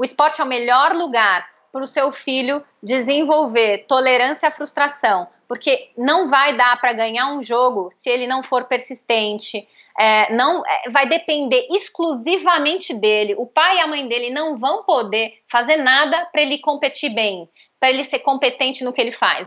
o esporte é o melhor lugar para o seu filho desenvolver tolerância à frustração, porque não vai dar para ganhar um jogo se ele não for persistente. É, não é, vai depender exclusivamente dele. O pai e a mãe dele não vão poder fazer nada para ele competir bem, para ele ser competente no que ele faz.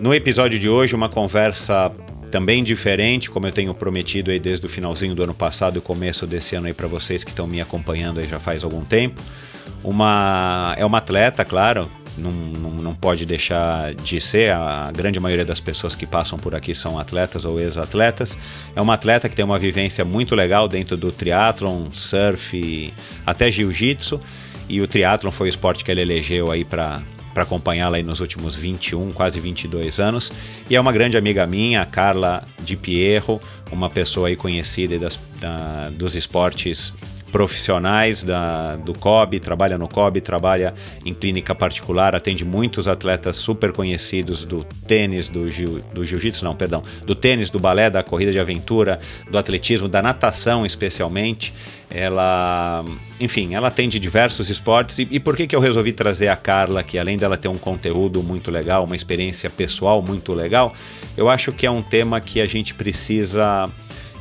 No episódio de hoje, uma conversa também diferente, como eu tenho prometido aí desde o finalzinho do ano passado e começo desse ano aí para vocês que estão me acompanhando aí já faz algum tempo. Uma é uma atleta, claro, não, não, pode deixar de ser. A grande maioria das pessoas que passam por aqui são atletas ou ex-atletas. É uma atleta que tem uma vivência muito legal dentro do triatlon, surf, até jiu-jitsu. E o triatlon foi o esporte que ele elegeu aí para para acompanhá-la aí nos últimos 21, quase 22 anos. E é uma grande amiga minha, Carla Di Pierro, uma pessoa aí conhecida das, da, dos esportes profissionais da, do COB, trabalha no COB, trabalha em clínica particular, atende muitos atletas super conhecidos do tênis, do, jiu, do jiu-jitsu, não, perdão, do tênis, do balé, da corrida de aventura, do atletismo, da natação especialmente. Ela, enfim, ela atende diversos esportes. E, e por que, que eu resolvi trazer a Carla, que além dela ter um conteúdo muito legal, uma experiência pessoal muito legal, eu acho que é um tema que a gente precisa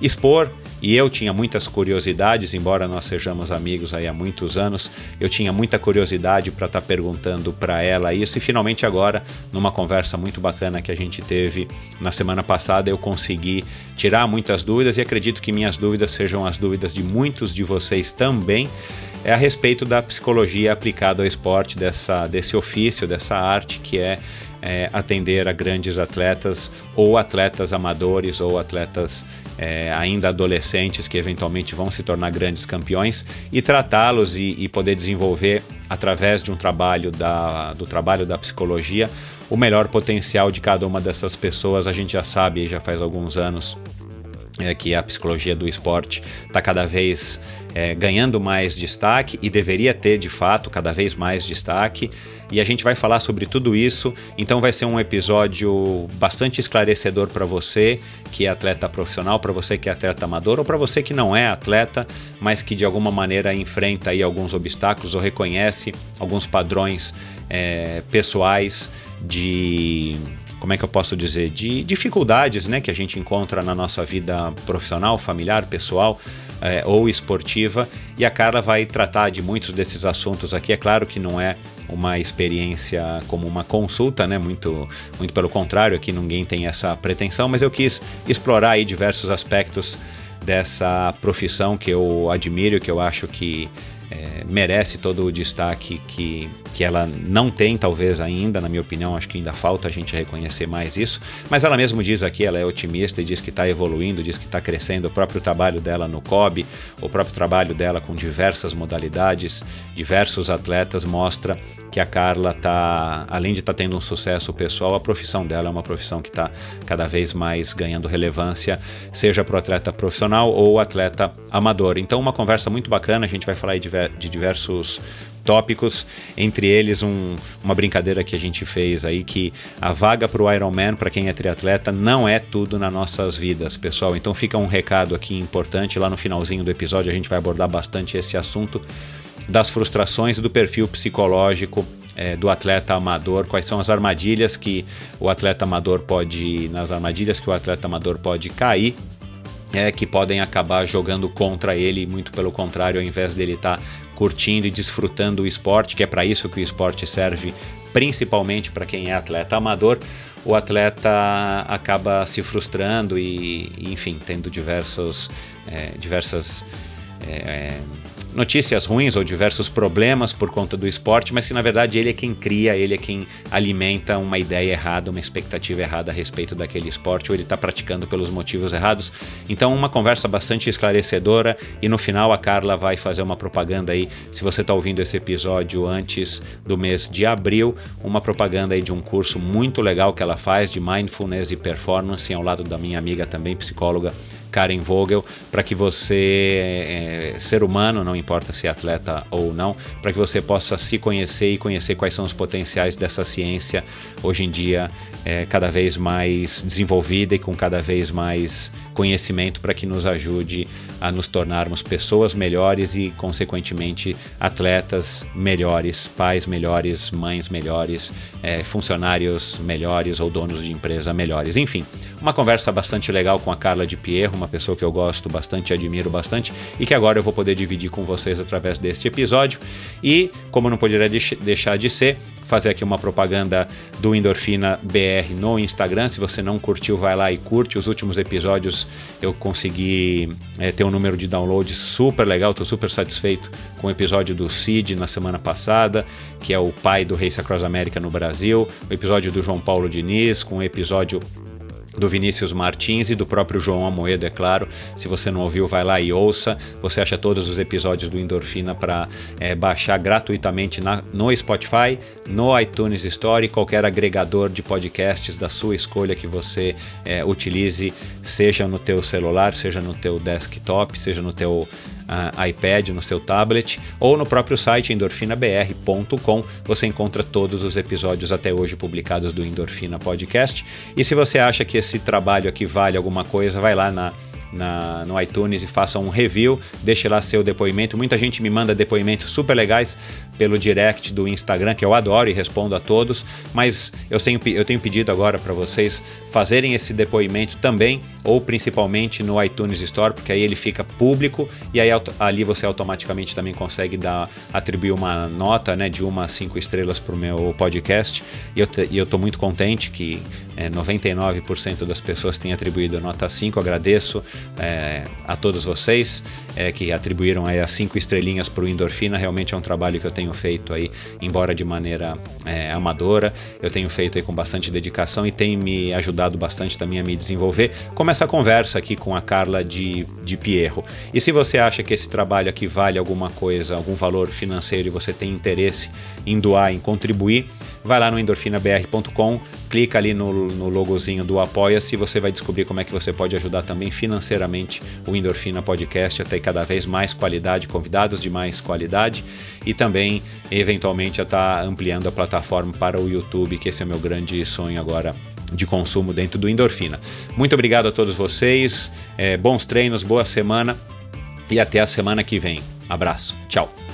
expor e eu tinha muitas curiosidades, embora nós sejamos amigos aí há muitos anos, eu tinha muita curiosidade para estar tá perguntando para ela isso. E finalmente agora, numa conversa muito bacana que a gente teve na semana passada, eu consegui tirar muitas dúvidas e acredito que minhas dúvidas sejam as dúvidas de muitos de vocês também. É a respeito da psicologia aplicada ao esporte, dessa, desse ofício, dessa arte que é é, atender a grandes atletas ou atletas amadores ou atletas é, ainda adolescentes que eventualmente vão se tornar grandes campeões e tratá-los e, e, poder desenvolver através de um trabalho da, do trabalho da psicologia o melhor potencial de cada uma dessas pessoas. A gente já sabe, já faz alguns anos é, que a psicologia do esporte está cada vez é, ganhando mais destaque e deveria ter de fato cada vez mais destaque. E a gente vai falar sobre tudo isso. Então vai ser um episódio bastante esclarecedor para você que é atleta profissional, para você que é atleta amador ou para você que não é atleta, mas que de alguma maneira enfrenta aí alguns obstáculos ou reconhece alguns padrões é, pessoais de como é que eu posso dizer, de dificuldades né, que a gente encontra na nossa vida profissional, familiar, pessoal é, ou esportiva. E a Carla vai tratar de muitos desses assuntos aqui. É claro que não é uma experiência como uma consulta, né? Muito, muito pelo contrário, aqui ninguém tem essa pretensão, mas eu quis explorar aí diversos aspectos dessa profissão que eu admiro, que eu acho que é, merece todo o destaque que, que ela não tem, talvez ainda, na minha opinião, acho que ainda falta a gente reconhecer mais isso. Mas ela mesmo diz aqui, ela é otimista e diz que está evoluindo, diz que está crescendo. O próprio trabalho dela no COB, o próprio trabalho dela com diversas modalidades, diversos atletas, mostra que a Carla está, além de estar tá tendo um sucesso pessoal, a profissão dela é uma profissão que está cada vez mais ganhando relevância, seja para o atleta profissional ou atleta amador. Então, uma conversa muito bacana, a gente vai falar de diversos tópicos, entre eles um, uma brincadeira que a gente fez aí que a vaga para o Ironman para quem é triatleta não é tudo nas nossas vidas, pessoal. Então fica um recado aqui importante lá no finalzinho do episódio a gente vai abordar bastante esse assunto das frustrações do perfil psicológico é, do atleta amador, quais são as armadilhas que o atleta amador pode, nas armadilhas que o atleta amador pode cair é, que podem acabar jogando contra ele, muito pelo contrário, ao invés dele estar tá curtindo e desfrutando o esporte, que é para isso que o esporte serve, principalmente para quem é atleta amador, o atleta acaba se frustrando e, enfim, tendo diversos, é, diversas. É, notícias ruins ou diversos problemas por conta do esporte, mas que na verdade ele é quem cria, ele é quem alimenta uma ideia errada, uma expectativa errada a respeito daquele esporte, ou ele está praticando pelos motivos errados. Então, uma conversa bastante esclarecedora e no final a Carla vai fazer uma propaganda aí, se você está ouvindo esse episódio antes do mês de abril, uma propaganda aí de um curso muito legal que ela faz de mindfulness e performance ao lado da minha amiga também psicóloga Karen Vogel, para que você, é, ser humano, não importa se é atleta ou não, para que você possa se conhecer e conhecer quais são os potenciais dessa ciência hoje em dia é, cada vez mais desenvolvida e com cada vez mais conhecimento para que nos ajude a nos tornarmos pessoas melhores e, consequentemente, atletas melhores, pais melhores, mães melhores, é, funcionários melhores ou donos de empresa melhores. Enfim, uma conversa bastante legal com a Carla de Pierro, uma pessoa que eu gosto bastante, admiro bastante e que agora eu vou poder dividir com vocês através deste episódio. E, como não poderia deixar de ser, fazer aqui uma propaganda do Endorfina BR no Instagram. Se você não curtiu, vai lá e curte. Os últimos episódios eu consegui é, ter um número de downloads super legal, estou super satisfeito com o episódio do Cid na semana passada, que é o pai do Race Across America no Brasil, o episódio do João Paulo Diniz, com o episódio do Vinícius Martins e do próprio João Amoedo, é claro. Se você não ouviu, vai lá e ouça. Você acha todos os episódios do Endorfina para é, baixar gratuitamente na, no Spotify, no iTunes Store, qualquer agregador de podcasts da sua escolha que você é, utilize, seja no teu celular, seja no teu desktop, seja no teu uh, iPad, no seu tablet ou no próprio site endorfinabr.com. Você encontra todos os episódios até hoje publicados do Endorfina Podcast. E se você acha que esse trabalho aqui vale alguma coisa, vai lá na na, no iTunes e faça um review, deixe lá seu depoimento. Muita gente me manda depoimentos super legais pelo direct do Instagram, que eu adoro e respondo a todos, mas eu tenho, eu tenho pedido agora para vocês fazerem esse depoimento também, ou principalmente no iTunes Store, porque aí ele fica público e aí ali você automaticamente também consegue dar, atribuir uma nota né, de uma a cinco estrelas para o meu podcast. E eu estou muito contente que é, 99% das pessoas têm atribuído nota 5. Agradeço é, a todos vocês é, que atribuíram aí as cinco estrelinhas para o Endorfina. Realmente é um trabalho que eu tenho feito aí, embora de maneira é, amadora, eu tenho feito aí com bastante dedicação e tem me ajudado bastante também a me desenvolver, como essa conversa aqui com a Carla de, de Pierro. E se você acha que esse trabalho aqui vale alguma coisa, algum valor financeiro e você tem interesse em doar, em contribuir, vai lá no endorfinabr.com, clica ali no, no logozinho do Apoia-se e você vai descobrir como é que você pode ajudar também financeiramente o Endorfina Podcast a ter cada vez mais qualidade, convidados de mais qualidade e também, eventualmente, a estar tá ampliando a plataforma para o YouTube, que esse é meu grande sonho agora de consumo dentro do Endorfina. Muito obrigado a todos vocês, é, bons treinos, boa semana e até a semana que vem. Abraço, tchau.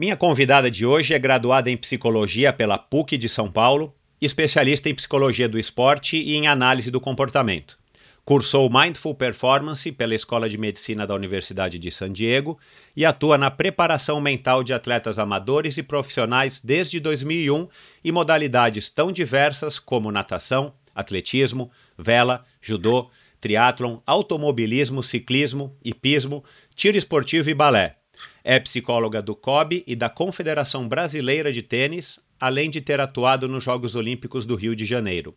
Minha convidada de hoje é graduada em psicologia pela PUC de São Paulo, especialista em psicologia do esporte e em análise do comportamento. Cursou Mindful Performance pela Escola de Medicina da Universidade de San Diego e atua na preparação mental de atletas amadores e profissionais desde 2001 em modalidades tão diversas como natação, atletismo, vela, judô, triatlon, automobilismo, ciclismo, hipismo, tiro esportivo e balé. É psicóloga do COB e da Confederação Brasileira de Tênis, além de ter atuado nos Jogos Olímpicos do Rio de Janeiro.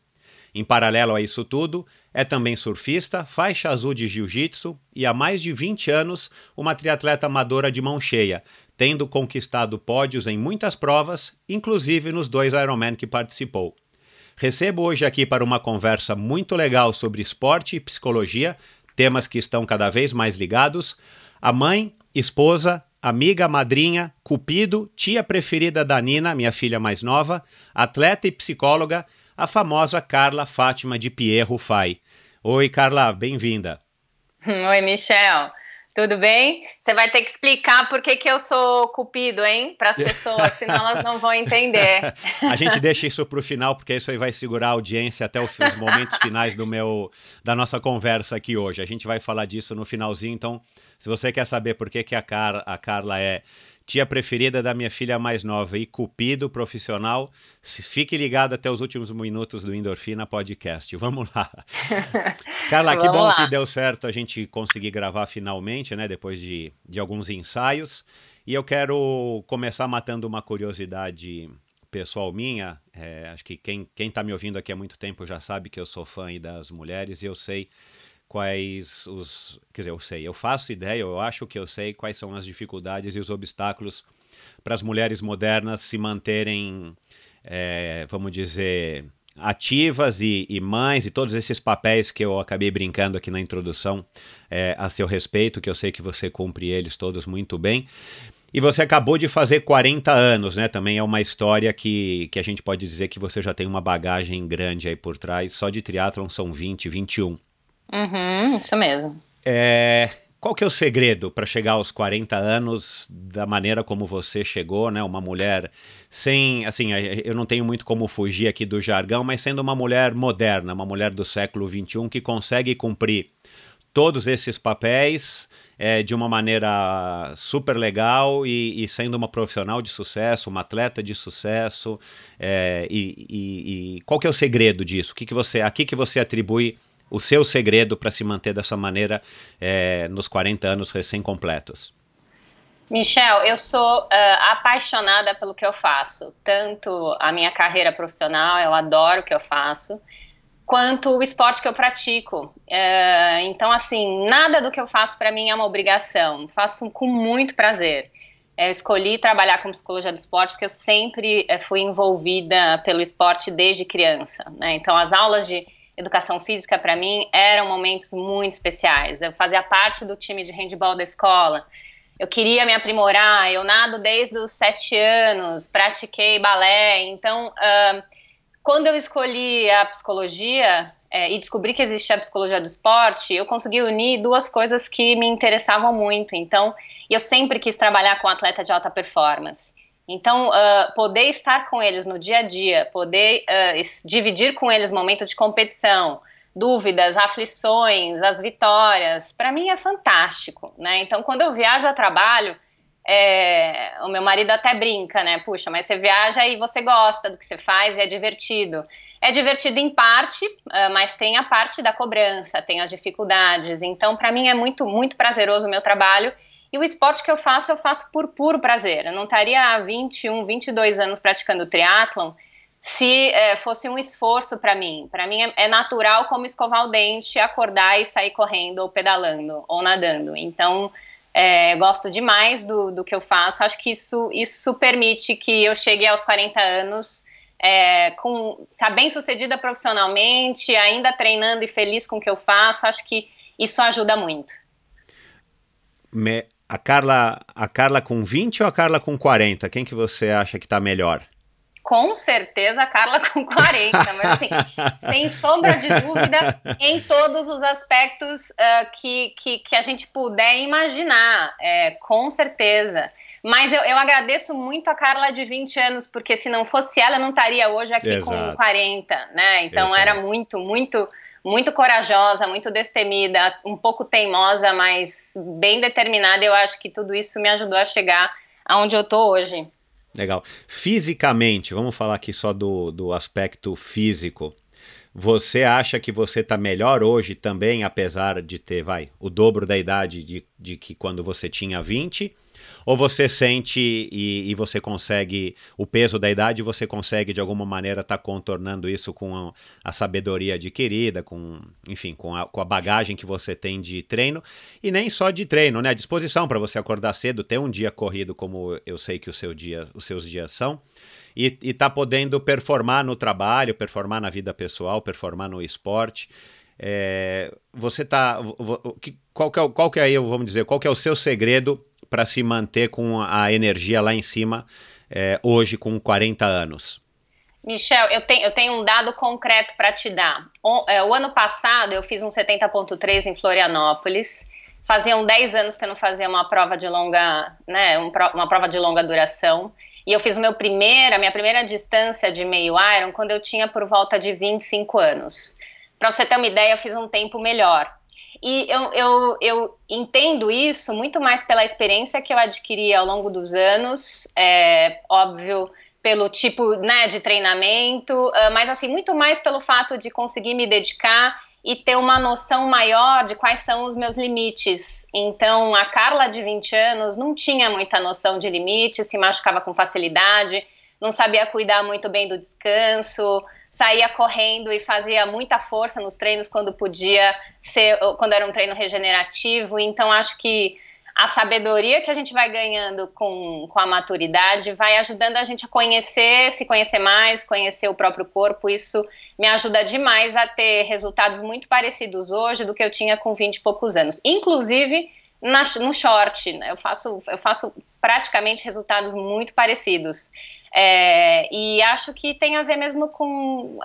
Em paralelo a isso tudo, é também surfista, faixa azul de jiu-jitsu e há mais de 20 anos uma triatleta amadora de mão cheia, tendo conquistado pódios em muitas provas, inclusive nos dois Ironman que participou. Recebo hoje aqui para uma conversa muito legal sobre esporte e psicologia, temas que estão cada vez mais ligados, a mãe, esposa, amiga, madrinha, cupido, tia preferida da Nina, minha filha mais nova, atleta e psicóloga, a famosa Carla Fátima de Pierro Fai. Oi, Carla, bem-vinda. Oi, Michel. Tudo bem? Você vai ter que explicar por que, que eu sou cupido, hein? Para as pessoas, senão elas não vão entender. a gente deixa isso para o final, porque isso aí vai segurar a audiência até os momentos finais do meu, da nossa conversa aqui hoje. A gente vai falar disso no finalzinho, então, se você quer saber por que, que a, Car a Carla é tia preferida da minha filha mais nova e cupido profissional. Fique ligado até os últimos minutos do Endorfina Podcast. Vamos lá. Carla, que bom lá. que deu certo a gente conseguir gravar finalmente, né? Depois de, de alguns ensaios. E eu quero começar matando uma curiosidade pessoal minha. É, acho que quem está me ouvindo aqui há muito tempo já sabe que eu sou fã das mulheres e eu sei quais os. Quer dizer, eu sei, eu faço ideia, eu acho que eu sei quais são as dificuldades e os obstáculos para as mulheres modernas se manterem, é, vamos dizer, ativas e, e, mães e todos esses papéis que eu acabei brincando aqui na introdução é, a seu respeito, que eu sei que você cumpre eles todos muito bem. E você acabou de fazer 40 anos, né? Também é uma história que, que a gente pode dizer que você já tem uma bagagem grande aí por trás. Só de triatlon são 20, 21. Uhum, isso mesmo. É, qual que é o segredo para chegar aos 40 anos da maneira como você chegou, né? Uma mulher sem, assim, eu não tenho muito como fugir aqui do jargão, mas sendo uma mulher moderna, uma mulher do século 21 que consegue cumprir todos esses papéis é, de uma maneira super legal e, e, sendo uma profissional de sucesso, uma atleta de sucesso. É, e, e, e, qual que é o segredo disso? O que, que você, a que, que você atribui o seu segredo para se manter dessa maneira é, nos 40 anos recém-completos? Michel, eu sou uh, apaixonada pelo que eu faço, tanto a minha carreira profissional, eu adoro o que eu faço, quanto o esporte que eu pratico. Uh, então, assim, nada do que eu faço para mim é uma obrigação, faço com muito prazer. Eu escolhi trabalhar com psicologia do esporte porque eu sempre fui envolvida pelo esporte desde criança. Né? Então, as aulas de educação física para mim eram momentos muito especiais. Eu fazia parte do time de handball da escola. Eu queria me aprimorar. Eu nado desde os sete anos, pratiquei balé. Então, uh, quando eu escolhi a psicologia é, e descobri que existia a psicologia do esporte, eu consegui unir duas coisas que me interessavam muito. Então, eu sempre quis trabalhar com atleta de alta performance. Então, uh, poder estar com eles no dia a dia, poder uh, dividir com eles momento de competição, dúvidas, aflições, as vitórias, para mim é fantástico, né? Então, quando eu viajo a trabalho, é, o meu marido até brinca, né? Puxa, mas você viaja e você gosta do que você faz e é divertido. É divertido em parte, uh, mas tem a parte da cobrança, tem as dificuldades. Então, para mim é muito, muito prazeroso o meu trabalho e o esporte que eu faço, eu faço por puro prazer. Eu não estaria há 21, 22 anos praticando triatlon se é, fosse um esforço para mim. Para mim é, é, natural como escovar o dente, acordar e sair correndo ou pedalando ou nadando. Então, é, gosto demais do, do que eu faço. Acho que isso, isso permite que eu chegue aos 40 anos é, com, tá bem sucedida profissionalmente, ainda treinando e feliz com o que eu faço. Acho que isso ajuda muito. Me, a Carla, a Carla com 20 ou a Carla com 40? Quem que você acha que está melhor? Com certeza a Carla com 40, mas assim, sem sombra de dúvida, em todos os aspectos uh, que, que, que, a gente puder imaginar, é, com certeza. Mas eu, eu, agradeço muito a Carla de 20 anos, porque se não fosse ela, eu não estaria hoje aqui Exato. com 40, né? Então Exato. era muito, muito muito corajosa, muito destemida, um pouco teimosa, mas bem determinada. Eu acho que tudo isso me ajudou a chegar aonde eu tô hoje. Legal. Fisicamente, vamos falar aqui só do, do aspecto físico. Você acha que você está melhor hoje também, apesar de ter, vai, o dobro da idade de, de que quando você tinha 20? Ou você sente e, e, você consegue, o peso da idade, você consegue de alguma maneira estar tá contornando isso com a, a, sabedoria adquirida, com, enfim, com a, com a bagagem que você tem de treino, e nem só de treino, né? A disposição para você acordar cedo, ter um dia corrido como eu sei que o seu dia, os seus dias são, e, e tá podendo performar no trabalho, performar na vida pessoal, performar no esporte. É, você tá. Qual que é, qual que é vamos dizer, qual que é o seu segredo para se manter com a energia lá em cima é, hoje com 40 anos? Michel, eu tenho, eu tenho um dado concreto para te dar. O, é, o, ano passado eu fiz um 70.3 em Florianópolis. Faziam 10 anos que eu não fazia uma prova de longa, né, um, uma prova de longa duração. E eu fiz meu primeira, minha primeira distância de meio Iron quando eu tinha por volta de 25 anos. Para você ter uma ideia, eu fiz um tempo melhor. E eu, eu, eu entendo isso muito mais pela experiência que eu adquiri ao longo dos anos, é, óbvio, pelo tipo né, de treinamento, uh, mas assim, muito mais pelo fato de conseguir me dedicar e ter uma noção maior de quais são os meus limites. Então, a Carla de 20 anos não tinha muita noção de limites, se machucava com facilidade, não sabia cuidar muito bem do descanso, saía correndo e fazia muita força nos treinos quando podia ser, quando era um treino regenerativo. Então acho que a sabedoria que a gente vai ganhando com, com a maturidade vai ajudando a gente a conhecer, se conhecer mais, conhecer o próprio corpo. Isso me ajuda demais a ter resultados muito parecidos hoje do que eu tinha com 20 e poucos anos. Inclusive na, no short, né? eu, faço, eu faço praticamente resultados muito parecidos. É, e acho que tem a ver mesmo com,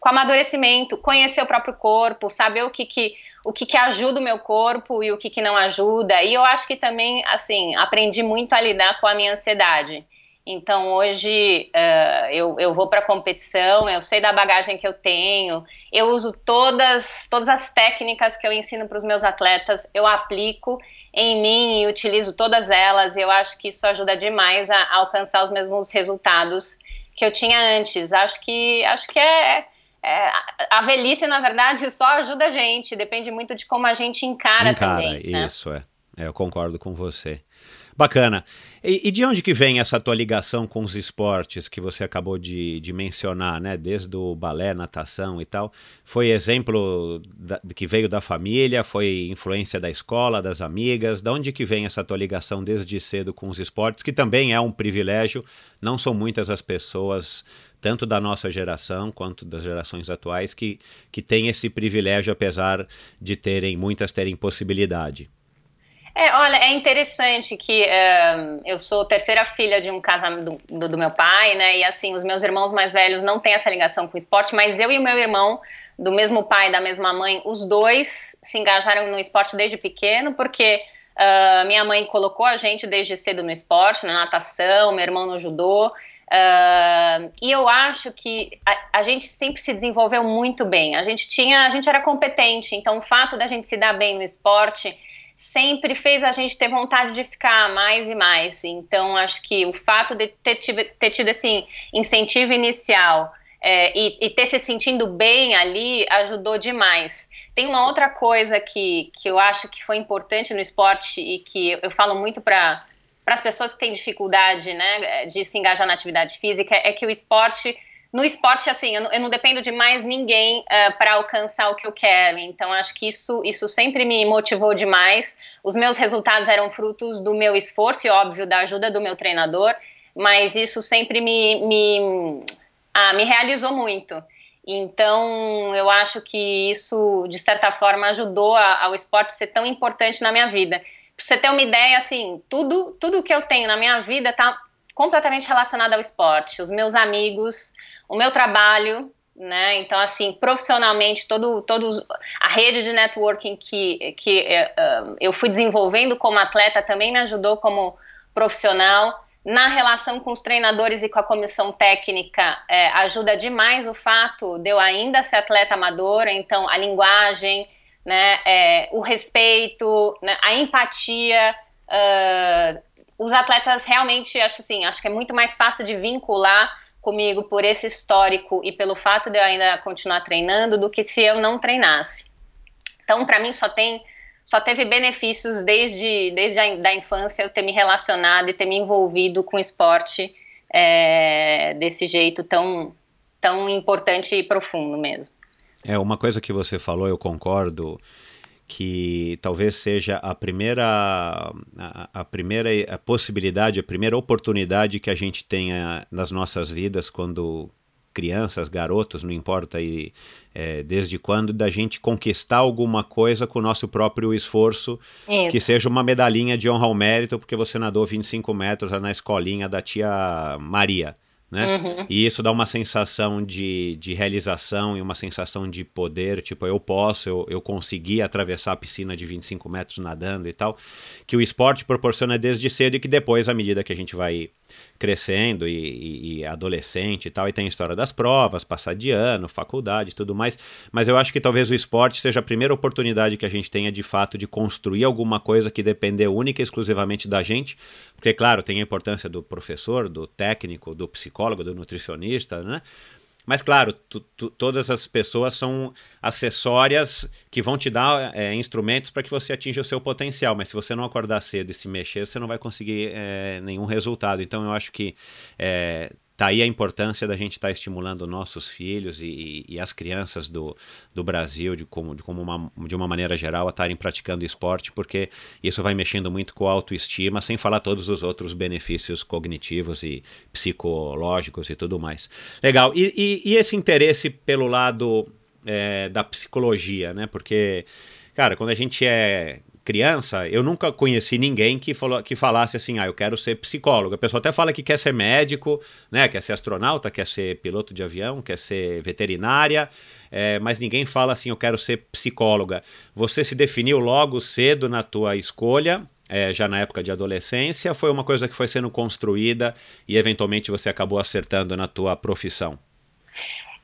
com amadurecimento, conhecer o próprio corpo, saber o que, que, o que, que ajuda o meu corpo e o que, que não ajuda. E eu acho que também, assim, aprendi muito a lidar com a minha ansiedade. Então hoje uh, eu, eu vou para a competição, eu sei da bagagem que eu tenho, eu uso todas, todas as técnicas que eu ensino para os meus atletas, eu aplico em mim e utilizo todas elas. E eu acho que isso ajuda demais a, a alcançar os mesmos resultados que eu tinha antes. Acho que acho que é, é, a velhice na verdade só ajuda a gente. Depende muito de como a gente encara, encara também. Né? Isso é. é. Eu concordo com você. Bacana. E, de onde que vem essa tua ligação com os esportes que você acabou de, de mencionar, né? Desde o balé, natação e tal. Foi exemplo da, que veio da família? Foi influência da escola, das amigas? De onde que vem essa tua ligação desde cedo com os esportes, que também é um privilégio? Não são muitas as pessoas tanto da nossa geração quanto das gerações atuais que, que têm esse privilégio, apesar de terem muitas terem possibilidade. É, olha, é interessante que uh, eu sou terceira filha de um casamento do, do, meu pai, né? E assim, os meus irmãos mais velhos não têm essa ligação com o esporte, mas eu e o meu irmão, do mesmo pai, da mesma mãe, os dois se engajaram no esporte desde pequeno, porque uh, minha mãe colocou a gente desde cedo no esporte, na natação, meu irmão no judô. Uh, e eu acho que a, a, gente sempre se desenvolveu muito bem. A gente tinha, a gente era competente, então o fato da gente se dar bem no esporte sempre fez a gente ter vontade de ficar mais e mais. Então, acho que o fato de ter tido, ter tido esse incentivo inicial é, e, e, ter se sentindo bem ali ajudou demais. Tem uma outra coisa que, que eu acho que foi importante no esporte e que eu falo muito para as pessoas que têm dificuldade né, de se engajar na atividade física, é que o esporte no esporte, assim, eu não, eu não dependo de mais ninguém uh, eh, para alcançar o que eu quero. Então, acho que isso, isso sempre me motivou demais. Os meus resultados eram frutos do meu esforço e, óbvio, da ajuda do meu treinador, mas isso sempre me, me, ah, me realizou muito. Então, eu acho que isso, de certa forma, ajudou a, ao esporte ser tão importante na minha vida. Pra você ter uma ideia, assim, tudo, tudo que eu tenho na minha vida está completamente relacionado ao esporte. Os meus amigos, o meu trabalho, né? Então, assim, profissionalmente, todo, todo a rede de networking que, que uh, eu fui desenvolvendo como atleta também me ajudou como profissional. Na relação com os treinadores e com a comissão técnica, é, ajuda demais o fato de eu ainda ser atleta amadora, então a linguagem, né, é, o respeito, né, a empatia. Uh, os atletas realmente, acho assim, acho que é muito mais fácil de vincular comigo por esse histórico e pelo fato de eu ainda continuar treinando do que se eu não treinasse. Então, para mim, só tem só teve benefícios desde, desde a da infância eu ter me relacionado e ter me envolvido com esporte é, desse jeito tão, tão importante e profundo mesmo. É, uma coisa que você falou, eu concordo, que talvez seja a primeira, a, a, primeira a possibilidade, a primeira oportunidade que a gente tenha nas nossas vidas quando crianças, garotos, não importa e, é, desde quando, da gente conquistar alguma coisa com o nosso próprio esforço, Isso. que seja uma medalhinha de honra ao mérito, porque você nadou 25 metros na escolinha da tia Maria né? Uhum. E isso dá uma sensação de, de realização e uma sensação de poder, tipo, eu posso, eu, eu consegui atravessar a piscina de 25 metros nadando e tal, que o esporte proporciona desde cedo e que depois, à medida que a gente vai crescendo e, e, e, adolescente e tal, e tem a história das provas, passar de ano, faculdade tudo mais, mas eu acho que talvez o esporte seja a primeira oportunidade que a gente tenha de fato de construir alguma coisa que depender única e exclusivamente da gente, porque claro, tem a importância do professor, do técnico, do psicólogo, do nutricionista, né? Mas, claro, tu, tu, todas as pessoas são acessórias que vão te dar é, instrumentos para que você atinja o seu potencial. Mas se você não acordar cedo e se mexer, você não vai conseguir é, nenhum resultado. Então, eu acho que é, Daí a importância da gente estar tá estimulando nossos filhos e, e, as crianças do, do Brasil, de como, de, como uma, de uma maneira geral, a estarem praticando esporte, porque isso vai mexendo muito com a autoestima, sem falar todos os outros benefícios cognitivos e psicológicos e tudo mais. Legal. E, e, e esse interesse pelo lado é, da psicologia, né? Porque, cara, quando a gente é criança, eu nunca conheci ninguém que, falou, que falasse assim, ah, eu quero ser psicólogo. A pessoa até fala que quer ser médico, né, quer ser astronauta, quer ser piloto de avião, quer ser veterinária, é, mas ninguém fala assim, eu quero ser psicóloga. Você se definiu logo cedo na tua escolha, é, já na época de adolescência, foi uma coisa que foi sendo construída e eventualmente você acabou acertando na tua profissão?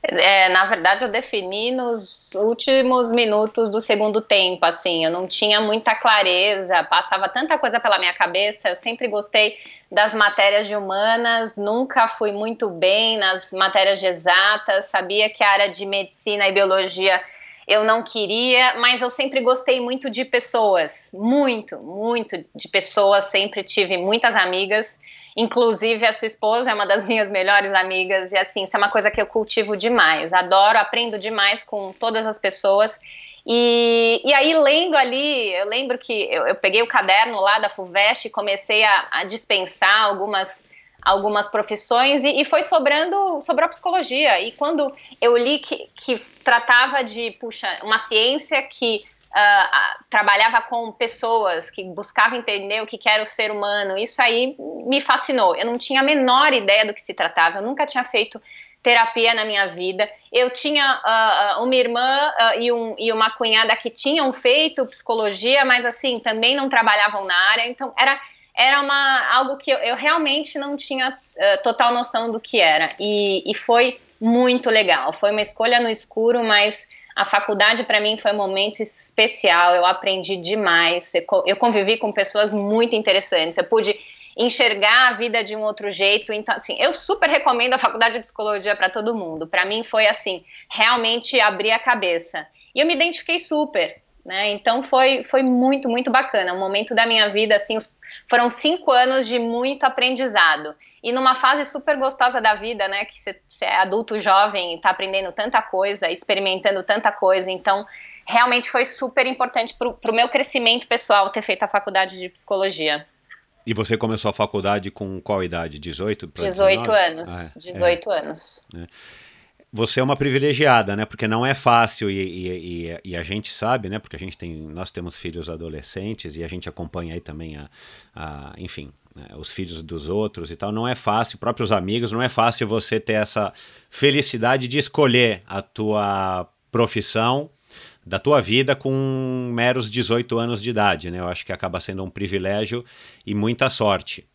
É, na verdade, eu defini nos últimos minutos do segundo tempo, assim, eu não tinha muita clareza, passava tanta coisa pela minha cabeça, eu sempre gostei das matérias de humanas, nunca fui muito bem nas matérias de exatas, sabia que a área de medicina e biologia eu não queria, mas eu sempre gostei muito de pessoas, muito, muito de pessoas, sempre tive muitas amigas, Inclusive, a sua esposa é uma das minhas melhores amigas, e assim, isso é uma coisa que eu cultivo demais. Adoro, aprendo demais com todas as pessoas. E, e aí, lendo ali, eu lembro que eu, eu peguei o caderno lá da FUVEST e comecei a, a dispensar algumas algumas profissões e, e, foi sobrando sobre a psicologia. E quando eu li que, que tratava de, puxa, uma ciência que uh, trabalhava com pessoas que buscava entender o que era o ser humano, isso aí me fascinou. Eu não tinha a menor ideia do que se tratava, eu nunca tinha feito terapia na minha vida. Eu tinha uh, uma irmã uh, e, um, e, uma cunhada que tinham feito psicologia, mas assim, também não trabalhavam na área, então era, era uma, algo que eu, eu realmente não tinha uh, total noção do que era. E, e foi muito legal. Foi uma escolha no escuro, mas a faculdade para mim foi um momento especial, eu aprendi demais, eu convivi com pessoas muito interessantes, eu pude enxergar a vida de um outro jeito. Então, assim, eu super recomendo a faculdade de psicologia para todo mundo. Para mim foi assim, realmente abrir a cabeça. E eu me identifiquei super. Né? Então foi, foi muito, muito bacana. Um momento da minha vida, assim, foram cinco anos de muito aprendizado. E numa fase super gostosa da vida, né? Que você é adulto jovem e está aprendendo tanta coisa, experimentando tanta coisa. Então, realmente foi super importante para o meu crescimento pessoal ter feito a faculdade de psicologia. E você começou a faculdade com qual idade? 18? 18 anos. Ah, é. 18 é. anos. É você é uma privilegiada, né? Porque não é fácil e, e, e, e, a gente sabe, né? Porque a gente tem, nós temos filhos adolescentes e a gente acompanha aí também a, a enfim, né? os filhos dos outros e tal. Não é fácil, próprios amigos, não é fácil você ter essa felicidade de escolher a tua profissão da tua vida com meros 18 anos de idade, né? Eu acho que acaba sendo um privilégio e muita sorte.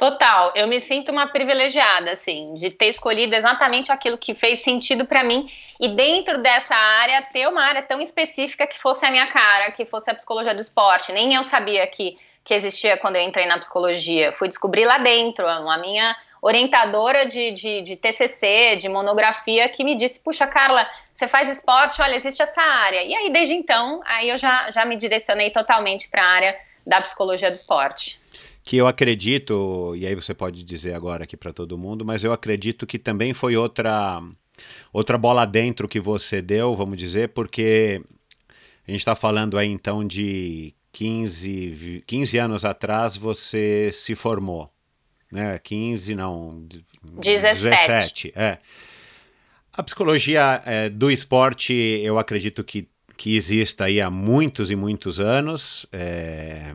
Total, eu me sinto uma privilegiada, assim, de ter escolhido exatamente aquilo que fez sentido para mim e dentro dessa área ter uma área tão específica que fosse a minha cara, que fosse a psicologia do esporte. Nem eu sabia que, que existia quando eu entrei na psicologia. Fui descobrir lá dentro. A minha orientadora de, de, de, TCC, de monografia, que me disse, puxa, Carla, você faz esporte, olha, existe essa área. E aí, desde então, aí eu já, já me direcionei totalmente para a área da psicologia do esporte. Que eu acredito, e aí você pode dizer agora aqui para todo mundo, mas eu acredito que também foi outra, outra bola dentro que você deu, vamos dizer, porque a gente está falando aí então de 15, 15 anos atrás você se formou né? 15, não. 17. 17 é. A psicologia é, do esporte, eu acredito que, que exista aí há muitos e muitos anos, é,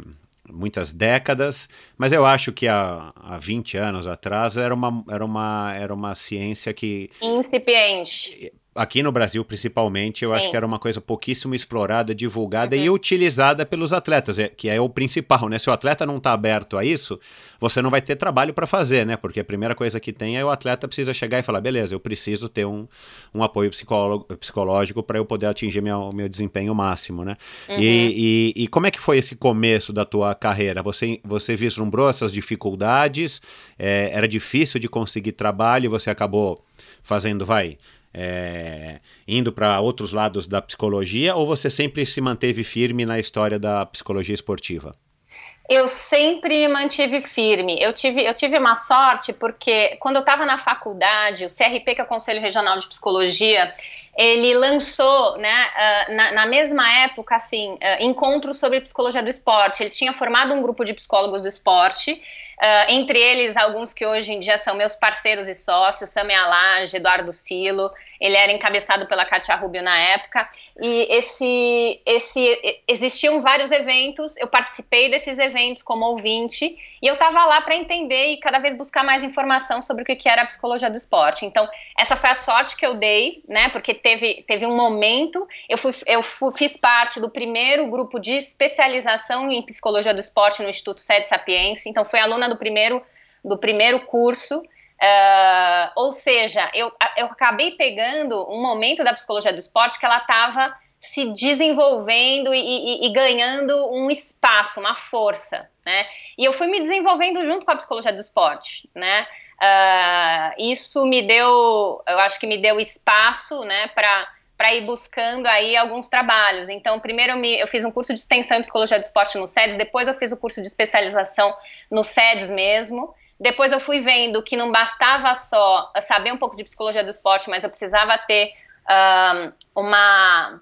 muitas décadas, mas eu acho que há, há 20 anos atrás era uma, era, uma, era uma ciência que. Incipiente aqui no Brasil principalmente, eu Sim. acho que era uma coisa pouquíssimo explorada, divulgada uhum. e utilizada pelos atletas, é, que é o principal, né? Se o atleta não está aberto a isso, você não vai ter trabalho para fazer, né? Porque a primeira coisa que tem é o atleta precisa chegar e falar, beleza, eu preciso ter um, um apoio psicológico para eu poder atingir o meu desempenho máximo, né? Uhum. E, e, e, como é que foi esse começo da tua carreira? Você, você vislumbrou essas dificuldades? É, era difícil de conseguir trabalho e você acabou fazendo, vai, é, indo para outros lados da psicologia ou você sempre se manteve firme na história da psicologia esportiva? Eu sempre me mantive firme. Eu tive, eu tive uma sorte porque quando eu estava na faculdade, o CRP, que é o Conselho Regional de Psicologia, ele lançou, né, uh, na, na, mesma época, assim, uh, encontros sobre psicologia do esporte. Ele tinha formado um grupo de psicólogos do esporte Uh, entre eles, alguns que hoje em dia são meus parceiros e sócios, Sami Alage, Eduardo Silo, ele era encabeçado pela Katia Rubio na época, e esse, esse, existiam vários eventos, eu participei desses eventos como ouvinte, e eu estava lá para entender e cada vez buscar mais informação sobre o que era a psicologia do esporte. Então, essa foi a sorte que eu dei, né, porque teve, teve um momento, eu, fui, eu fui, fiz parte do primeiro grupo de especialização em psicologia do esporte no Instituto Sede Sapiense, então fui aluna do primeiro, do primeiro curso. Uh, ou seja, eu, eu acabei pegando um momento da psicologia do esporte que ela estava se desenvolvendo e, e, e, ganhando um espaço, uma força, né? E eu fui me desenvolvendo junto com a psicologia do esporte, né? Uh, isso me deu, eu acho que me deu espaço, né, para para ir buscando aí alguns trabalhos. Então, primeiro eu, me, eu, fiz um curso de extensão em psicologia do esporte no SEDES, depois eu fiz o curso de especialização no SEDES mesmo. Depois eu fui vendo que não bastava só saber um pouco de psicologia do esporte, mas eu precisava ter um, uma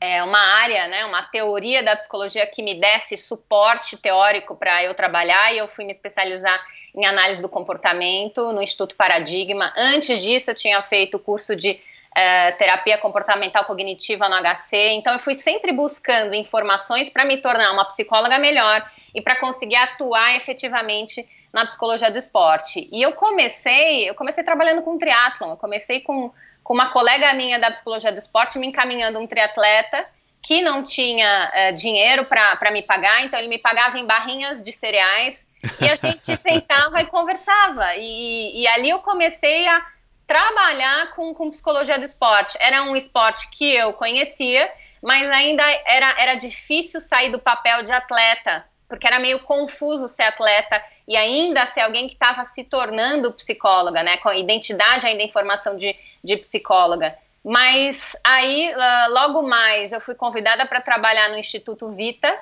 é, uma área, né, uma teoria da psicologia que me desse suporte teórico para eu trabalhar e eu fui me especializar em análise do comportamento no Instituto Paradigma. Antes disso, eu tinha feito o curso de é, terapia comportamental cognitiva no HC. Então, eu fui sempre buscando informações para me tornar uma psicóloga melhor e para conseguir atuar efetivamente na psicologia do esporte. E eu comecei, eu comecei trabalhando com triatlon. Eu comecei com, com uma colega minha da psicologia do esporte me encaminhando um triatleta que não tinha é, dinheiro para me pagar, então ele me pagava em barrinhas de cereais e a gente sentava e conversava. E, e ali eu comecei a trabalhar com, com psicologia do esporte. Era um esporte que eu conhecia, mas ainda era, era difícil sair do papel de atleta, porque era meio confuso ser atleta e ainda ser alguém que estava se tornando psicóloga, né? Com identidade ainda em formação de, de psicóloga. Mas aí, logo mais, eu fui convidada para trabalhar no Instituto Vita,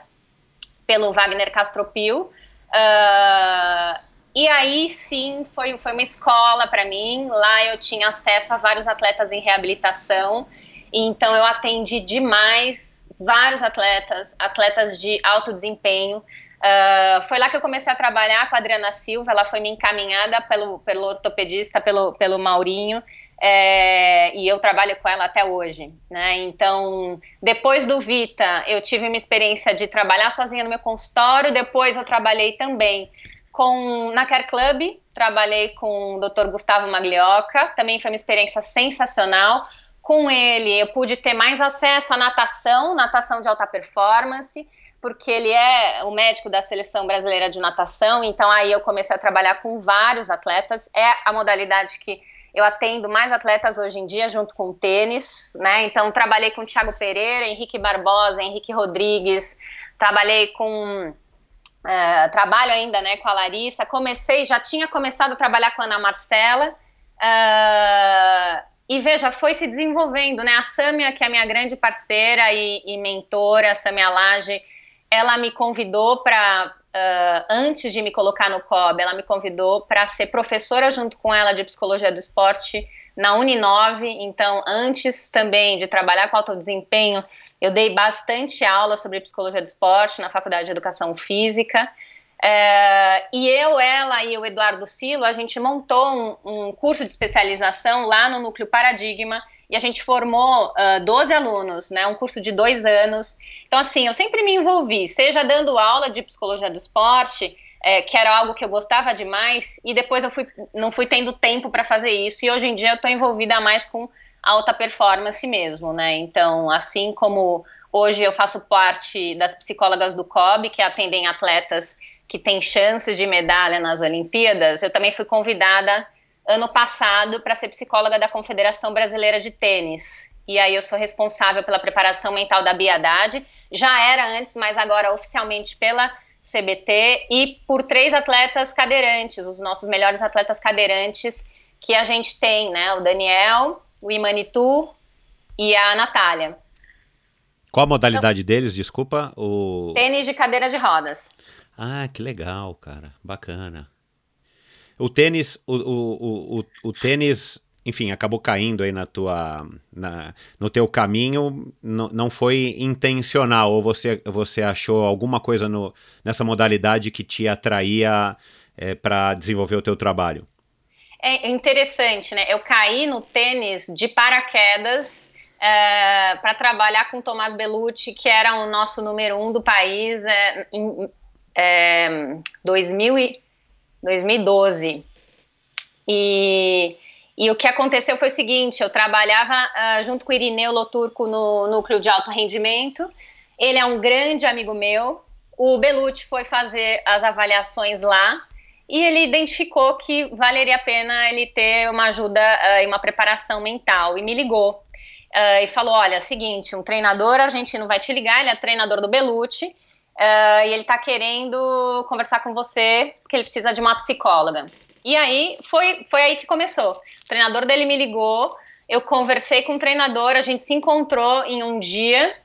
pelo Wagner Castropil. Uh, e aí sim foi, foi uma escola para mim. Lá eu tinha acesso a vários atletas em reabilitação. Então eu atendi demais vários atletas, atletas de alto desempenho. Uh, foi lá que eu comecei a trabalhar com a Adriana Silva. Ela foi me encaminhada pelo, pelo ortopedista, pelo, pelo Maurinho. É, e eu trabalho com ela até hoje, né? Então, depois do Vita, eu tive uma experiência de trabalhar sozinha no meu consultório. Depois, eu trabalhei também com, na Care Club, trabalhei com o Dr. Gustavo Maglioca, também foi uma experiência sensacional. Com ele, eu pude ter mais acesso à natação, natação de alta performance, porque ele é o médico da seleção brasileira de natação, então aí eu comecei a trabalhar com vários atletas. É a modalidade que eu atendo mais atletas hoje em dia, junto com o tênis, né? Então, trabalhei com Thiago Pereira, Henrique Barbosa, Henrique Rodrigues, trabalhei com Uh, trabalho ainda né, com a Larissa. Comecei, já tinha começado a trabalhar com a Ana Marcela. Uh, e veja, foi se desenvolvendo, né? A Sâmia, que é a minha grande parceira e, e mentora, a Sâmia Lage, ela me convidou para, uh, antes de me colocar no COB, ela me convidou para ser professora junto com ela de psicologia do esporte na Uninove. Então, antes também de trabalhar com alto desempenho, eu dei bastante aula sobre psicologia do esporte na Faculdade de Educação Física. É, e eu, ela e o Eduardo Silo, a gente montou um, um, curso de especialização lá no Núcleo Paradigma e a gente formou uh, 12 alunos, né, um curso de dois anos. Então, assim, eu sempre me envolvi, seja dando aula de psicologia do esporte, é, que era algo que eu gostava demais, e depois eu fui, não fui tendo tempo para fazer isso, e hoje em dia eu estou envolvida mais com alta performance mesmo, né? Então, assim como hoje eu faço parte das psicólogas do COB, que atendem atletas que têm chances de medalha nas Olimpíadas, eu também fui convidada ano passado para ser psicóloga da Confederação Brasileira de Tênis. E aí eu sou responsável pela preparação mental da Biadade. Já era antes, mas agora oficialmente pela CBT e por três atletas cadeirantes, os nossos melhores atletas cadeirantes que a gente tem, né? O Daniel, o Imanitu e a Natália. Qual a modalidade então, deles, desculpa? O... Tênis de cadeira de rodas. Ah, que legal, cara. Bacana. O tênis, o, o, o, o, tênis, enfim, acabou caindo aí na tua, na, no teu caminho, não, foi intencional, ou você, você achou alguma coisa no, nessa modalidade que te atraía é, para desenvolver o teu trabalho? É interessante, né? Eu caí no tênis de paraquedas é, para trabalhar com Tomás Bellucci, que era o nosso número um do país é, em é, 2000 e, 2012. E, e o que aconteceu foi o seguinte: eu trabalhava uh, junto com o Irineu Loturco no núcleo de alto rendimento. Ele é um grande amigo meu. O Belucci foi fazer as avaliações lá e ele identificou que valeria a pena ele ter uma ajuda uh, e uma preparação mental e me ligou uh, e falou: olha, seguinte, um treinador argentino vai te ligar, ele é treinador do Belucci uh, e ele está querendo conversar com você porque ele precisa de uma psicóloga. E aí foi, foi aí que começou. O treinador dele me ligou, eu conversei com o treinador, a gente se encontrou em um dia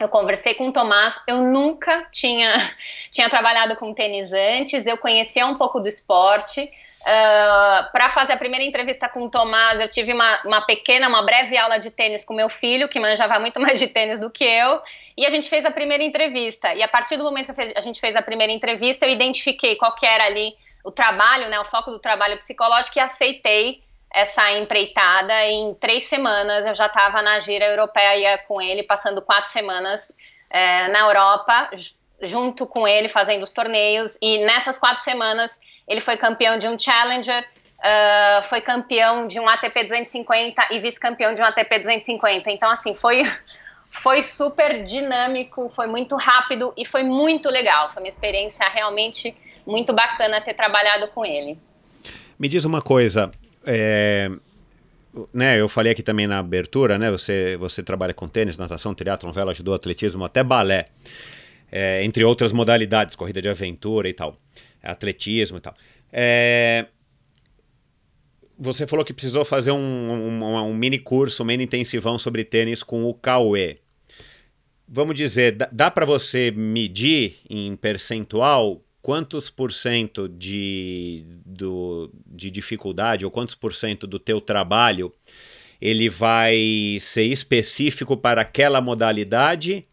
eu conversei com o Tomás, eu nunca tinha, tinha trabalhado com tênis antes, eu conhecia um pouco do esporte. Uh, ah, para fazer a primeira entrevista com o Tomás, eu tive uma, uma pequena, uma breve aula de tênis com meu filho, que manjava muito mais de tênis do que eu, e a gente fez a primeira entrevista. E a partir do momento que a gente fez a primeira entrevista, eu identifiquei qual que era ali o trabalho, né, o foco do trabalho psicológico e aceitei essa empreitada. Em três semanas eu já estava na gira europeia com ele, passando quatro semanas é, na Europa, junto com ele, fazendo os torneios. E nessas quatro semanas ele foi campeão de um Challenger, uh, foi campeão de um ATP 250 e vice-campeão de um ATP 250. Então, assim, foi. Foi super dinâmico, foi muito rápido e foi muito legal. Foi uma experiência realmente muito bacana ter trabalhado com ele. Me diz uma coisa, é, né, eu falei aqui também na abertura, né? Você, você trabalha com tênis, natação, triatlon, vela, judô, atletismo, até balé, é, entre outras modalidades, corrida de aventura e tal, atletismo e tal. É, você falou que precisou fazer um, um, um, mini curso, um mini intensivão sobre tênis com o Cauê. Vamos dizer, dá, dá para você medir em percentual quantos por cento de, do, de dificuldade ou quantos por cento do teu trabalho ele vai ser específico para aquela modalidade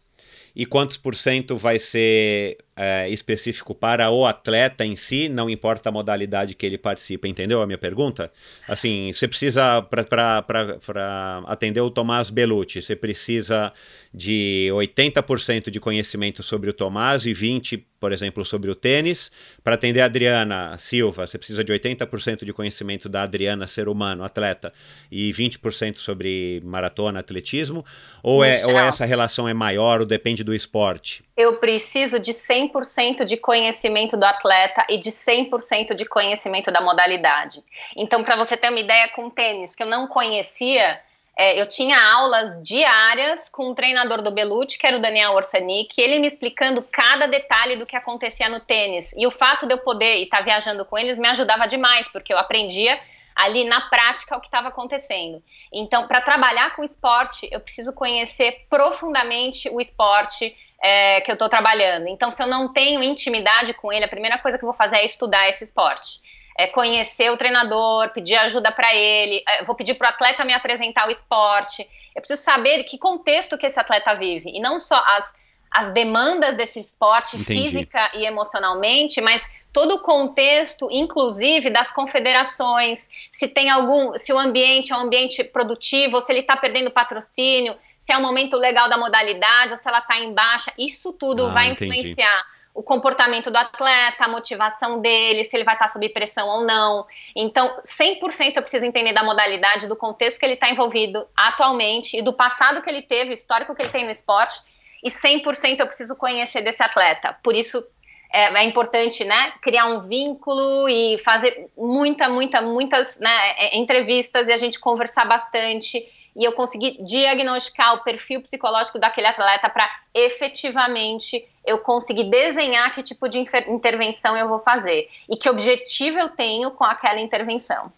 e quantos por cento vai ser é, específico para o atleta em si, não importa a modalidade que ele participa, entendeu a minha pergunta? Assim, você precisa, para atender o Tomás Belucci, você precisa de 80% de conhecimento sobre o Tomás e 20%, por exemplo, sobre o tênis. Para atender a Adriana Silva, você precisa de 80% de conhecimento da Adriana, ser humano, atleta, e 20% sobre maratona, atletismo? Ou, é, ou essa relação é maior ou depende do esporte? Eu preciso de 100% de conhecimento do atleta e de 100% de conhecimento da modalidade. Então, para você ter uma ideia com tênis, que eu não conhecia, é, eu tinha aulas diárias com um treinador do Belucci, que era o Daniel Orsanic, ele me explicando cada detalhe do que acontecia no tênis. E o fato de eu poder estar tá viajando com eles me ajudava demais, porque eu aprendia ali na prática o que estava acontecendo. Então, para trabalhar com esporte, eu preciso conhecer profundamente o esporte é, que eu estou trabalhando. Então, se eu não tenho intimidade com ele, a primeira coisa que eu vou fazer é estudar esse esporte. É conhecer o treinador, pedir ajuda para ele, é, vou pedir para o atleta me apresentar o esporte. Eu preciso saber que contexto que esse atleta vive e não só as as demandas desse esporte Entendi. física e emocionalmente, mas todo o contexto, inclusive das confederações, se tem algum, se o ambiente é um ambiente produtivo, ou se ele está perdendo patrocínio, se é um momento legal da modalidade, ou se ela está em baixa, isso tudo ah, vai entendi. influenciar o comportamento do atleta, a motivação dele, se ele vai estar tá sob pressão ou não. Então, 100% eu preciso entender da modalidade, do contexto que ele está envolvido atualmente e do passado que ele teve, histórico que ele tem no esporte e 100% eu preciso conhecer desse atleta. Por isso é, é, importante, né, criar um vínculo e fazer muita, muita, muitas né, é, entrevistas e a gente conversar bastante e eu conseguir diagnosticar o perfil psicológico daquele atleta para efetivamente eu conseguir desenhar que tipo de intervenção eu vou fazer e que objetivo eu tenho com aquela intervenção.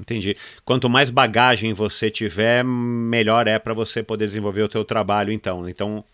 Entendi. Quanto mais bagagem você tiver, melhor é para você poder desenvolver o teu trabalho, então. Então,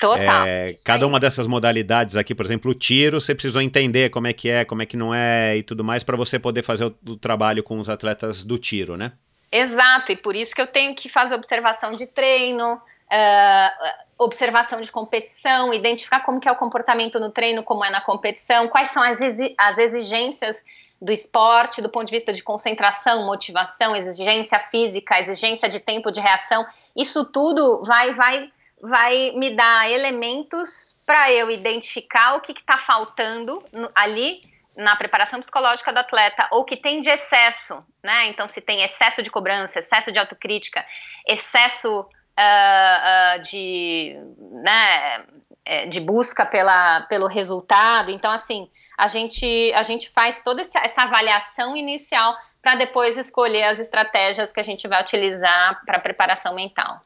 Total. É, cada uma dessas modalidades aqui, por exemplo, o tiro, você precisou entender como é que é, como é que não é e tudo mais para você poder fazer o, o, trabalho com os atletas do tiro, né? Exato, e por isso que eu tenho que fazer observação de treino, uh, observação de competição, identificar como que é o comportamento no treino, como é na competição, quais são as, exi as exigências do esporte, do ponto de vista de concentração, motivação, exigência física, exigência de tempo de reação, isso tudo vai, vai vai me dar elementos para eu identificar o que está faltando no, ali na preparação psicológica do atleta ou que tem de excesso, né? Então, se tem excesso de cobrança, excesso de autocrítica, excesso uh, uh, de, né, é, de busca pela, pelo resultado. Então, assim, a gente, a gente faz toda essa avaliação inicial para depois escolher as estratégias que a gente vai utilizar para preparação mental.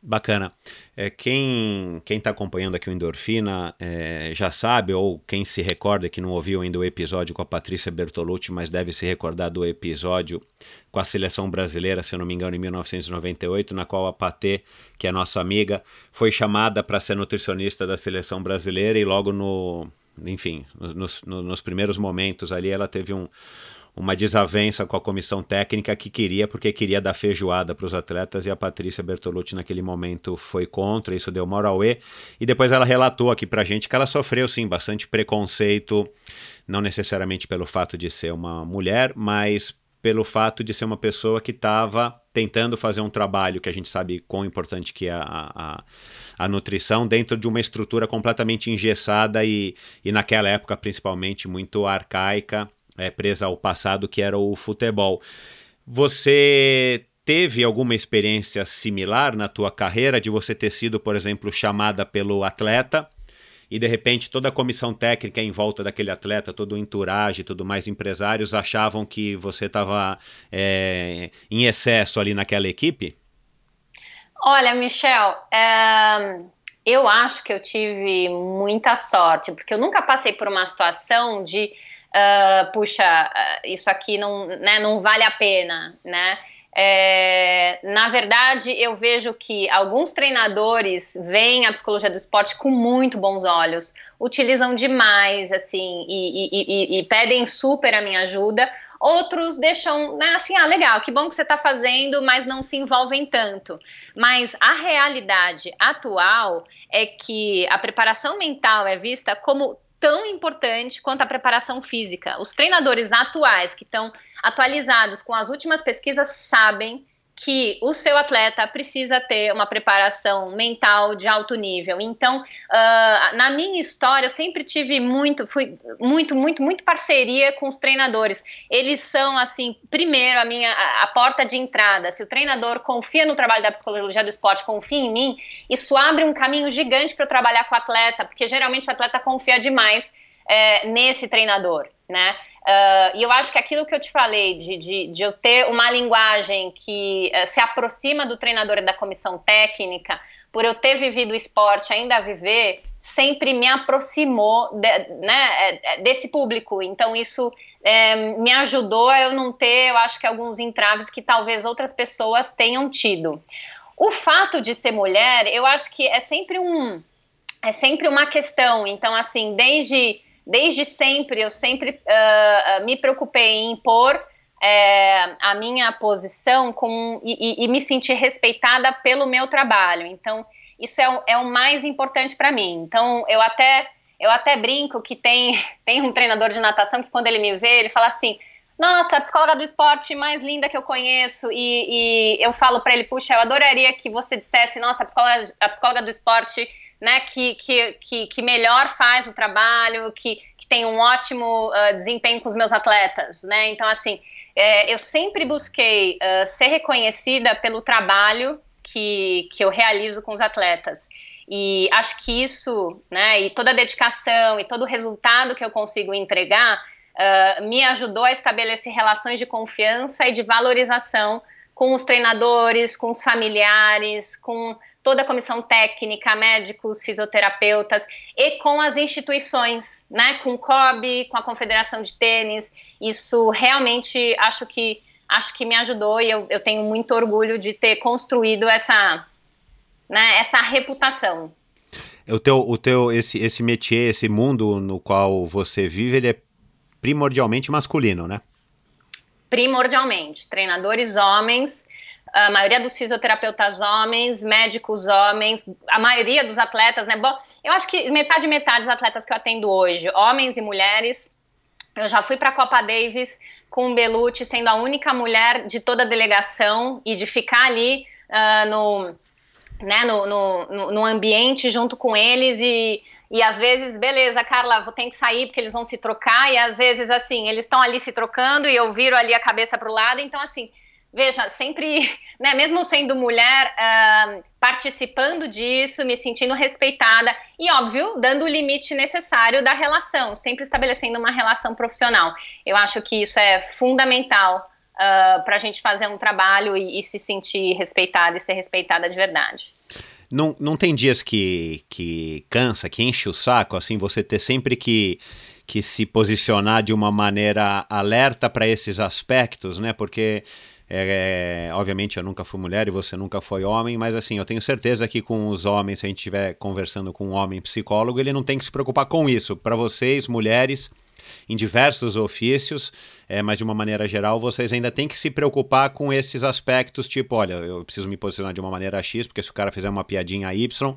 Bacana. É, quem está acompanhando aqui o Endorfina é, já sabe, ou quem se recorda que não ouviu ainda o episódio com a Patrícia Bertolucci, mas deve se recordar do episódio com a seleção brasileira, se eu não me engano, em 1998, na qual a Patê, que é nossa amiga, foi chamada para ser nutricionista da seleção brasileira e logo no. Enfim, nos, nos, nos primeiros momentos ali ela teve um, uma desavença com a comissão técnica que queria, porque queria dar feijoada para os atletas e a Patrícia Bertolucci naquele momento foi contra, isso deu moral e e depois ela relatou aqui para gente que ela sofreu sim bastante preconceito, não necessariamente pelo fato de ser uma mulher, mas pelo fato de ser uma pessoa que estava tentando fazer um trabalho que a gente sabe quão importante que é a, a, a nutrição dentro de uma estrutura completamente engessada e, e naquela época principalmente muito arcaica é, presa ao passado, que era o futebol. Você teve alguma experiência similar na tua carreira de você ter sido, por exemplo, chamada pelo atleta e de repente toda a comissão técnica em volta daquele atleta, todo o entourage, tudo mais, empresários achavam que você estava é, em excesso ali naquela equipe? Olha, Michel, é, eu acho que eu tive muita sorte, porque eu nunca passei por uma situação de uh, puxa, uh, isso aqui não, né, não vale a pena, né? É, na verdade, eu vejo que alguns treinadores veem a psicologia do esporte com muito bons olhos, utilizam demais, assim, e, e, e, e pedem super a minha ajuda. Outros deixam, né, assim, ah, legal, que bom que você está fazendo, mas não se envolvem tanto. Mas a realidade atual é que a preparação mental é vista como tão importante quanto a preparação física. Os treinadores atuais que estão atualizados com as últimas pesquisas sabem que o seu atleta precisa ter uma preparação mental de alto nível. Então, uh, na minha história, eu sempre tive muito, fui muito, muito, muito parceria com os treinadores. Eles são, assim, primeiro a minha a, a porta de entrada. Se o treinador confia no trabalho da psicologia do esporte, confia em mim, isso abre um caminho gigante para eu trabalhar com o atleta, porque geralmente o atleta confia demais é, nesse treinador, né? Uh, e eu acho que aquilo que eu te falei, de, de, de eu ter uma linguagem que uh, se aproxima do treinador e da comissão técnica, por eu ter vivido o esporte, ainda viver, sempre me aproximou de, né, é, é, desse público. Então, isso é, me ajudou a eu não ter, eu acho que alguns entraves que talvez outras pessoas tenham tido. O fato de ser mulher, eu acho que é sempre um. É sempre uma questão. Então, assim, desde desde sempre, eu sempre uh, me preocupei em impor é, a minha posição com, e, e, me sentir respeitada pelo meu trabalho. Então, isso é o, é o mais importante para mim. Então, eu até, eu até brinco que tem, tem um treinador de natação que, quando ele me vê, ele fala assim: Nossa, a psicóloga do esporte mais linda que eu conheço. E, e eu falo para ele: Puxa, eu adoraria que você dissesse: Nossa, a psicóloga, a psicóloga do esporte né, que, que, que, que melhor faz o trabalho, que, que tem um ótimo uh, desempenho com os meus atletas, né? Então, assim, é, eu sempre busquei uh, ser reconhecida pelo trabalho que, que eu realizo com os atletas. E acho que isso, né, e toda a dedicação e todo o resultado que eu consigo entregar uh, me ajudou a estabelecer relações de confiança e de valorização com os treinadores, com os familiares, com toda a comissão técnica, médicos, fisioterapeutas e com as instituições, né, com o COB, com a Confederação de Tênis. Isso realmente acho que acho que me ajudou e eu, eu tenho muito orgulho de ter construído essa, né, essa reputação. O teu, o teu esse, esse métier, esse mundo no qual você vive, ele é primordialmente masculino, né? Primordialmente. Treinadores homens, a maioria dos fisioterapeutas homens, médicos homens, a maioria dos atletas, né? Bom, eu acho que metade metade dos atletas que eu atendo hoje, homens e mulheres. Eu já fui para a Copa Davis com o Belucci sendo a única mulher de toda a delegação e de ficar ali uh, no, né, no, no, no, ambiente junto com eles e, e às vezes, beleza, Carla, vou ter que sair porque eles vão se trocar e às vezes, assim, eles estão ali se trocando e eu viro ali a cabeça para o lado, então, assim, veja, sempre, né, mesmo sendo mulher, uh, participando disso, me sentindo respeitada e, óbvio, dando o limite necessário da relação, sempre estabelecendo uma relação profissional. Eu acho que isso é fundamental uh, ah, para a gente fazer um trabalho e, e se sentir respeitada e ser respeitada de verdade. Não, não tem dias que, que cansa, que enche o saco, assim, você ter sempre que, que se posicionar de uma maneira alerta para esses aspectos, né? Porque é, é, obviamente eu nunca fui mulher e você nunca foi homem, mas assim, eu tenho certeza que com os homens, se a gente estiver conversando com um homem psicólogo, ele não tem que se preocupar com isso. Para vocês, mulheres, em diversos ofícios, é, mas de uma maneira geral, vocês ainda têm que se preocupar com esses aspectos, tipo, olha, eu preciso me posicionar de uma maneira X, porque se o cara fizer uma piadinha Y,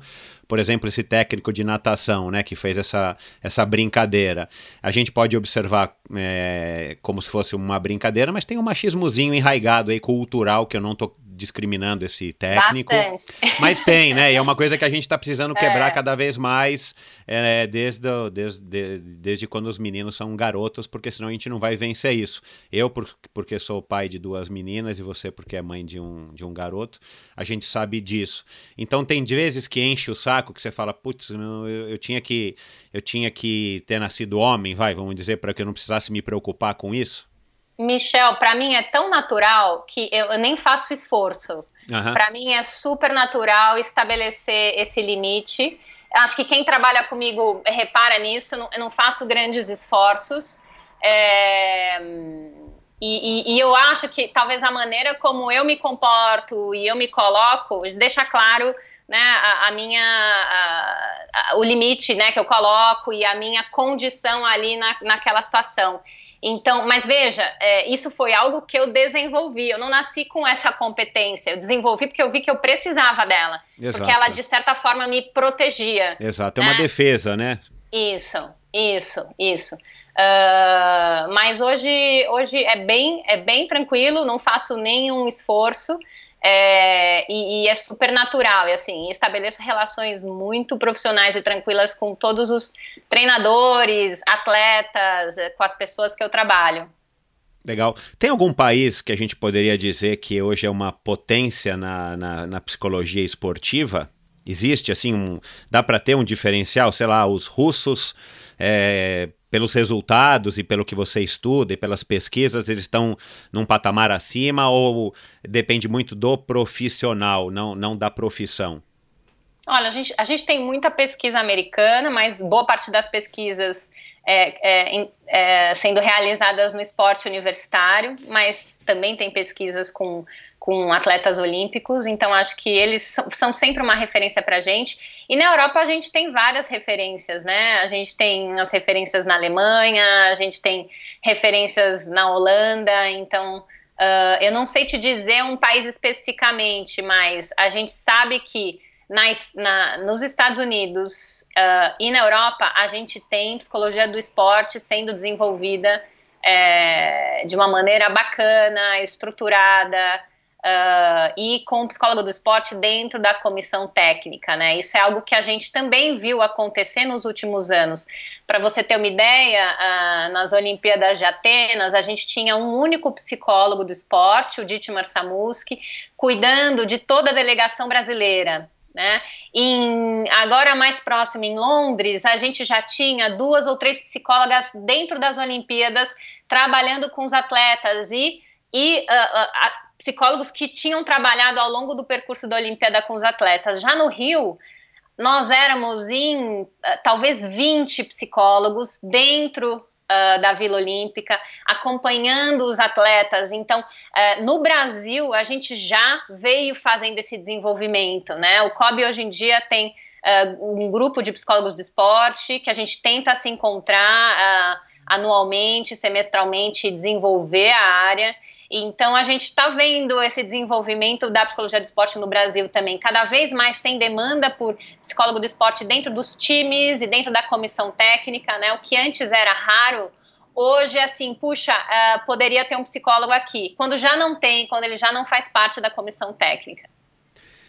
por exemplo, esse técnico de natação, né, que fez essa, essa brincadeira, a gente pode observar é, como se fosse uma brincadeira, mas tem um machismozinho enraigado aí, cultural, que eu não tô discriminando esse técnico. Bastante. Mas tem, né? E é uma coisa que a gente está precisando quebrar é. cada vez mais é, desde, desde, desde quando os meninos são garotos, porque senão a gente não vai vencer isso. Eu, por, porque sou pai de duas meninas, e você porque é mãe de um, de um garoto, a gente sabe disso. Então tem vezes que enche o saco que você fala, putz, eu, eu, tinha que eu tinha que ter nascido homem, vai, vamos dizer, para que eu não precisasse me preocupar com isso. Michel, para mim é tão natural que eu, eu nem faço esforço. Uhum. Para mim é super natural estabelecer esse limite. Acho que quem trabalha comigo repara nisso. Não, eu não faço grandes esforços. É, e, e, e, eu acho que talvez a maneira como eu me comporto e eu me coloco deixa claro né, a, a minha a, a, o limite né, que eu coloco e a minha condição ali na, naquela situação. Então, mas veja, é, isso foi algo que eu desenvolvi. Eu não nasci com essa competência. Eu desenvolvi porque eu vi que eu precisava dela. Exato. Porque ela, de certa forma, me protegia. Exato, é uma né? defesa, né? Isso, isso, isso. Uh, mas hoje, hoje é bem, é bem tranquilo, não faço nenhum esforço. É, e, e, é super natural, e assim, estabeleço relações muito profissionais e tranquilas com todos os treinadores, atletas, eh, com as pessoas que eu trabalho. Legal. Tem algum país que a gente poderia dizer que hoje é uma potência na, na, na psicologia esportiva? Existe, assim, um, dá para ter um diferencial? Sei lá, os russos é, pelos resultados e pelo que você estuda e pelas pesquisas, eles estão num patamar acima ou depende muito do profissional, não, não da profissão? Olha, a gente, a gente tem muita pesquisa americana, mas boa parte das pesquisas é, é, é, sendo realizadas no esporte universitário, mas também tem pesquisas com, com atletas olímpicos, então acho que eles são, sempre uma referência para a gente. E na Europa a gente tem várias referências, né? A gente tem as referências na Alemanha, a gente tem referências na Holanda, então. Uh, eu não sei te dizer um país especificamente, mas a gente sabe que nas, na, nos Estados Unidos uh, e na Europa, a gente tem psicologia do esporte sendo desenvolvida é, de uma maneira bacana, estruturada, uh, e com o psicólogo do esporte dentro da comissão técnica, né? Isso é algo que a gente também viu acontecer nos últimos anos. Para você ter uma ideia, uh, nas Olimpíadas de Atenas, a gente tinha um único psicólogo do esporte, o Dietmar Samuski, cuidando de toda a delegação brasileira. Né? Em, agora mais próximo, em Londres, a gente já tinha duas ou três psicólogas dentro das Olimpíadas trabalhando com os atletas e, e uh, psicólogos que tinham trabalhado ao longo do percurso da Olimpíada com os atletas. Já no Rio, nós éramos em uh, talvez 20 psicólogos dentro uh, da Vila Olímpica, acompanhando os atletas. Então, uh, no Brasil, a gente já veio fazendo esse desenvolvimento, né? O COB hoje em dia tem uh, um grupo de psicólogos do esporte que a gente tenta se encontrar anualmente, semestralmente, desenvolver a área. Então, a gente está vendo esse desenvolvimento da psicologia do esporte no Brasil também. Cada vez mais tem demanda por psicólogo do esporte dentro dos times e dentro da comissão técnica, né? O que antes era raro, hoje é assim, puxa, uh, poderia ter um psicólogo aqui. Quando já não tem, quando ele já não faz parte da comissão técnica.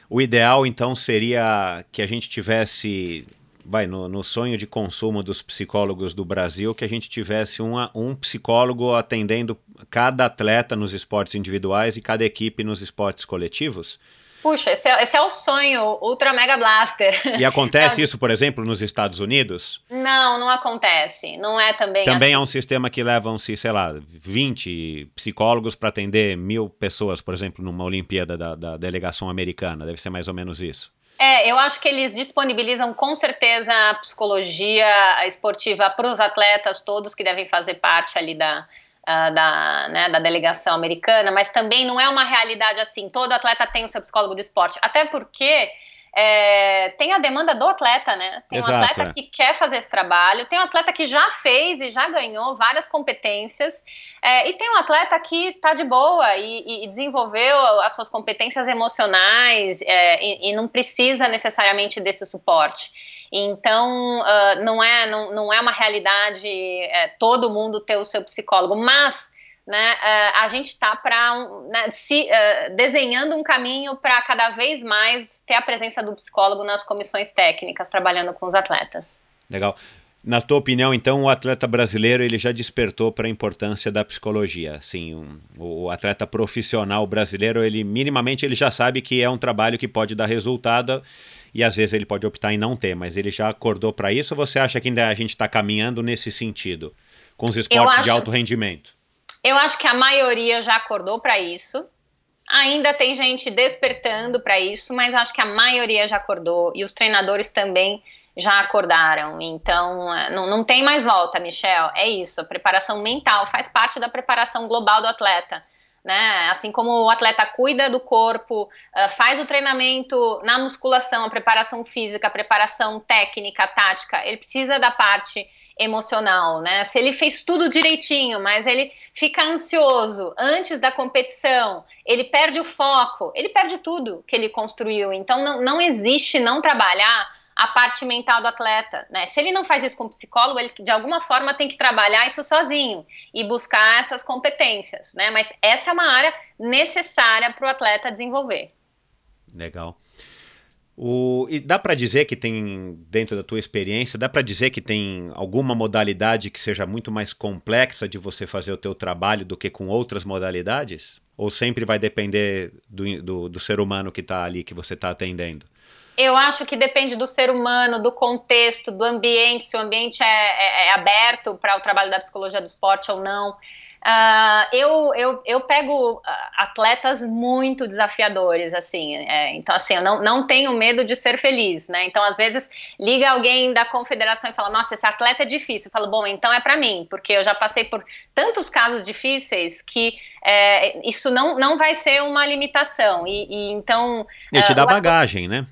O ideal, então, seria que a gente tivesse vai, no, no, sonho de consumo dos psicólogos do Brasil, que a gente tivesse uma, um psicólogo atendendo cada atleta nos esportes individuais e cada equipe nos esportes coletivos? Puxa, esse é, esse é o sonho Ultra Mega Blaster. E acontece é. isso, por exemplo, nos Estados Unidos? Não, não acontece. Não é também Também assim. é um sistema que levam-se, sei lá, 20 psicólogos para atender mil pessoas, por exemplo, numa Olimpíada da, da delegação americana. Deve ser mais ou menos isso. É, eu acho que eles disponibilizam com certeza a psicologia esportiva para os atletas todos que devem fazer parte ali da, uh, da, né, da delegação americana, mas também não é uma realidade assim, todo atleta tem o seu psicólogo de esporte, até porque é, tem a demanda do atleta, né? Tem Exato, um atleta é. que quer fazer esse trabalho, tem um atleta que já fez e já ganhou várias competências, é, e tem um atleta que está de boa e, e, desenvolveu as suas competências emocionais é, e, e, não precisa necessariamente desse suporte. Então, uh, não, é, não, não é uma realidade é, todo mundo ter o seu psicólogo, mas né, uh, a gente está para né, uh, desenhando um caminho para cada vez mais ter a presença do psicólogo nas comissões técnicas, trabalhando com os atletas. Legal. Na tua opinião, então, o atleta brasileiro ele já despertou para a importância da psicologia. Sim, um, o atleta profissional brasileiro, ele minimamente ele já sabe que é um trabalho que pode dar resultado e às vezes ele pode optar em não ter, mas ele já acordou para isso. Ou você acha que ainda a gente está caminhando nesse sentido com os esportes acho... de alto rendimento? Eu acho que a maioria já acordou para isso. Ainda tem gente despertando para isso, mas acho que a maioria já acordou e os treinadores também já acordaram. Então, é, não, não tem mais volta, Michel. É isso. A preparação mental faz parte da preparação global do atleta. Né? Assim como o atleta cuida do corpo, uh, faz o treinamento na musculação, a preparação física, a preparação técnica, tática, ele precisa da parte emocional, né? Se ele fez tudo direitinho, mas ele fica ansioso antes da competição, ele perde o foco, ele perde tudo que ele construiu. Então não, não existe não trabalhar a parte mental do atleta, né? Se ele não faz isso com o psicólogo, ele de alguma forma tem que trabalhar isso sozinho e buscar essas competências, né? Mas essa é uma área necessária para o atleta desenvolver. Legal. O, e dá para dizer que tem, dentro da tua experiência, dá para dizer que tem alguma modalidade que seja muito mais complexa de você fazer o teu trabalho do que com outras modalidades? Ou sempre vai depender do, do, do ser humano que está ali, que você está atendendo? Eu acho que depende do ser humano, do contexto, do ambiente, se o ambiente é, é, é aberto para o trabalho da psicologia do esporte ou não. Uh, eu, eu, eu pego ah, atletas muito desafiadores, assim, é, então assim, eu não, não tenho medo de ser feliz, né, então às vezes liga alguém da confederação e fala, nossa, esse atleta é difícil, eu falo, bom, então é para mim, porque eu já passei por tantos casos difíceis que é, isso não, não vai ser uma limitação, e, e então... E te uh, dá bagagem, né?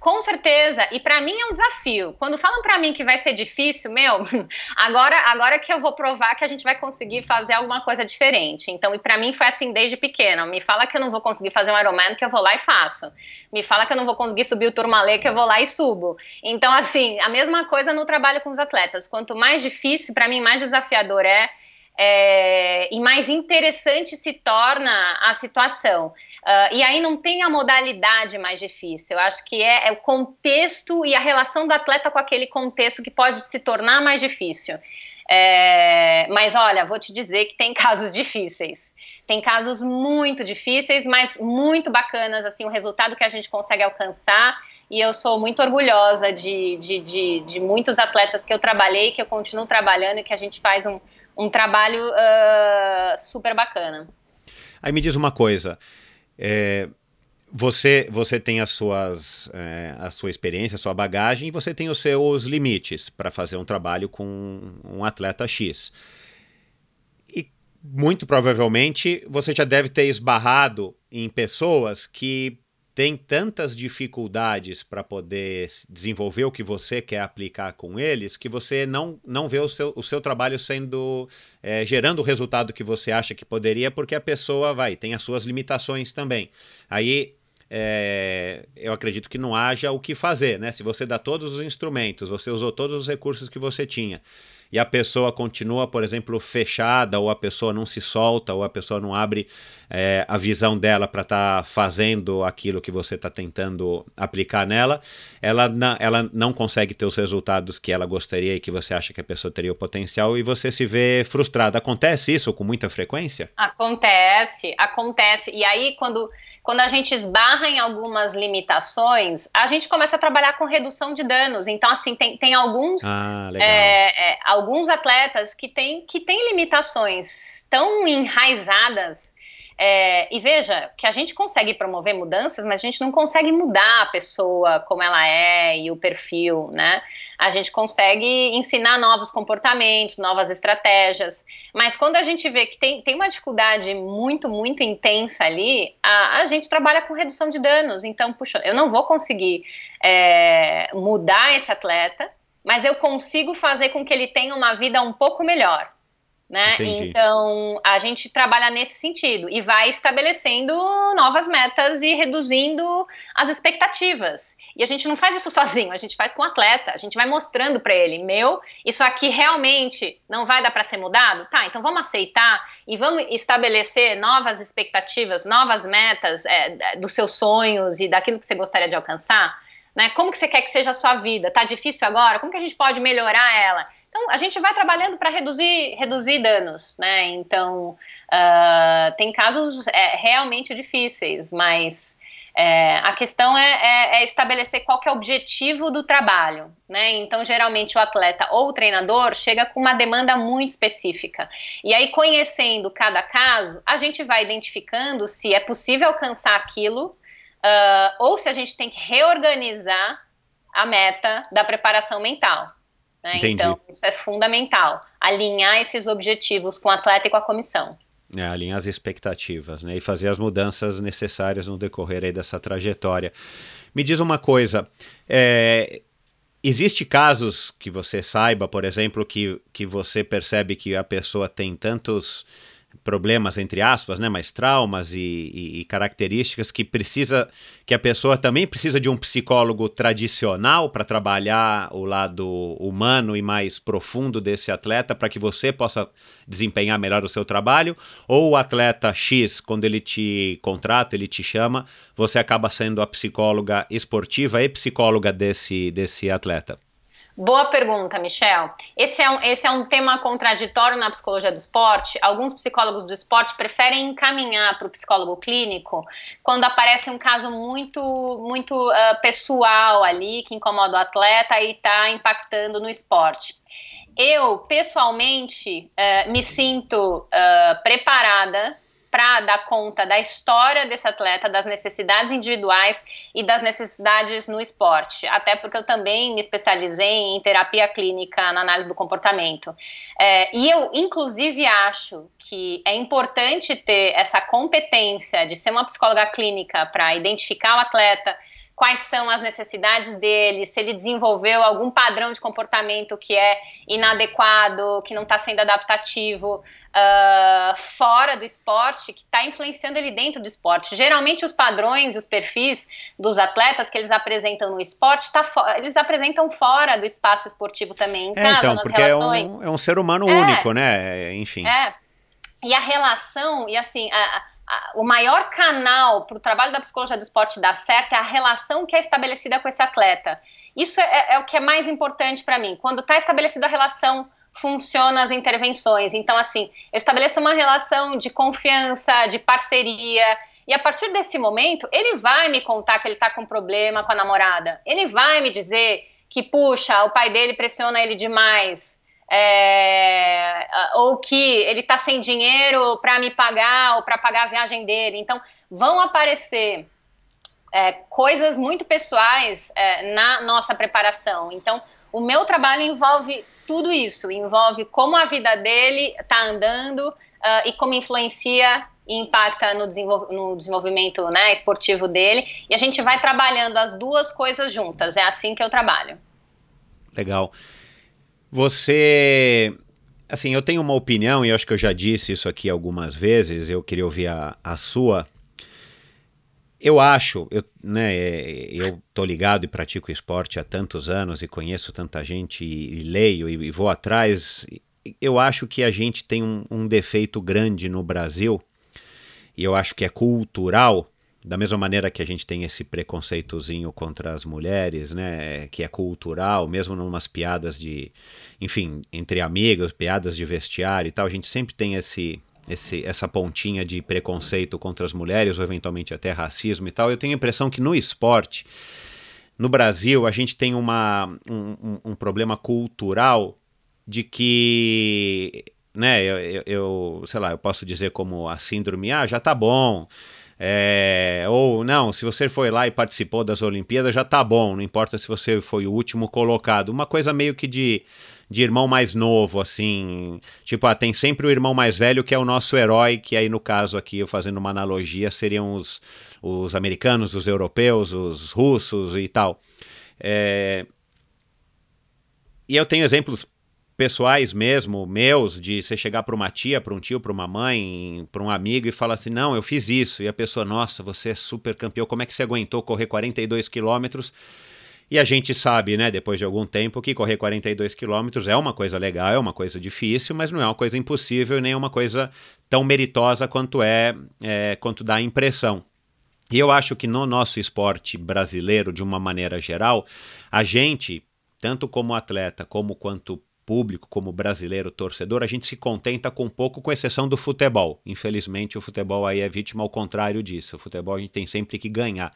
Com certeza, e para mim é um desafio. Quando falam para mim que vai ser difícil, meu, agora agora que eu vou provar que a gente vai conseguir fazer alguma coisa diferente. Então, e para mim foi assim desde pequena. Me fala que eu não vou conseguir fazer um Ironman, que eu vou lá e faço. Me fala que eu não vou conseguir subir o Turmalê, que eu vou lá e subo. Então, assim, a mesma coisa no trabalho com os atletas. Quanto mais difícil, para mim, mais desafiador é é, e mais interessante se torna a situação. Uh, e aí não tem a modalidade mais difícil. Eu acho que é, é, o contexto e a relação do atleta com aquele contexto que pode se tornar mais difícil. É, mas olha, vou te dizer que tem casos difíceis. Tem casos muito difíceis, mas muito bacanas, assim, o resultado que a gente consegue alcançar. E eu sou muito orgulhosa de, de, de, de muitos atletas que eu trabalhei, que eu continuo trabalhando e que a gente faz um, um trabalho uh, super bacana. Aí me diz uma coisa. É, você, você tem as suas, é, a sua experiência, a sua bagagem, e você tem os seus limites para fazer um trabalho com um atleta X. E muito provavelmente você já deve ter esbarrado em pessoas que tem tantas dificuldades para poder desenvolver o que você quer aplicar com eles que você não, não vê o seu, o seu trabalho sendo é, gerando o resultado que você acha que poderia, porque a pessoa vai, tem as suas limitações também. Aí é, eu acredito que não haja o que fazer, né? Se você dá todos os instrumentos, você usou todos os recursos que você tinha e a pessoa continua, por exemplo, fechada, ou a pessoa não se solta, ou a pessoa não abre é, a visão dela para estar tá fazendo aquilo que você está tentando aplicar nela, ela, na, ela não consegue ter os resultados que ela gostaria e que você acha que a pessoa teria o potencial e você se vê frustrada. Acontece isso com muita frequência? Acontece, acontece. E aí, quando quando a gente esbarra em algumas limitações, a gente começa a trabalhar com redução de danos. Então, assim, tem, tem alguns, ah, é, é, alguns atletas que têm que tem limitações tão enraizadas é, e veja que a gente consegue promover mudanças, mas a gente não consegue mudar a pessoa como ela é e o perfil, né? A gente consegue ensinar novos comportamentos, novas estratégias, mas quando a gente vê que tem, tem uma dificuldade muito, muito intensa ali, a, a gente trabalha com redução de danos. Então, puxa, eu não vou conseguir é, mudar esse atleta, mas eu consigo fazer com que ele tenha uma vida um pouco melhor né? Entendi. Então a gente trabalha nesse sentido e vai estabelecendo novas metas e reduzindo as expectativas. E a gente não faz isso sozinho, a gente faz com o atleta. A gente vai mostrando para ele, meu, isso aqui realmente não vai dar para ser mudado. Tá, então vamos aceitar e vamos estabelecer novas expectativas, novas metas é, dos seus sonhos e daquilo que você gostaria de alcançar. Né? Como que você quer que seja a sua vida? Tá difícil agora? Como que a gente pode melhorar ela? Então, a gente vai trabalhando para reduzir, reduzir danos, né? Então, uh, tem casos é, realmente difíceis, mas é, a questão é, é, é, estabelecer qual é o objetivo do trabalho, né? Então, geralmente, o atleta ou o treinador chega com uma demanda muito específica. E aí, conhecendo cada caso, a gente vai identificando se é possível alcançar aquilo uh, ou se a gente tem que reorganizar a meta da preparação mental. Né? Então, isso é fundamental, alinhar esses objetivos com o atleta e com a comissão. É, alinhar as expectativas né? e fazer as mudanças necessárias no decorrer aí dessa trajetória. Me diz uma coisa, é, Existe casos que você saiba, por exemplo, que, que você percebe que a pessoa tem tantos problemas entre aspas, né, mas traumas e, e, e, características que precisa que a pessoa também precisa de um psicólogo tradicional para trabalhar o lado humano e mais profundo desse atleta para que você possa desempenhar melhor o seu trabalho ou o atleta X quando ele te contrata, ele te chama, você acaba sendo a psicóloga esportiva e psicóloga desse desse atleta. Boa pergunta, Michel. Esse é, um, esse é um tema contraditório na psicologia do esporte. Alguns psicólogos do esporte preferem encaminhar para o psicólogo clínico quando aparece um caso muito, muito uh, pessoal ali que incomoda o atleta e está impactando no esporte. Eu, pessoalmente, uh, me sinto uh, preparada para dar conta da história desse atleta, das necessidades individuais e das necessidades no esporte. Até porque eu também me especializei em terapia clínica na análise do comportamento. É, e eu, inclusive, acho que é importante ter essa competência de ser uma psicóloga clínica para identificar o atleta quais são as necessidades dele, se ele desenvolveu algum padrão de comportamento que é inadequado, que não está sendo adaptativo uh, fora do esporte, que está influenciando ele dentro do esporte. Geralmente os padrões, os perfis dos atletas que eles apresentam no esporte, tá eles apresentam fora do espaço esportivo também, em é, casa, então, nas porque relações. É um, é um ser humano é, único, né? Enfim. É. E a relação, e assim, a, o maior canal para o trabalho da psicologia do esporte dar certo é a relação que é estabelecida com esse atleta. Isso é, é o que é mais importante para mim. Quando está estabelecida a relação, funcionam as intervenções. Então, assim, eu estabeleço uma relação de confiança, de parceria. E a partir desse momento, ele vai me contar que ele está com problema com a namorada. Ele vai me dizer que, puxa, o pai dele pressiona ele demais é, ou que ele está sem dinheiro para me pagar ou para pagar a viagem dele. Então, vão aparecer é, coisas muito pessoais é, na nossa preparação. Então, o meu trabalho envolve tudo isso, envolve como a vida dele está andando uh, e como influencia e impacta no, no desenvolvimento né, esportivo dele. E a gente vai trabalhando as duas coisas juntas. É assim que eu trabalho. Legal. Você. Assim, eu tenho uma opinião, e acho que eu já disse isso aqui algumas vezes, eu queria ouvir a, a sua. Eu acho, eu, né, eu tô ligado e pratico esporte há tantos anos e conheço tanta gente e, e leio e, e, vou atrás. Eu acho que a gente tem um, um defeito grande no Brasil, e eu acho que é cultural, da mesma maneira que a gente tem esse preconceitozinho contra as mulheres, né, que é cultural, mesmo numas piadas de, enfim, entre amigos, piadas de vestiário e tal, a gente sempre tem esse, esse, essa pontinha de preconceito contra as mulheres, ou eventualmente até racismo e tal. Eu tenho a impressão que no esporte, no Brasil, a gente tem uma, um, um problema cultural de que, né, eu, eu, sei lá, eu posso dizer como a síndrome, ah, já tá bom, é, ou não, se você foi lá e participou das Olimpíadas, já tá bom, não importa se você foi o último colocado. Uma coisa meio que de, de irmão mais novo, assim. Tipo, ah, tem sempre o irmão mais velho que é o nosso herói, que aí no caso aqui, eu fazendo uma analogia, seriam os, os americanos, os europeus, os russos e tal. É, e eu tenho exemplos pessoais mesmo, meus, de você chegar para uma tia, para um tio, para uma mãe, para um amigo e falar assim: não, eu fiz isso. E a pessoa, nossa, você é super campeão, como é que você aguentou correr 42 quilômetros? E a gente sabe, né, depois de algum tempo, que correr 42 quilômetros é uma coisa legal, é uma coisa difícil, mas não é uma coisa impossível, nem uma coisa tão meritosa quanto é, é quanto dá a impressão. E eu acho que no nosso esporte brasileiro, de uma maneira geral, a gente, tanto como atleta como quanto público, como brasileiro torcedor, a gente se contenta com pouco, com exceção do futebol. Infelizmente, o futebol aí é vítima ao contrário disso. O futebol a gente tem sempre que ganhar.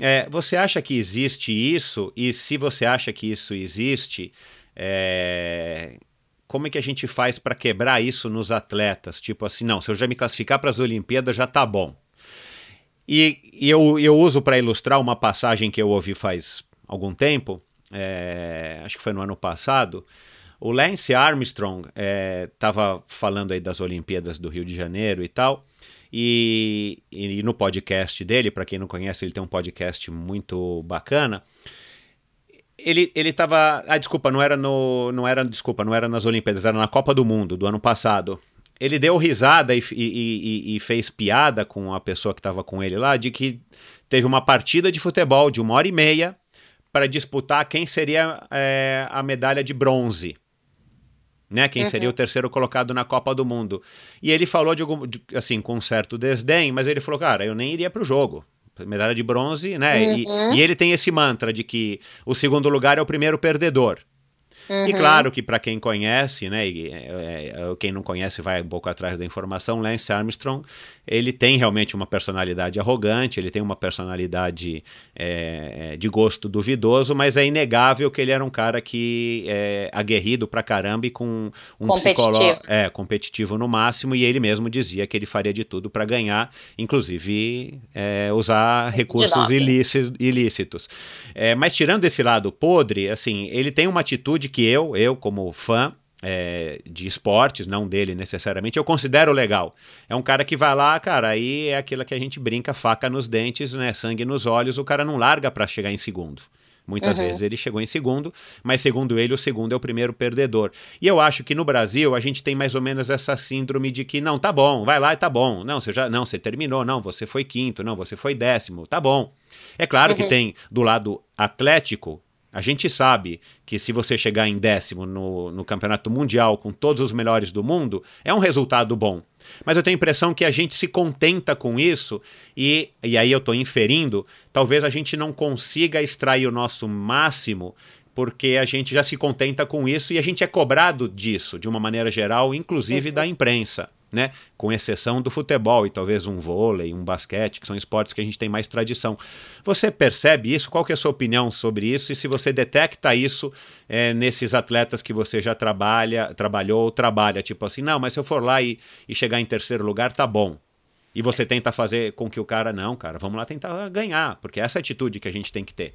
É, você acha que existe isso? E se você acha que isso existe, é, como é que a gente faz para quebrar isso nos atletas? Tipo assim, não, se eu já me classificar para as Olimpíadas já tá bom. E, e eu, eu uso para ilustrar uma passagem que eu ouvi faz algum tempo, é, acho que foi no ano passado, o Lance Armstrong estava é, falando aí das Olimpíadas do Rio de Janeiro e tal, e, e no podcast dele, para quem não conhece, ele tem um podcast muito bacana. Ele, ele tava. Ah, desculpa, não era no. Não era, desculpa, não era nas Olimpíadas, era na Copa do Mundo do ano passado. Ele deu risada e, e, e, e fez piada com a pessoa que estava com ele lá de que teve uma partida de futebol de uma hora e meia para disputar quem seria é, a medalha de bronze né? Quem uhum. seria o terceiro colocado na Copa do Mundo. E ele falou de algum, de, assim, com um certo desdém, mas ele falou, cara, eu nem iria pro jogo. medalha de bronze, né? Uhum. E, e, ele tem esse mantra de que o segundo lugar é o primeiro perdedor. Uhum. E claro que para quem conhece, né, e, é, é, quem não conhece vai um pouco atrás da informação, Lance Armstrong, ele tem realmente uma personalidade arrogante, ele tem uma personalidade é, de gosto duvidoso, mas é inegável que ele era um cara que é aguerrido pra caramba e com um psicólogo é, competitivo no máximo, e ele mesmo dizia que ele faria de tudo para ganhar, inclusive é, usar recursos ilícitos. É, mas tirando esse lado podre, assim, ele tem uma atitude que eu, eu como fã, é, de esportes, não dele necessariamente, eu considero legal. É um cara que vai lá, cara, aí é aquilo que a gente brinca, faca nos dentes, né, sangue nos olhos, o cara não larga para chegar em segundo. Muitas uhum. vezes ele chegou em segundo, mas segundo ele, o segundo é o primeiro perdedor. E eu acho que no Brasil a gente tem mais ou menos essa síndrome de que não, tá bom, vai lá e tá bom. Não, você já não, você terminou, não, você foi quinto, não, você foi décimo, tá bom. É claro uhum. que tem do lado atlético a gente sabe que se você chegar em décimo no, no campeonato mundial com todos os melhores do mundo, é um resultado bom. Mas eu tenho a impressão que a gente se contenta com isso e, e aí eu estou inferindo, talvez a gente não consiga extrair o nosso máximo porque a gente já se contenta com isso e a gente é cobrado disso, de uma maneira geral, inclusive da imprensa né? Com exceção do futebol e talvez um vôlei, um basquete, que são esportes que a gente tem mais tradição. Você percebe isso? Qual que é a sua opinião sobre isso? E se você detecta isso é, nesses atletas que você já trabalha, trabalhou ou trabalha, tipo assim, não, mas se eu for lá e, e chegar em terceiro lugar, tá bom. E você tenta fazer com que o cara, não, cara, vamos lá tentar ganhar, porque essa é atitude que a gente tem que ter.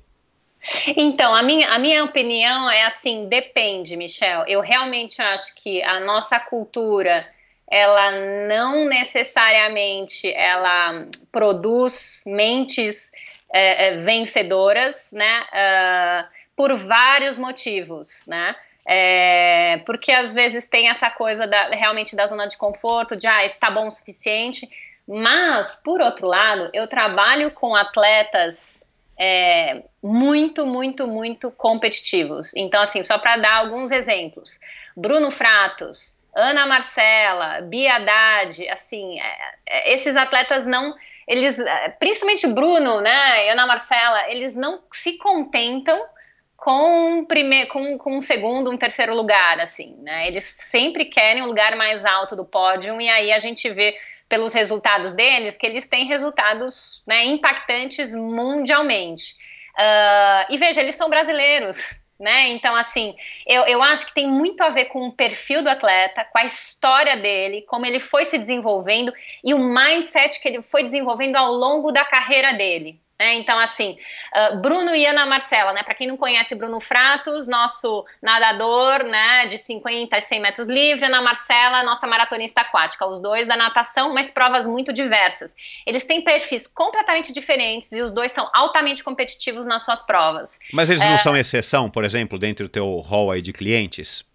Então, a minha, a minha opinião é assim: depende, Michel. Eu realmente acho que a nossa cultura ela não necessariamente ela produz mentes é, é, vencedoras, né? Uh, por vários motivos, né? É, porque às vezes tem essa coisa da, realmente da zona de conforto, de ah, está bom o suficiente. Mas, por outro lado, eu trabalho com atletas é, muito, muito, muito competitivos. Então, assim, só para dar alguns exemplos: Bruno Fratos, Ana Marcela, Bia Haddad, assim, é, é, esses atletas não, eles, é, principalmente Bruno, né, Ana Marcela, eles não se contentam com um primeiro, com, com um segundo, um terceiro lugar, assim, né, eles sempre querem o lugar mais alto do pódio e aí a gente vê pelos resultados deles que eles têm resultados né, impactantes mundialmente. Uh, e veja, eles são brasileiros, né? Então, assim, eu, eu acho que tem muito a ver com o perfil do atleta, com a história dele, como ele foi se desenvolvendo e o mindset que ele foi desenvolvendo ao longo da carreira dele. Né? Então, assim, uh, Bruno e Ana Marcela, né? Para quem não conhece Bruno Fratos, nosso nadador, né, de 50 e 100 metros livre, Ana Marcela, nossa maratonista aquática, os dois da natação, mas provas muito diversas. Eles têm perfis completamente diferentes e os dois são altamente competitivos nas suas provas. Mas eles não é... são exceção, por exemplo, dentro do teu hall aí de clientes?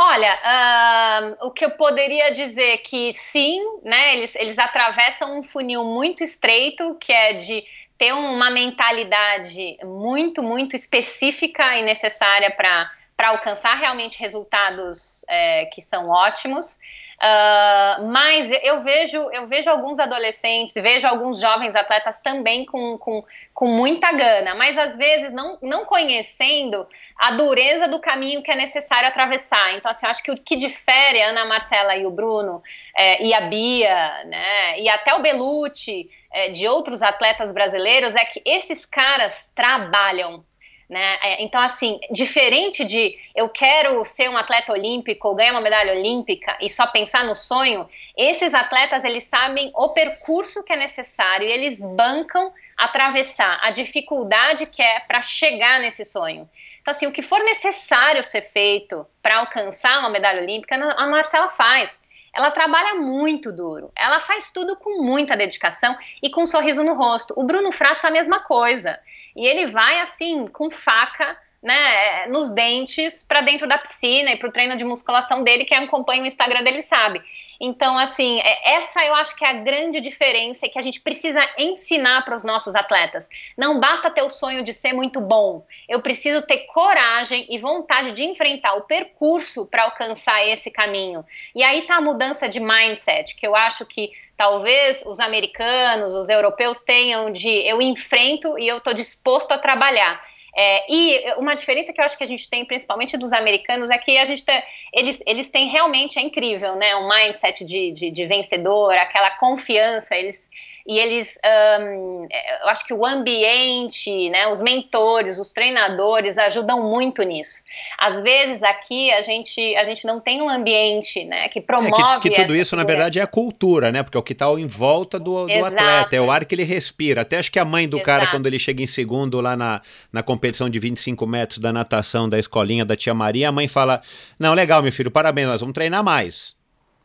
Olha, uh, o que eu poderia dizer que sim, né? Eles, eles atravessam um funil muito estreito, que é de ter uma mentalidade muito, muito específica e necessária para alcançar realmente resultados é, que são ótimos. Uh, mas eu vejo, eu vejo alguns adolescentes, vejo alguns jovens atletas também com, com, com muita gana, mas às vezes não, não conhecendo a dureza do caminho que é necessário atravessar. Então, assim, acho que o que difere a Ana Marcela e o Bruno, é, e a Bia, né, e até o Belucci, é, de outros atletas brasileiros, é que esses caras trabalham. Né? É, então, assim, diferente de eu quero ser um atleta olímpico ou ganhar uma medalha olímpica e só pensar no sonho, esses atletas eles sabem o percurso que é necessário e eles bancam atravessar a dificuldade que é para chegar nesse sonho. Então, assim, o que for necessário ser feito para alcançar uma medalha olímpica, a Marcela faz. Ela trabalha muito duro, ela faz tudo com muita dedicação e com um sorriso no rosto. O Bruno Fratos a mesma coisa. E ele vai assim, com faca né, nos dentes para dentro da piscina e para o treino de musculação dele, quem acompanha o Instagram dele sabe. Então, assim, é, essa eu acho que é a grande diferença que a gente precisa ensinar para os nossos atletas. Não basta ter o sonho de ser muito bom, eu preciso ter coragem e vontade de enfrentar o percurso para alcançar esse caminho. E aí tá a mudança de mindset, que eu acho que talvez os americanos, os europeus tenham de eu enfrento e eu estou disposto a trabalhar. É, e uma diferença que eu acho que a gente tem, principalmente dos americanos, é que a gente tem, eles, eles têm realmente, é incrível, né? Um mindset de, de, de vencedor, aquela confiança, eles, e eles, um, é, eu acho que o ambiente, né, os mentores, os treinadores ajudam muito nisso. Às vezes aqui a gente, a gente não tem um ambiente, né, que promove. É que, que tudo isso na verdade é a cultura, né, porque é o que está em volta do, do atleta, é o ar que ele respira. Até acho que a mãe do Exato. cara quando ele chega em segundo lá na, na competição de 25 metros da natação da escolinha da tia Maria, a mãe fala: não, legal, meu filho, parabéns, nós vamos treinar mais.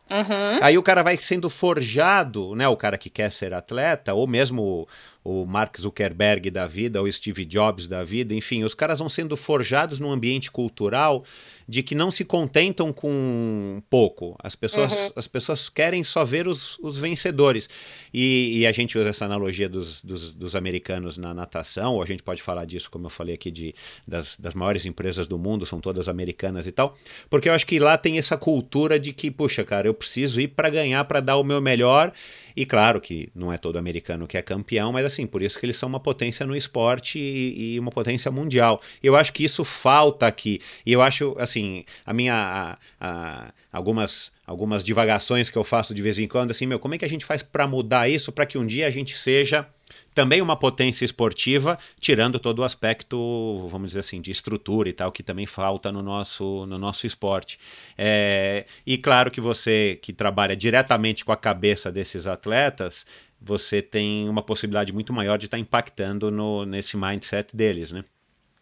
Uhum. Aí o cara vai sendo forjado, né? O cara que quer ser atleta, ou mesmo o Mark Zuckerberg da vida, ou Steve Jobs da vida, enfim, os caras vão sendo forjados num ambiente cultural de que não se contentam com pouco. As pessoas, uhum. as pessoas querem só ver os, os vencedores. E, e, a gente usa essa analogia dos, dos, dos, americanos na natação, ou a gente pode falar disso, como eu falei aqui, de, das, das maiores empresas do mundo, são todas americanas e tal, porque eu acho que lá tem essa cultura de que, puxa, cara, eu preciso ir para ganhar, para dar o meu melhor. E claro que não é todo americano que é campeão, mas assim, por isso que eles são uma potência no esporte e, e uma potência mundial. Eu acho que isso falta aqui. E eu acho, assim, a minha. A, a, algumas algumas divagações que eu faço de vez em quando, assim, meu, como é que a gente faz para mudar isso para que um dia a gente seja também uma potência esportiva, tirando todo o aspecto, vamos dizer assim, de estrutura e tal, que também falta no nosso, no nosso esporte. É, e claro que você que trabalha diretamente com a cabeça desses atletas, você tem uma possibilidade muito maior de estar tá impactando no, nesse mindset deles, né?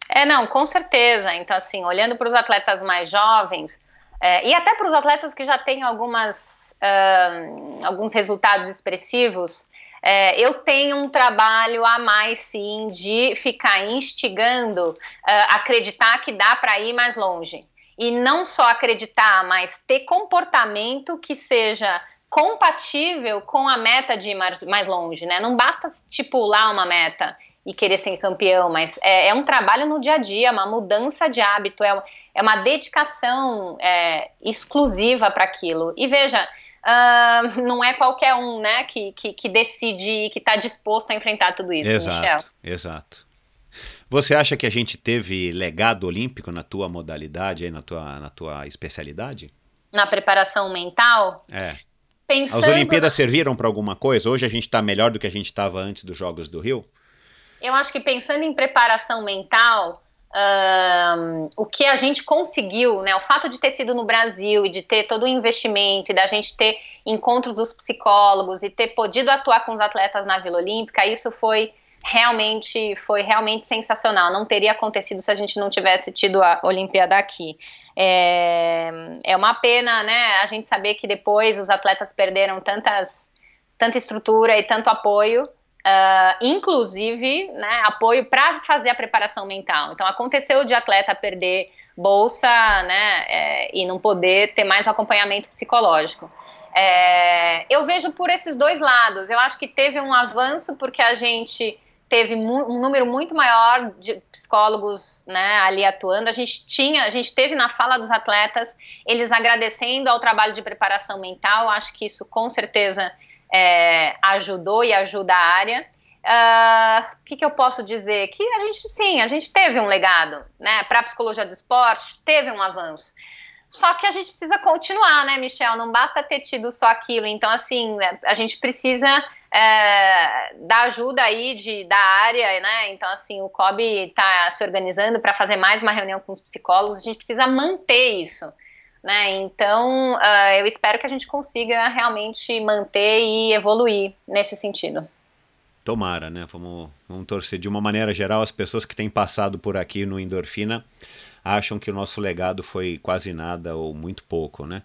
É, não, com certeza. Então, assim, olhando para os atletas mais jovens, é, e até para os atletas que já têm algumas, uh, alguns resultados expressivos, é, eu tenho um trabalho a mais, sim, de ficar instigando, uh, acreditar que dá para ir mais longe. E não só acreditar, mas ter comportamento que seja compatível com a meta de ir mais, mais longe, né? Não basta estipular uma meta e querer ser campeão, mas é, é, um trabalho no dia a dia, uma mudança de hábito, é, é uma dedicação é, exclusiva para aquilo. E veja, uh, não é qualquer um, né, que, que, que decide, que está disposto a enfrentar tudo isso, exato, Michel. Exato. Você acha que a gente teve legado olímpico na tua modalidade, aí, na, tua, na tua especialidade? Na preparação mental? É. Pensando As Olimpíadas na... serviram para alguma coisa? Hoje a gente está melhor do que a gente estava antes dos Jogos do Rio? Eu acho que pensando em preparação mental, o que a gente conseguiu, né, o fato de ter sido no Brasil e de ter todo o investimento e da gente ter encontros dos psicólogos e ter podido atuar com os atletas na Vila Olímpica, isso foi realmente foi realmente sensacional. Não teria acontecido se a gente não tivesse tido a Olimpíada aqui. É, é uma pena, né, a gente saber que depois os atletas perderam tantas tanta estrutura e tanto apoio Uh, inclusive, né, apoio para fazer a preparação mental. Então, aconteceu de atleta perder bolsa, né, é, e não poder ter mais um acompanhamento psicológico. É, eu vejo por esses dois lados. Eu acho que teve um avanço porque a gente teve um número muito maior de psicólogos né, ali atuando. A gente tinha, a gente teve na fala dos atletas eles agradecendo ao trabalho de preparação mental. Acho que isso com certeza é, ajudou e ajuda a área. O uh, ah, que, que eu posso dizer? Que a gente, sim, a gente teve um legado, né? Para a psicologia do esporte, teve um avanço. Só que a gente precisa continuar, né, Michel? Não basta ter tido só aquilo. Então, assim, né, a gente precisa é, da ajuda aí de, da área, né? Então, assim, o COB está se organizando para fazer mais uma reunião com os psicólogos. A gente precisa manter isso. Né? Então, uh, eu espero que a gente consiga realmente manter e evoluir nesse sentido. Tomara, né? Vamos, vamos torcer. De uma maneira geral, as pessoas que têm passado por aqui no Endorfina acham que o nosso legado foi quase nada ou muito pouco, né?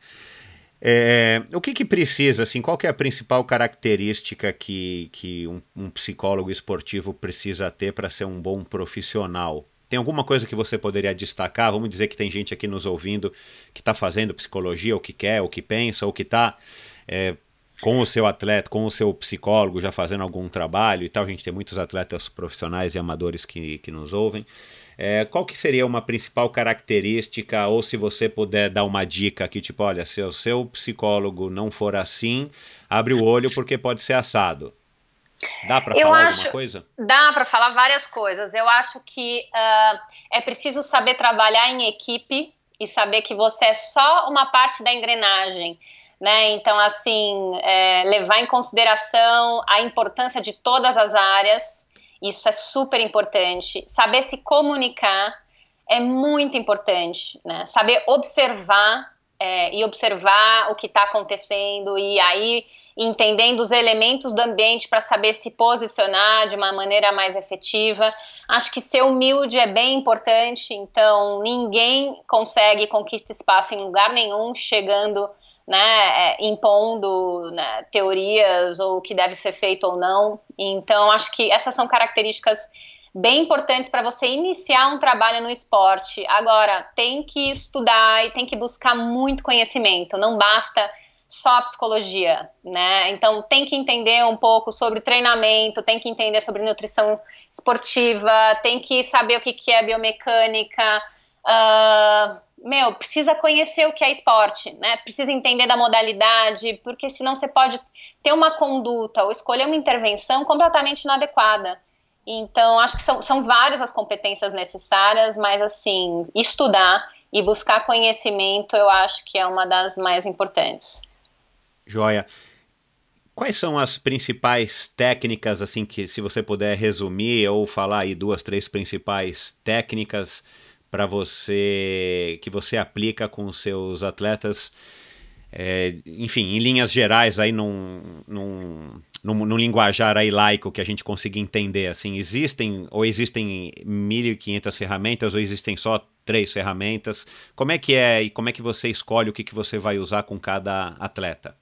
É, o que, que precisa, assim, qual é a principal característica que, que um, um psicólogo esportivo precisa ter para ser um bom profissional tem alguma coisa que você poderia destacar? Vamos dizer que tem gente aqui nos ouvindo que está fazendo psicologia, ou que quer, ou que pensa, ou que está é, com o seu atleta, com o seu psicólogo, já fazendo algum trabalho e tal. A gente tem muitos atletas profissionais e amadores que, que nos ouvem. É, qual que seria uma principal característica, ou se você puder dar uma dica aqui, tipo, olha, se o seu psicólogo não for assim, abre o olho porque pode ser assado. Dá para falar acho, alguma coisa? Dá para falar várias coisas. Eu acho que uh, é preciso saber trabalhar em equipe e saber que você é só uma parte da engrenagem. Né? Então, assim, é, levar em consideração a importância de todas as áreas, isso é super importante. Saber se comunicar é muito importante, né? Saber observar é, e observar o que está acontecendo e aí entendendo os elementos do ambiente para saber se posicionar de uma maneira mais efetiva. Acho que ser humilde é bem importante, então ninguém consegue conquistar espaço em lugar nenhum chegando né, é, impondo né, teorias ou o que deve ser feito ou não. Então, acho que essas são características bem importantes para você iniciar um trabalho no esporte. Agora, tem que estudar e tem que buscar muito conhecimento, não basta só a psicologia, né? Então tem que entender um pouco sobre treinamento, tem que entender sobre nutrição esportiva, tem que saber o que, que é biomecânica, uh, meu, precisa conhecer o que é esporte, né? Precisa entender da modalidade, porque senão você pode ter uma conduta ou escolher uma intervenção completamente inadequada. Então, acho que são, são várias as competências necessárias, mas assim, estudar e buscar conhecimento eu acho que é uma das mais importantes. Joia. Quais são as principais técnicas, assim, que se você puder resumir ou falar aí duas, três principais técnicas para você que você aplica com os seus atletas, é, enfim, em linhas gerais aí num, num, num, num, linguajar aí laico que a gente consiga entender, assim, existem ou existem 1.500 ferramentas ou existem só três ferramentas? Como é que é e como é que você escolhe o que, que você vai usar com cada atleta?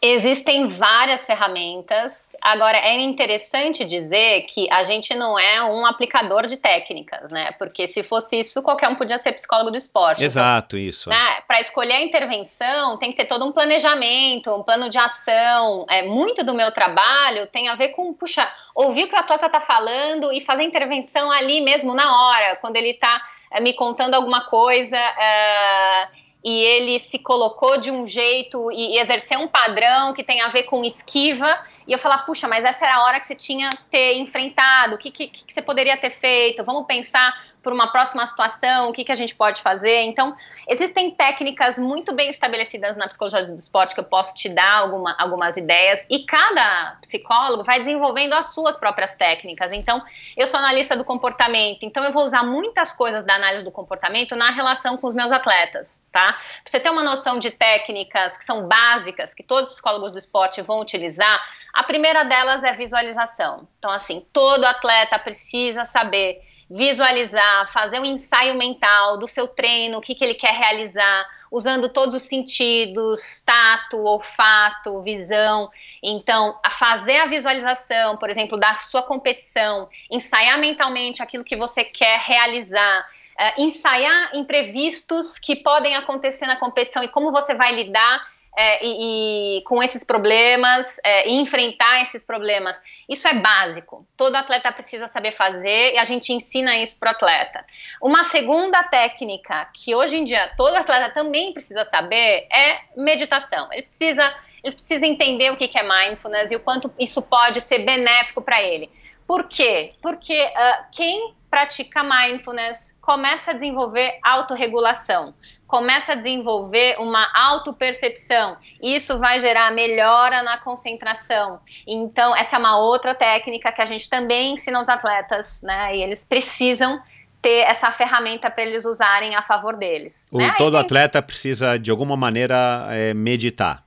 Existem várias ferramentas. Agora, é interessante dizer que a gente não é um aplicador de técnicas, né? Porque se fosse isso, qualquer um podia ser psicólogo do esporte. Exato, então, isso. Né? Para escolher a intervenção, tem que ter todo um planejamento, um plano de ação. É, muito do meu trabalho tem a ver com, puxa, ouvir o que o atleta está falando e fazer intervenção ali mesmo na hora, quando ele está é, me contando alguma coisa. É, e ele se colocou de um jeito e, e exerceu um padrão que tem a ver com esquiva, e eu falar, puxa, mas essa era a hora que você tinha ter enfrentado, o que, que, que você poderia ter feito, vamos pensar por uma próxima situação, o que, que a gente pode fazer. Então, existem técnicas muito bem estabelecidas na psicologia do esporte que eu posso te dar alguma, algumas ideias, e cada psicólogo vai desenvolvendo as suas próprias técnicas. Então, eu sou analista do comportamento, então eu vou usar muitas coisas da análise do comportamento na relação com os meus atletas, tá? Pra você ter uma noção de técnicas que são básicas, que todos os psicólogos do esporte vão utilizar, a primeira delas é visualização. Então, assim, todo atleta precisa saber visualizar, fazer um ensaio mental do seu treino, o que, que ele quer realizar, usando todos os sentidos, tato, olfato, visão. Então, a fazer a visualização, por exemplo, da sua competição, ensaiar mentalmente aquilo que você quer realizar. Uh, ensaiar imprevistos que podem acontecer na competição e como você vai lidar é, e, e, com esses problemas é, e enfrentar esses problemas. Isso é básico. Todo atleta precisa saber fazer e a gente ensina isso para o atleta. Uma segunda técnica que hoje em dia todo atleta também precisa saber é meditação. Ele precisa, ele precisa entender o que é mindfulness e o quanto isso pode ser benéfico para ele. Por quê? Porque uh, quem pratica mindfulness começa a desenvolver autorregulação, começa a desenvolver uma autopercepção. Isso vai gerar melhora na concentração. Então, essa é uma outra técnica que a gente também ensina aos atletas, né? E eles precisam ter essa ferramenta para eles usarem a favor deles. O, né? Todo tem... atleta precisa, de alguma maneira, é, meditar.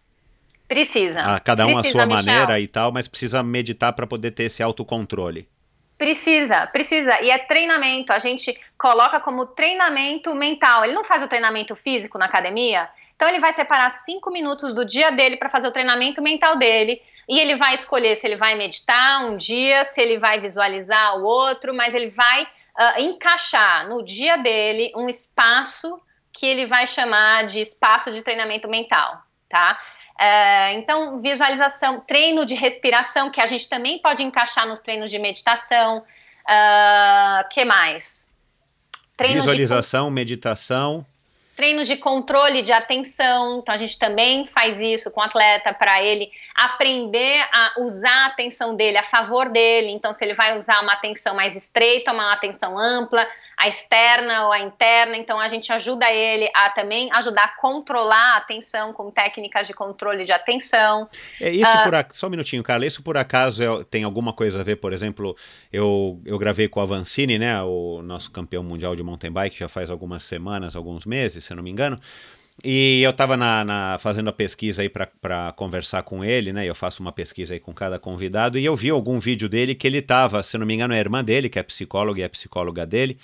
Precisa. Ah, cada um precisa, a sua Michel. maneira e tal, mas precisa meditar para poder ter esse autocontrole. Precisa, precisa. E é treinamento. A gente coloca como treinamento mental. Ele não faz o treinamento físico na academia. Então ele vai separar cinco minutos do dia dele para fazer o treinamento mental dele. E ele vai escolher se ele vai meditar um dia, se ele vai visualizar o outro, mas ele vai uh, encaixar no dia dele um espaço que ele vai chamar de espaço de treinamento mental, tá? Uh, então, visualização, treino de respiração, que a gente também pode encaixar nos treinos de meditação. Uh, que mais? Treinos visualização, de... meditação treinos de controle de atenção. Então a gente também faz isso com o atleta para ele aprender a usar a atenção dele a favor dele. Então se ele vai usar uma atenção mais estreita, uma atenção ampla, a externa ou a interna, então a gente ajuda ele a também ajudar a controlar a atenção com técnicas de controle de atenção. É isso uh, por a... só um minutinho, Carla. Isso por acaso é... tem alguma coisa a ver, por exemplo, eu, eu gravei com o Avancini, né, o nosso campeão mundial de mountain bike já faz algumas semanas, alguns meses, se eu não me engano. E eu estava na, na, fazendo a pesquisa aí para conversar com ele, né? Eu faço uma pesquisa aí com cada convidado e eu vi algum vídeo dele que ele estava, se não me engano, é a irmã dele, que é psicóloga e é psicóloga dele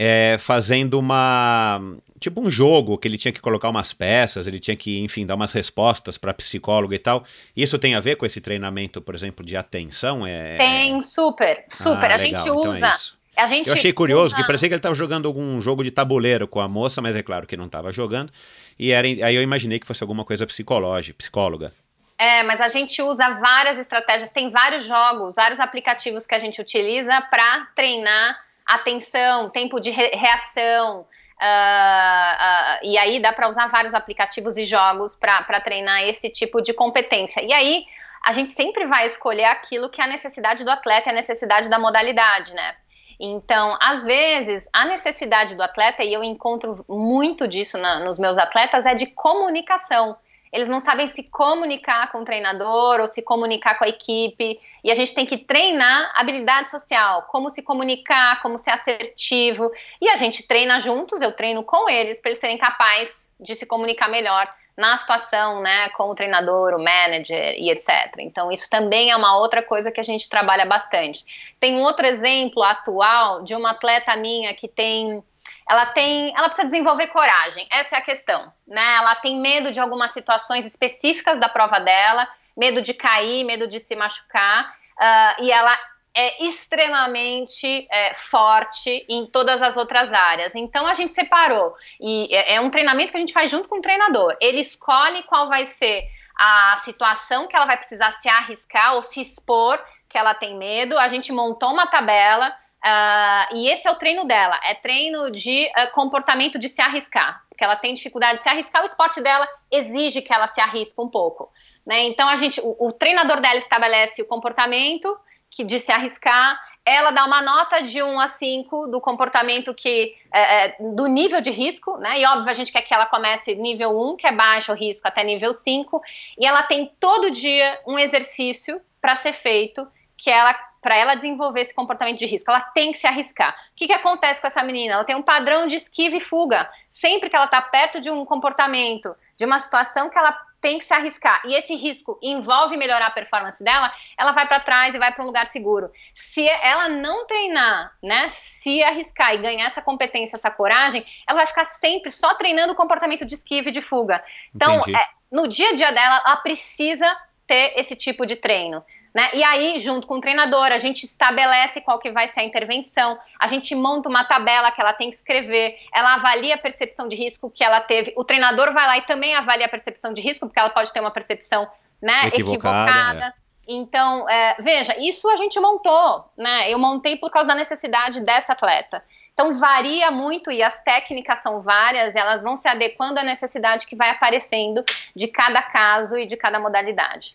é, fazendo uma. Tipo um jogo que ele tinha que colocar umas peças, ele tinha que, enfim, dar umas respostas para psicólogo e tal. Isso tem a ver com esse treinamento, por exemplo, de atenção? É... Tem, super, super. Ah, a legal. gente então usa. É gente Eu achei curioso, usa... que parecia que ele estava jogando algum jogo de tabuleiro com a moça, mas é claro que não estava jogando. E era, aí eu imaginei que fosse alguma coisa psicológica, psicóloga. É, mas a gente usa várias estratégias, tem vários jogos, vários aplicativos que a gente utiliza para treinar atenção, tempo de re reação. Uh, uh, e aí dá para usar vários aplicativos e jogos para treinar esse tipo de competência. E aí a gente sempre vai escolher aquilo que é a necessidade do atleta, é a necessidade da modalidade, né? Então, às vezes, a necessidade do atleta, e eu encontro muito disso na, nos meus atletas, é de comunicação eles não sabem se comunicar com o treinador ou se comunicar com a equipe. E a gente tem que treinar habilidade social, como se comunicar, como ser assertivo. E a gente treina juntos, eu treino com eles, para eles serem capazes de se comunicar melhor na situação, né, com o treinador, o manager e etc. Então, isso também é uma outra coisa que a gente trabalha bastante. Tem um outro exemplo atual de uma atleta minha que tem ela tem, ela precisa desenvolver coragem. Essa é a questão, né? Ela tem medo de algumas situações específicas da prova dela, medo de cair, medo de se machucar, uh, e ela é extremamente é, forte em todas as outras áreas. Então a gente separou e é, é um treinamento que a gente faz junto com o treinador. Ele escolhe qual vai ser a situação que ela vai precisar se arriscar ou se expor, que ela tem medo. A gente montou uma tabela Uh, e esse é o treino dela, é treino de uh, comportamento de se arriscar, porque ela tem dificuldade de se arriscar, o esporte dela exige que ela se arrisque um pouco. Né? Então a gente, o, o, treinador dela estabelece o comportamento que de se arriscar, ela dá uma nota de 1 a 5 do comportamento que é, é, do nível de risco, né? E óbvio, a gente quer que ela comece nível 1, que é baixo risco, até nível 5, e ela tem todo dia um exercício para ser feito que ela para ela desenvolver esse comportamento de risco, ela tem que se arriscar. O que, que acontece com essa menina? Ela tem um padrão de esquiva e fuga. Sempre que ela está perto de um comportamento, de uma situação que ela tem que se arriscar, e esse risco envolve melhorar a performance dela, ela vai para trás e vai para um lugar seguro. Se ela não treinar, né, se arriscar e ganhar essa competência, essa coragem, ela vai ficar sempre só treinando o comportamento de esquiva e de fuga. Então, é, no dia a dia dela, ela precisa ter esse tipo de treino. Né? E aí, junto com o treinador, a gente estabelece qual que vai ser a intervenção, a gente monta uma tabela que ela tem que escrever, ela avalia a percepção de risco que ela teve, o treinador vai lá e também avalia a percepção de risco, porque ela pode ter uma percepção né, equivocada. equivocada. É. Então, é, veja, isso a gente montou, né? Eu montei por causa da necessidade dessa atleta. Então, varia muito e as técnicas são várias, elas vão se adequando à necessidade que vai aparecendo de cada caso e de cada modalidade.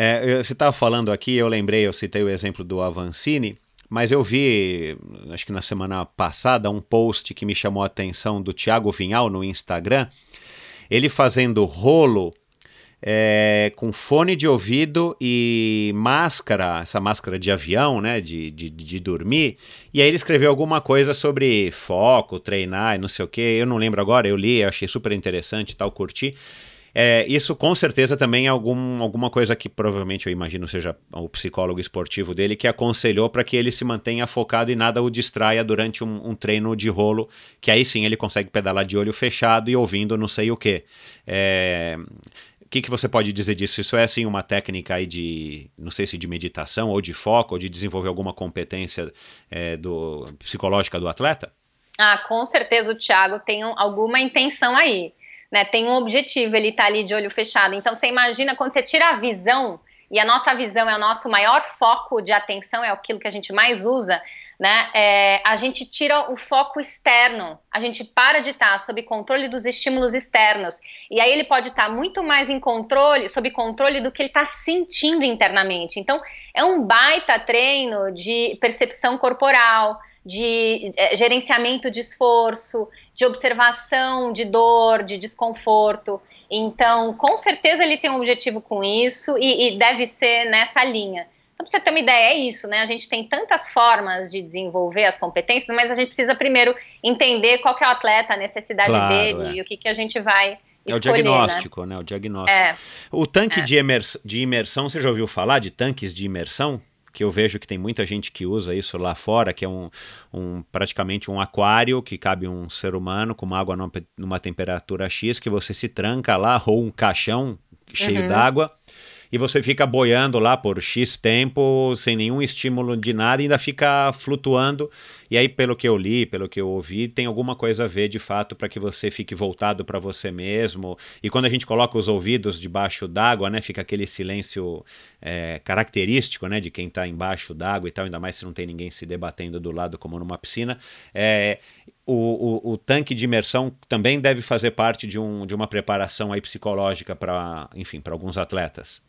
É, você estava falando aqui, eu lembrei, eu citei o exemplo do Avancini, mas eu vi, acho que na semana passada, um post que me chamou a atenção do Thiago Vinhal no Instagram, ele fazendo rolo é, com fone de ouvido e máscara, essa máscara de avião, né, de, de, de, dormir. E aí ele escreveu alguma coisa sobre foco, treinar e não sei o que. Eu não lembro agora, eu li, eu achei super interessante e tal, curti. É, isso com certeza também é algum, alguma coisa que provavelmente eu imagino seja o psicólogo esportivo dele que aconselhou para que ele se mantenha focado e nada o distraia durante um, um, treino de rolo, que aí sim ele consegue pedalar de olho fechado e ouvindo não sei o que. É, que, que você pode dizer disso? Isso é assim uma técnica aí de, não sei se de meditação ou de foco ou de desenvolver alguma competência é, do, psicológica do atleta? Ah, com certeza o Thiago tem um, alguma intenção aí, né? Tem um objetivo, ele tá ali de olho fechado. Então você imagina quando você tira a visão e a nossa visão é o nosso maior foco de atenção, é aquilo que a gente mais usa, né? É, a gente tira o foco externo, a gente para de estar sob controle dos estímulos externos. E aí ele pode estar muito mais em controle, sob controle do que ele está sentindo internamente. Então, é um baita treino de percepção corporal, de é, gerenciamento de esforço, de observação de dor, de desconforto. Então, com certeza ele tem um objetivo com isso e, e deve ser nessa linha. Então, para você ter uma ideia, é isso, né? A gente tem tantas formas de desenvolver as competências, mas a gente precisa primeiro entender qual que é o atleta, a necessidade claro, dele é. e o que, que a gente vai é o diagnóstico, né? né? O diagnóstico. É. O tanque é. de, de imersão, você já ouviu falar de tanques de imersão? Que eu vejo que tem muita gente que usa isso lá fora, que é um, um praticamente um aquário que cabe um ser humano com água numa, numa temperatura X, que você se tranca lá, ou um caixão cheio uhum. d'água, e você fica boiando lá por X tempo, sem nenhum estímulo de nada, e ainda fica flutuando. E aí, pelo que eu li, pelo que eu ouvi, tem alguma coisa a ver de fato para que você fique voltado para você mesmo. E quando a gente coloca os ouvidos debaixo d'água, né, fica aquele silêncio é, característico, né, de quem está embaixo d'água e tal, ainda mais se não tem ninguém se debatendo do lado como numa piscina. É, o, o, o, tanque de imersão também deve fazer parte de, um, de uma preparação aí psicológica para, enfim, para alguns atletas.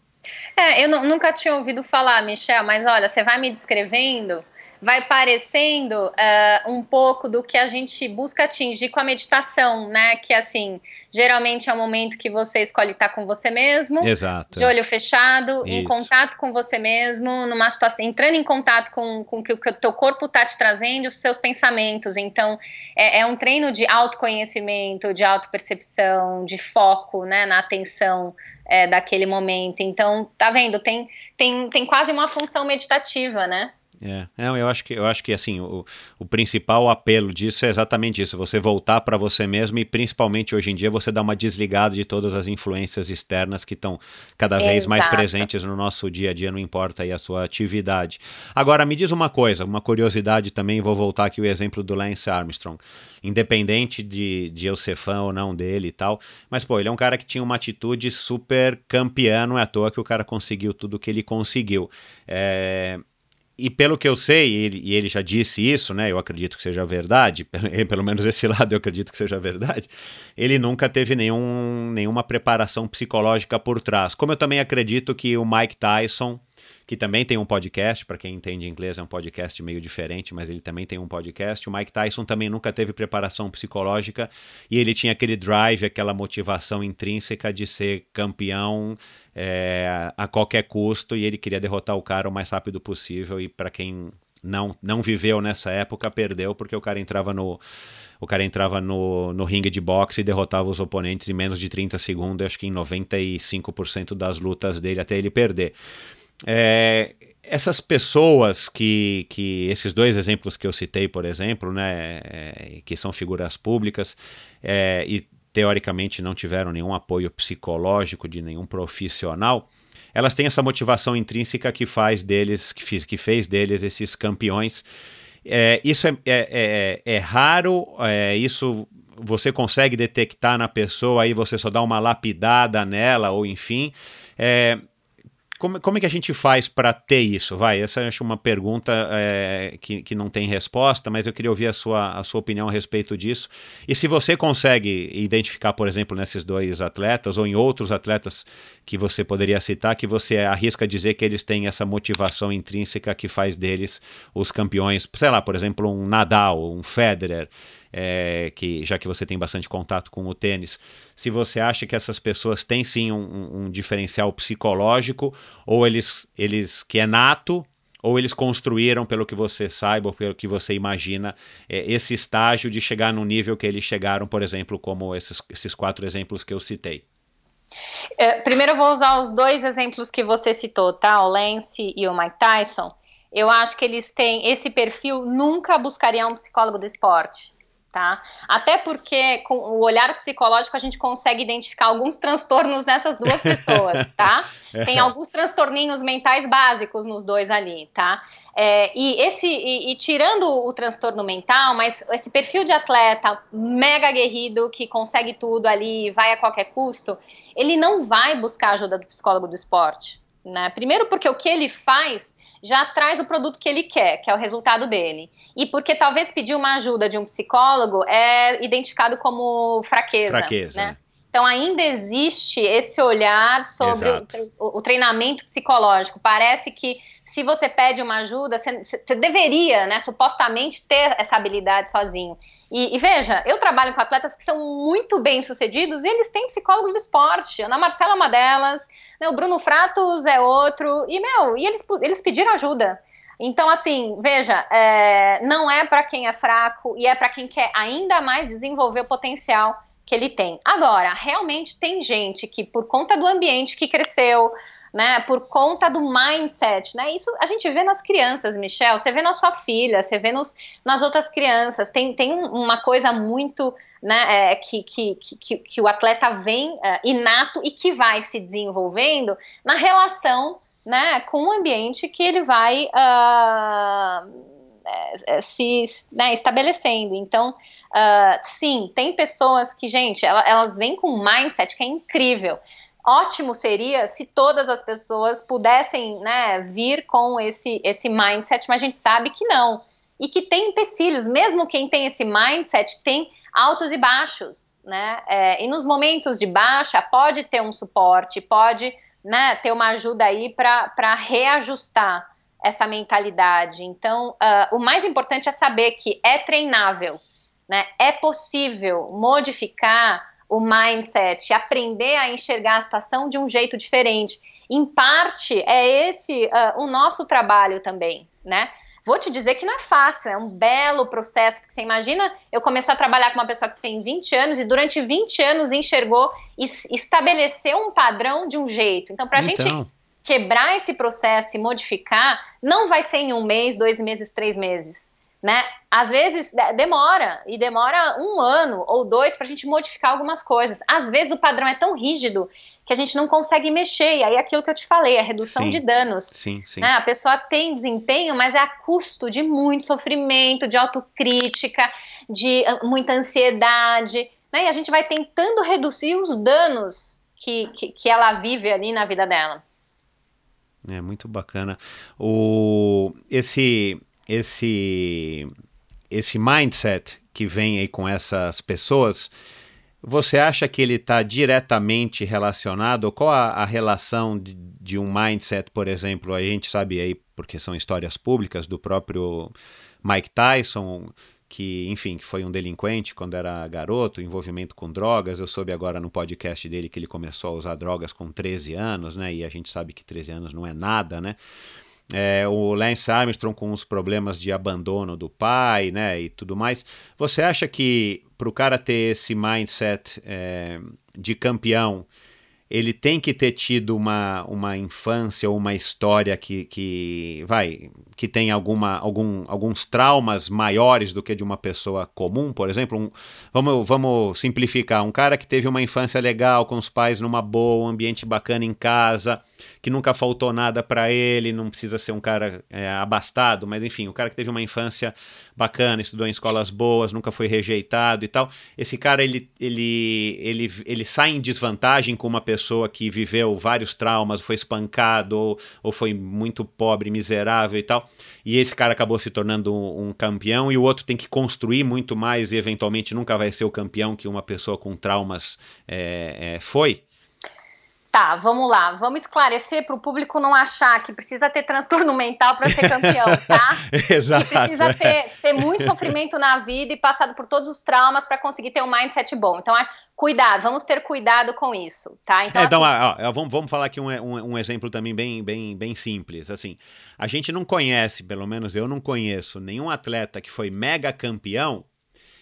É, eu nunca tinha ouvido falar, Michel, mas olha, você vai me descrevendo, vai parecendo uh, um pouco do que a gente busca atingir com a meditação, né? Que assim, geralmente é o momento que você escolhe estar com você mesmo, Exato. de olho fechado, Isso. em contato com você mesmo, numa situação, entrando em contato com, com o que o teu corpo está te trazendo, os seus pensamentos. Então, é, é um treino de autoconhecimento, de autopercepção, de foco, né? Na atenção é, daquele momento. Então, tá vendo? Tem, tem, tem quase uma função meditativa, né? É, não, eu acho que eu acho que assim o, o principal apelo disso é exatamente isso: você voltar para você mesmo e principalmente hoje em dia você dar uma desligada de todas as influências externas que estão cada vez Exato. mais presentes no nosso dia a dia, não importa aí a sua atividade. Agora me diz uma coisa, uma curiosidade também, vou voltar aqui o exemplo do Lance Armstrong, independente de, de eu ser fã ou não dele e tal, mas pô, ele é um cara que tinha uma atitude super campeã, não é à toa que o cara conseguiu tudo que ele conseguiu. É, e pelo que eu sei, ele, e ele já disse isso, né? Eu acredito que seja verdade, pelo menos esse lado eu acredito que seja verdade. Ele nunca teve nenhum, nenhuma preparação psicológica por trás. Como eu também acredito que o Mike Tyson que também tem um podcast, para quem entende inglês é um podcast meio diferente, mas ele também tem um podcast. O Mike Tyson também nunca teve preparação psicológica e ele tinha aquele drive, aquela motivação intrínseca de ser campeão é, a qualquer custo e ele queria derrotar o cara o mais rápido possível e para quem não, não viveu nessa época, perdeu, porque o cara entrava no. O cara entrava no, no ringue de boxe e derrotava os oponentes em menos de 30 segundos, acho que em 95% das lutas dele, até ele perder. É, essas pessoas que, que esses dois exemplos que eu citei, por exemplo, né, é, que são figuras públicas é, e teoricamente não tiveram nenhum apoio psicológico de nenhum profissional, elas têm essa motivação intrínseca que faz deles, que, fiz, que fez deles esses campeões. É, isso é, é, é, é raro, é, isso você consegue detectar na pessoa, aí você só dá uma lapidada nela, ou enfim. É, como, como é que a gente faz para ter isso? Vai, essa eu acho uma pergunta é, que, que não tem resposta, mas eu queria ouvir a sua, a sua opinião a respeito disso. E se você consegue identificar, por exemplo, nesses dois atletas ou em outros atletas que você poderia citar, que você arrisca dizer que eles têm essa motivação intrínseca que faz deles os campeões, sei lá, por exemplo, um Nadal, um Federer é, que já que você tem bastante contato com o tênis, se você acha que essas pessoas têm sim um, um diferencial psicológico ou eles, eles que é nato ou eles construíram, pelo que você saiba, ou pelo que você imagina, é, esse estágio de chegar no nível que eles chegaram, por exemplo, como esses, esses quatro exemplos que eu citei? É, primeiro eu vou usar os dois exemplos que você citou, tá? O Lance e o Mike Tyson. Eu acho que eles têm esse perfil, nunca buscariam um psicólogo do esporte tá? Até porque com o olhar psicológico a gente consegue identificar alguns transtornos nessas duas pessoas, tá? É. Tem alguns transtorninhos mentais básicos nos dois ali, tá? É, e esse e, e, tirando o transtorno mental, mas esse perfil de atleta mega aguerrido que consegue tudo ali, vai a qualquer custo, ele não vai buscar ajuda do psicólogo do esporte, né? Primeiro porque o que ele faz já traz o produto que ele quer, que é o resultado dele. E porque talvez pedir uma ajuda de um psicólogo é identificado como fraqueza. Fraqueza. Né? Então ainda existe esse olhar sobre o, o, treinamento psicológico. Parece que se você pede uma ajuda, você, você, deveria, né, supostamente, ter essa habilidade sozinho. E, e, veja, eu trabalho com atletas que são muito bem sucedidos e eles têm psicólogos do esporte. Ana Marcela é uma delas, né, o Bruno Fratos é outro. E, meu, e eles, eles pediram ajuda. Então, assim, veja, é, não é para quem é fraco e é para quem quer ainda mais desenvolver o potencial que ele tem. Agora, realmente tem gente que, por conta do ambiente que cresceu, né, por conta do mindset, né, isso a gente vê nas crianças, Michel, você vê na sua filha, você vê nos, nas outras crianças, tem, tem uma coisa muito, né, é, que, que, que, que, o atleta vem é, inato e que vai se desenvolvendo na relação, né, com o ambiente que ele vai uh, se né, estabelecendo. Então, uh, sim, tem pessoas que, gente, elas, elas vêm com um mindset que é incrível. Ótimo seria se todas as pessoas pudessem né, vir com esse, esse mindset, mas a gente sabe que não. E que tem empecilhos, mesmo quem tem esse mindset tem altos e baixos, né? É, e nos momentos de baixa pode ter um suporte, pode né, ter uma ajuda aí para reajustar essa mentalidade. Então, uh, o mais importante é saber que é treinável, né? É possível modificar o mindset, aprender a enxergar a situação de um jeito diferente. Em parte, é esse uh, o nosso trabalho também, né? Vou te dizer que não é fácil, é um belo processo, porque você imagina eu começar a trabalhar com uma pessoa que tem 20 anos e durante 20 anos enxergou e estabeleceu um padrão de um jeito. Então, para a então. gente quebrar esse processo e modificar, não vai ser em um mês, dois meses, três meses. Né? Às vezes demora, e demora um ano ou dois para a gente modificar algumas coisas. Às vezes o padrão é tão rígido que a gente não consegue mexer, e aí é aquilo que eu te falei, a redução sim, de danos. Sim, sim. Né? A pessoa tem desempenho, mas é a custo de muito sofrimento, de autocrítica, de muita ansiedade, né? E a gente vai tentando reduzir os danos que, que, que ela vive ali na vida dela. É muito bacana. O, esse, esse, esse mindset que vem aí com essas pessoas, você acha que ele está diretamente relacionado? Qual a, a relação de, de, um mindset, por exemplo? A gente sabe aí, porque são histórias públicas do próprio Mike Tyson, que, enfim, que foi um delinquente quando era garoto, envolvimento com drogas. Eu soube agora no podcast dele que ele começou a usar drogas com 13 anos, né? E a gente sabe que 13 anos não é nada, né? É, o Lance Armstrong com os problemas de abandono do pai, né, e tudo mais. Você acha que para o cara ter esse mindset é, de campeão, ele tem que ter tido uma, uma infância ou uma história que, que vai que tem alguma, algum, alguns traumas maiores do que de uma pessoa comum, por exemplo, um, vamos, vamos simplificar, um cara que teve uma infância legal com os pais numa boa, um ambiente bacana em casa, que nunca faltou nada para ele, não precisa ser um cara é, abastado, mas enfim, o cara que teve uma infância bacana, estudou em escolas boas, nunca foi rejeitado e tal, esse cara ele, ele, ele, ele sai em desvantagem com uma pessoa que viveu vários traumas, foi espancado ou, ou foi muito pobre, miserável e tal e esse cara acabou se tornando um, um, campeão, e o outro tem que construir muito mais e eventualmente nunca vai ser o campeão que uma pessoa com traumas é, é, foi? Tá, vamos lá. Vamos esclarecer para o público não achar que precisa ter transtorno mental para ser campeão, tá? Exato. Que precisa ter, ter muito sofrimento na vida e passado por todos os traumas para conseguir ter um mindset bom. Então, cuidado, vamos ter cuidado com isso, tá? Então, é, então assim, ó, ó, vamos, vamos falar aqui um, um, um, exemplo também bem, bem, bem simples. Assim, a gente não conhece, pelo menos eu não conheço, nenhum atleta que foi mega campeão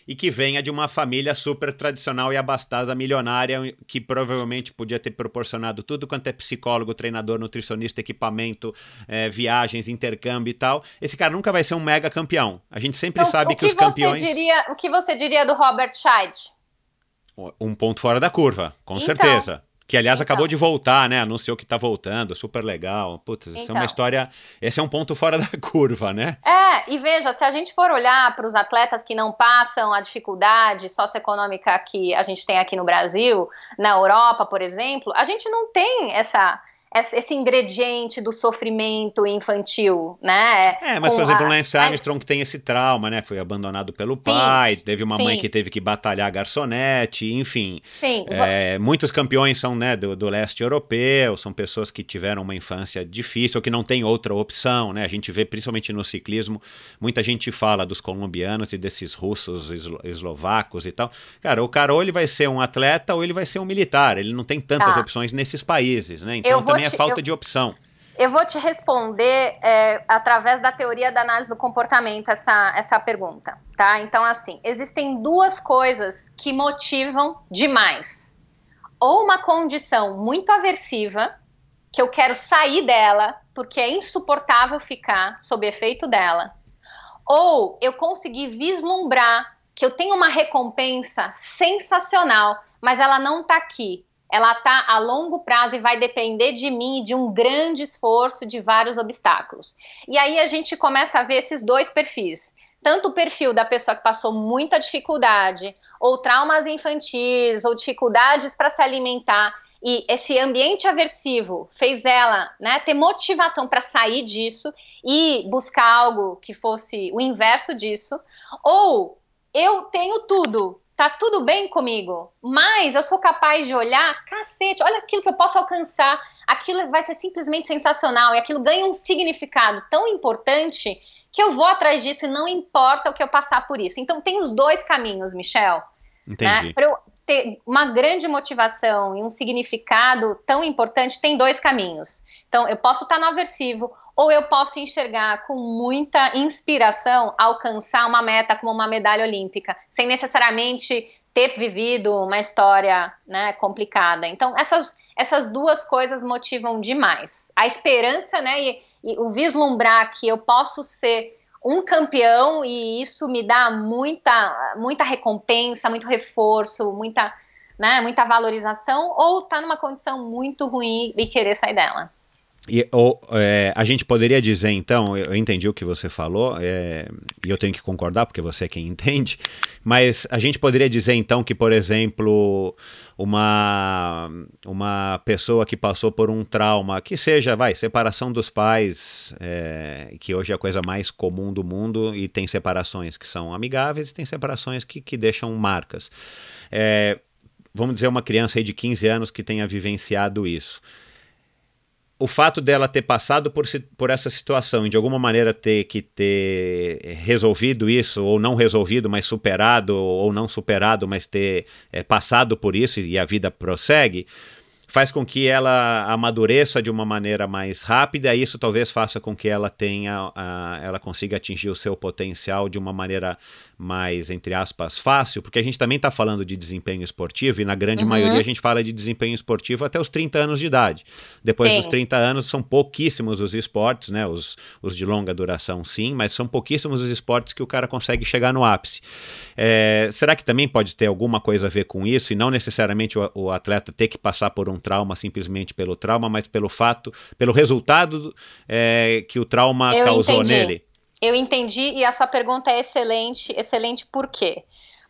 e que venha de uma família super tradicional e abastada, milionária, que provavelmente podia ter proporcionado tudo quanto é psicólogo, treinador, nutricionista, equipamento, é, viagens, intercâmbio e tal. Esse cara nunca vai ser um mega campeão. A gente sempre então, sabe que, que, os campeões. Diria, o que você diria do Robert Scheid? Um ponto fora da curva, com então, certeza. Que, aliás, então. acabou de voltar, né? Anunciou que tá voltando, super legal. Putz, então. é uma então. história. Esse é um ponto fora da curva, né? É, e veja, se a gente for olhar para os atletas que não passam a dificuldade socioeconômica que a gente tem aqui no Brasil, na Europa, por exemplo, a gente não tem essa esse ingrediente do sofrimento infantil, né? É, mas por exemplo, o Lance Armstrong tem esse trauma, né? Foi abandonado pelo sim, pai, teve uma sim. mãe que teve que batalhar garçonete, enfim. Sim. É, muitos campeões são né, do, do, leste europeu, são pessoas que tiveram uma infância difícil, ou que não tem outra opção, né? A gente vê, principalmente no ciclismo, muita gente fala dos colombianos e desses russos, eslo eslovacos e tal. Cara, o cara ou ele vai ser um atleta ou ele vai ser um militar, ele não tem tantas tá. opções nesses países, né? Então, também é falta eu, de opção. Eu vou te responder é, através da teoria da análise do comportamento essa, essa pergunta, tá? Então, assim, existem duas coisas que motivam demais. Ou uma condição muito aversiva, que eu quero sair dela, porque é insuportável ficar sob efeito dela. Ou eu consegui vislumbrar que eu tenho uma recompensa sensacional, mas ela não está aqui ela está a longo prazo e vai depender de mim, de um grande esforço, de vários obstáculos. E aí a gente começa a ver esses dois perfis. Tanto o perfil da pessoa que passou muita dificuldade, ou traumas infantis, ou dificuldades para se alimentar, e esse ambiente aversivo fez ela né, ter motivação para sair disso e buscar algo que fosse o inverso disso, ou eu tenho tudo, tá tudo bem comigo, mas eu sou capaz de olhar, cacete, olha aquilo que eu posso alcançar, aquilo vai ser simplesmente sensacional e aquilo ganha um significado tão importante que eu vou atrás disso e não importa o que eu passar por isso. Então tem os dois caminhos, Michel. Né? Entendi. Né? Para eu ter uma grande motivação e um significado tão importante, tem dois caminhos. Então eu posso estar no aversivo ou eu posso enxergar com muita inspiração alcançar uma meta como uma medalha olímpica, sem necessariamente ter vivido uma história né, complicada. Então, essas, essas duas coisas motivam demais. A esperança né, e, e o vislumbrar que eu posso ser um campeão e isso me dá muita, muita recompensa, muito reforço, muita, né, muita valorização, ou tá numa condição muito ruim e querer sair dela. E, ou, é, a gente poderia dizer, então, eu entendi o que você falou, é, e eu tenho que concordar, porque você é quem entende, mas a gente poderia dizer, então, que, por exemplo, uma, uma pessoa que passou por um trauma, que seja, vai, separação dos pais, é, que hoje é a coisa mais comum do mundo, e tem separações que são amigáveis e tem separações que, que deixam marcas. É, vamos dizer, uma criança aí de 15 anos que tenha vivenciado isso o fato dela ter passado por, por essa situação e de alguma maneira ter que ter resolvido isso, ou não resolvido, mas superado, ou não superado, mas ter é, passado por isso e a vida prossegue, faz com que ela amadureça de uma maneira mais rápida, e isso talvez faça com que ela tenha, uh, ela consiga atingir o seu potencial de uma maneira mais, entre aspas, fácil, porque a gente também está falando de desempenho esportivo, e na grande uhum. maioria a gente fala de desempenho esportivo até os 30 anos de idade. Depois sim. dos 30 anos são pouquíssimos os esportes, né? Os, os de longa duração, sim, mas são pouquíssimos os esportes que o cara consegue chegar no ápice. É, será que também pode ter alguma coisa a ver com isso, e não necessariamente o, o atleta ter que passar por um trauma simplesmente pelo trauma, mas pelo fato, pelo resultado é, que o trauma Eu causou entendi. nele? Eu entendi e a sua pergunta é excelente. Excelente por quê?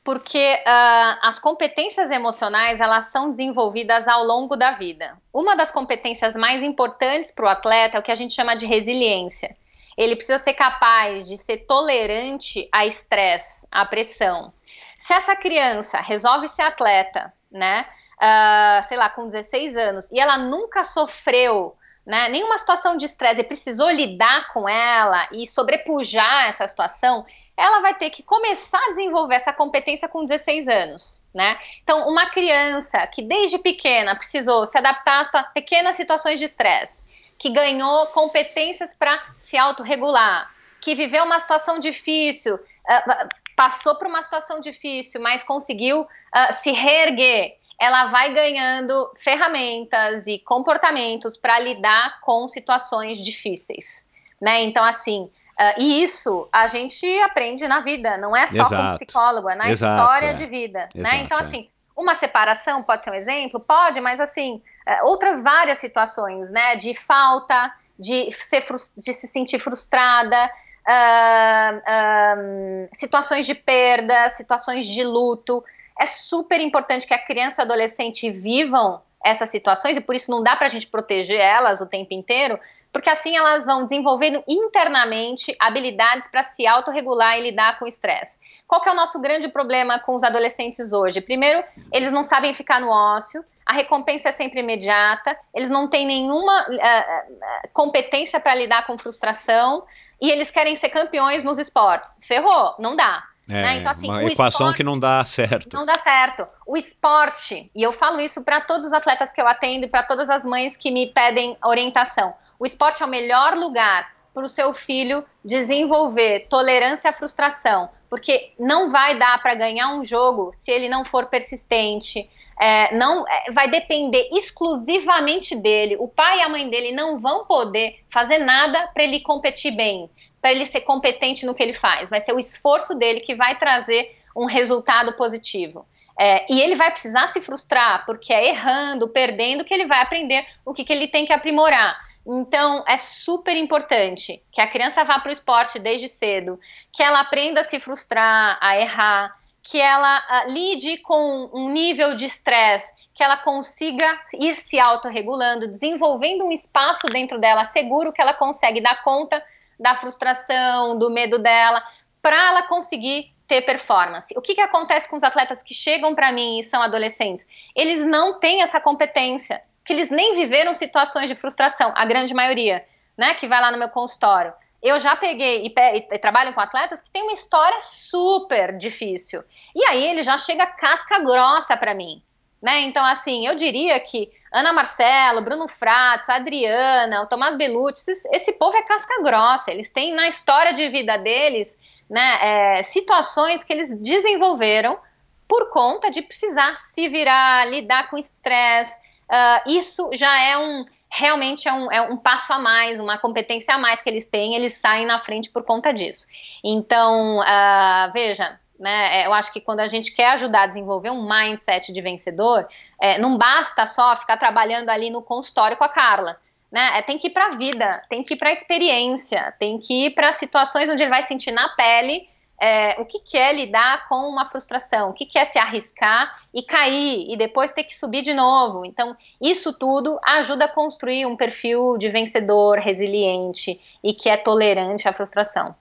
Porque uh, as competências emocionais elas são desenvolvidas ao longo da vida. Uma das competências mais importantes para o atleta é o que a gente chama de resiliência. Ele precisa ser capaz de ser tolerante a estresse, à pressão. Se essa criança resolve ser atleta, né, uh, sei lá, com 16 anos, e ela nunca sofreu né, nenhuma situação de estresse e precisou lidar com ela e sobrepujar essa situação, ela vai ter que começar a desenvolver essa competência com 16 anos, né? Então, uma criança que desde pequena precisou se adaptar a pequenas situações de estresse, que ganhou competências para se autorregular, que viveu uma situação difícil, uh, passou por uma situação difícil, mas conseguiu uh, se reerguer, ela vai ganhando ferramentas e comportamentos para lidar com situações difíceis, né? Então, assim, uh, e isso a gente aprende na vida, não é só Exato. como psicólogo, é na Exato, história é. de vida, né? Exato, né? Então, é. assim, uma separação pode ser um exemplo? Pode, mas assim, uh, outras várias situações, né? De falta, de, ser, de se sentir frustrada, uh, uh, situações de perda, situações de luto. É super importante que a criança e o adolescente vivam essas situações e por isso não dá para a gente proteger elas o tempo inteiro, porque assim elas vão desenvolvendo internamente habilidades para se autorregular e lidar com o estresse. Qual que é o nosso grande problema com os adolescentes hoje? Primeiro, eles não sabem ficar no ócio, a recompensa é sempre imediata, eles não têm nenhuma uh, competência para lidar com frustração e eles querem ser campeões nos esportes. Ferrou, não dá. É, né? Então, assim, uma equação esporte, que não dá certo. Não dá certo. O esporte, e eu falo isso para todos os atletas que eu atendo e para todas as mães que me pedem orientação. O esporte é o melhor lugar para o seu filho desenvolver tolerância à frustração, porque não vai dar para ganhar um jogo se ele não for persistente. É, não é, vai depender exclusivamente dele. O pai e a mãe dele não vão poder fazer nada para ele competir bem, para ele ser competente no que ele faz. Vai ser o esforço dele que vai trazer um resultado positivo. É, e ele vai precisar se frustrar, porque é errando, perdendo, que ele vai aprender o que, que ele tem que aprimorar. Então, é super importante que a criança vá para o esporte desde cedo, que ela aprenda a se frustrar, a errar, que ela uh, lide com um nível de estresse, que ela consiga ir se autorregulando, desenvolvendo um espaço dentro dela seguro que ela consegue dar conta da frustração, do medo dela, para ela conseguir ter performance. O que, que acontece com os atletas que chegam para mim e são adolescentes? Eles não têm essa competência, que eles nem viveram situações de frustração, a grande maioria, né, que vai lá no meu consultório. Eu já peguei e, e, e trabalho com atletas que têm uma história super difícil. E aí ele já chega casca grossa para mim. Né? Então, assim, eu diria que Ana Marcelo, Bruno Fratos, Adriana, o Tomás Belucci, esse, esse povo é casca grossa. Eles têm na história de vida deles né, é, situações que eles desenvolveram por conta de precisar se virar, lidar com estresse. Uh, isso já é um realmente é um, é um passo a mais, uma competência a mais que eles têm, eles saem na frente por conta disso. Então, uh, veja, né, é, eu acho que quando a gente quer ajudar a desenvolver um mindset de vencedor, é, não basta só ficar trabalhando ali no consultório com a Carla né? É, tem que ir para a vida, tem que ir para a experiência, tem que ir para situações onde ele vai sentir na pele é, o que, que é lidar com uma frustração, o que, que é se arriscar e cair e depois ter que subir de novo. Então, isso tudo ajuda a construir um perfil de vencedor, resiliente e que é tolerante à frustração.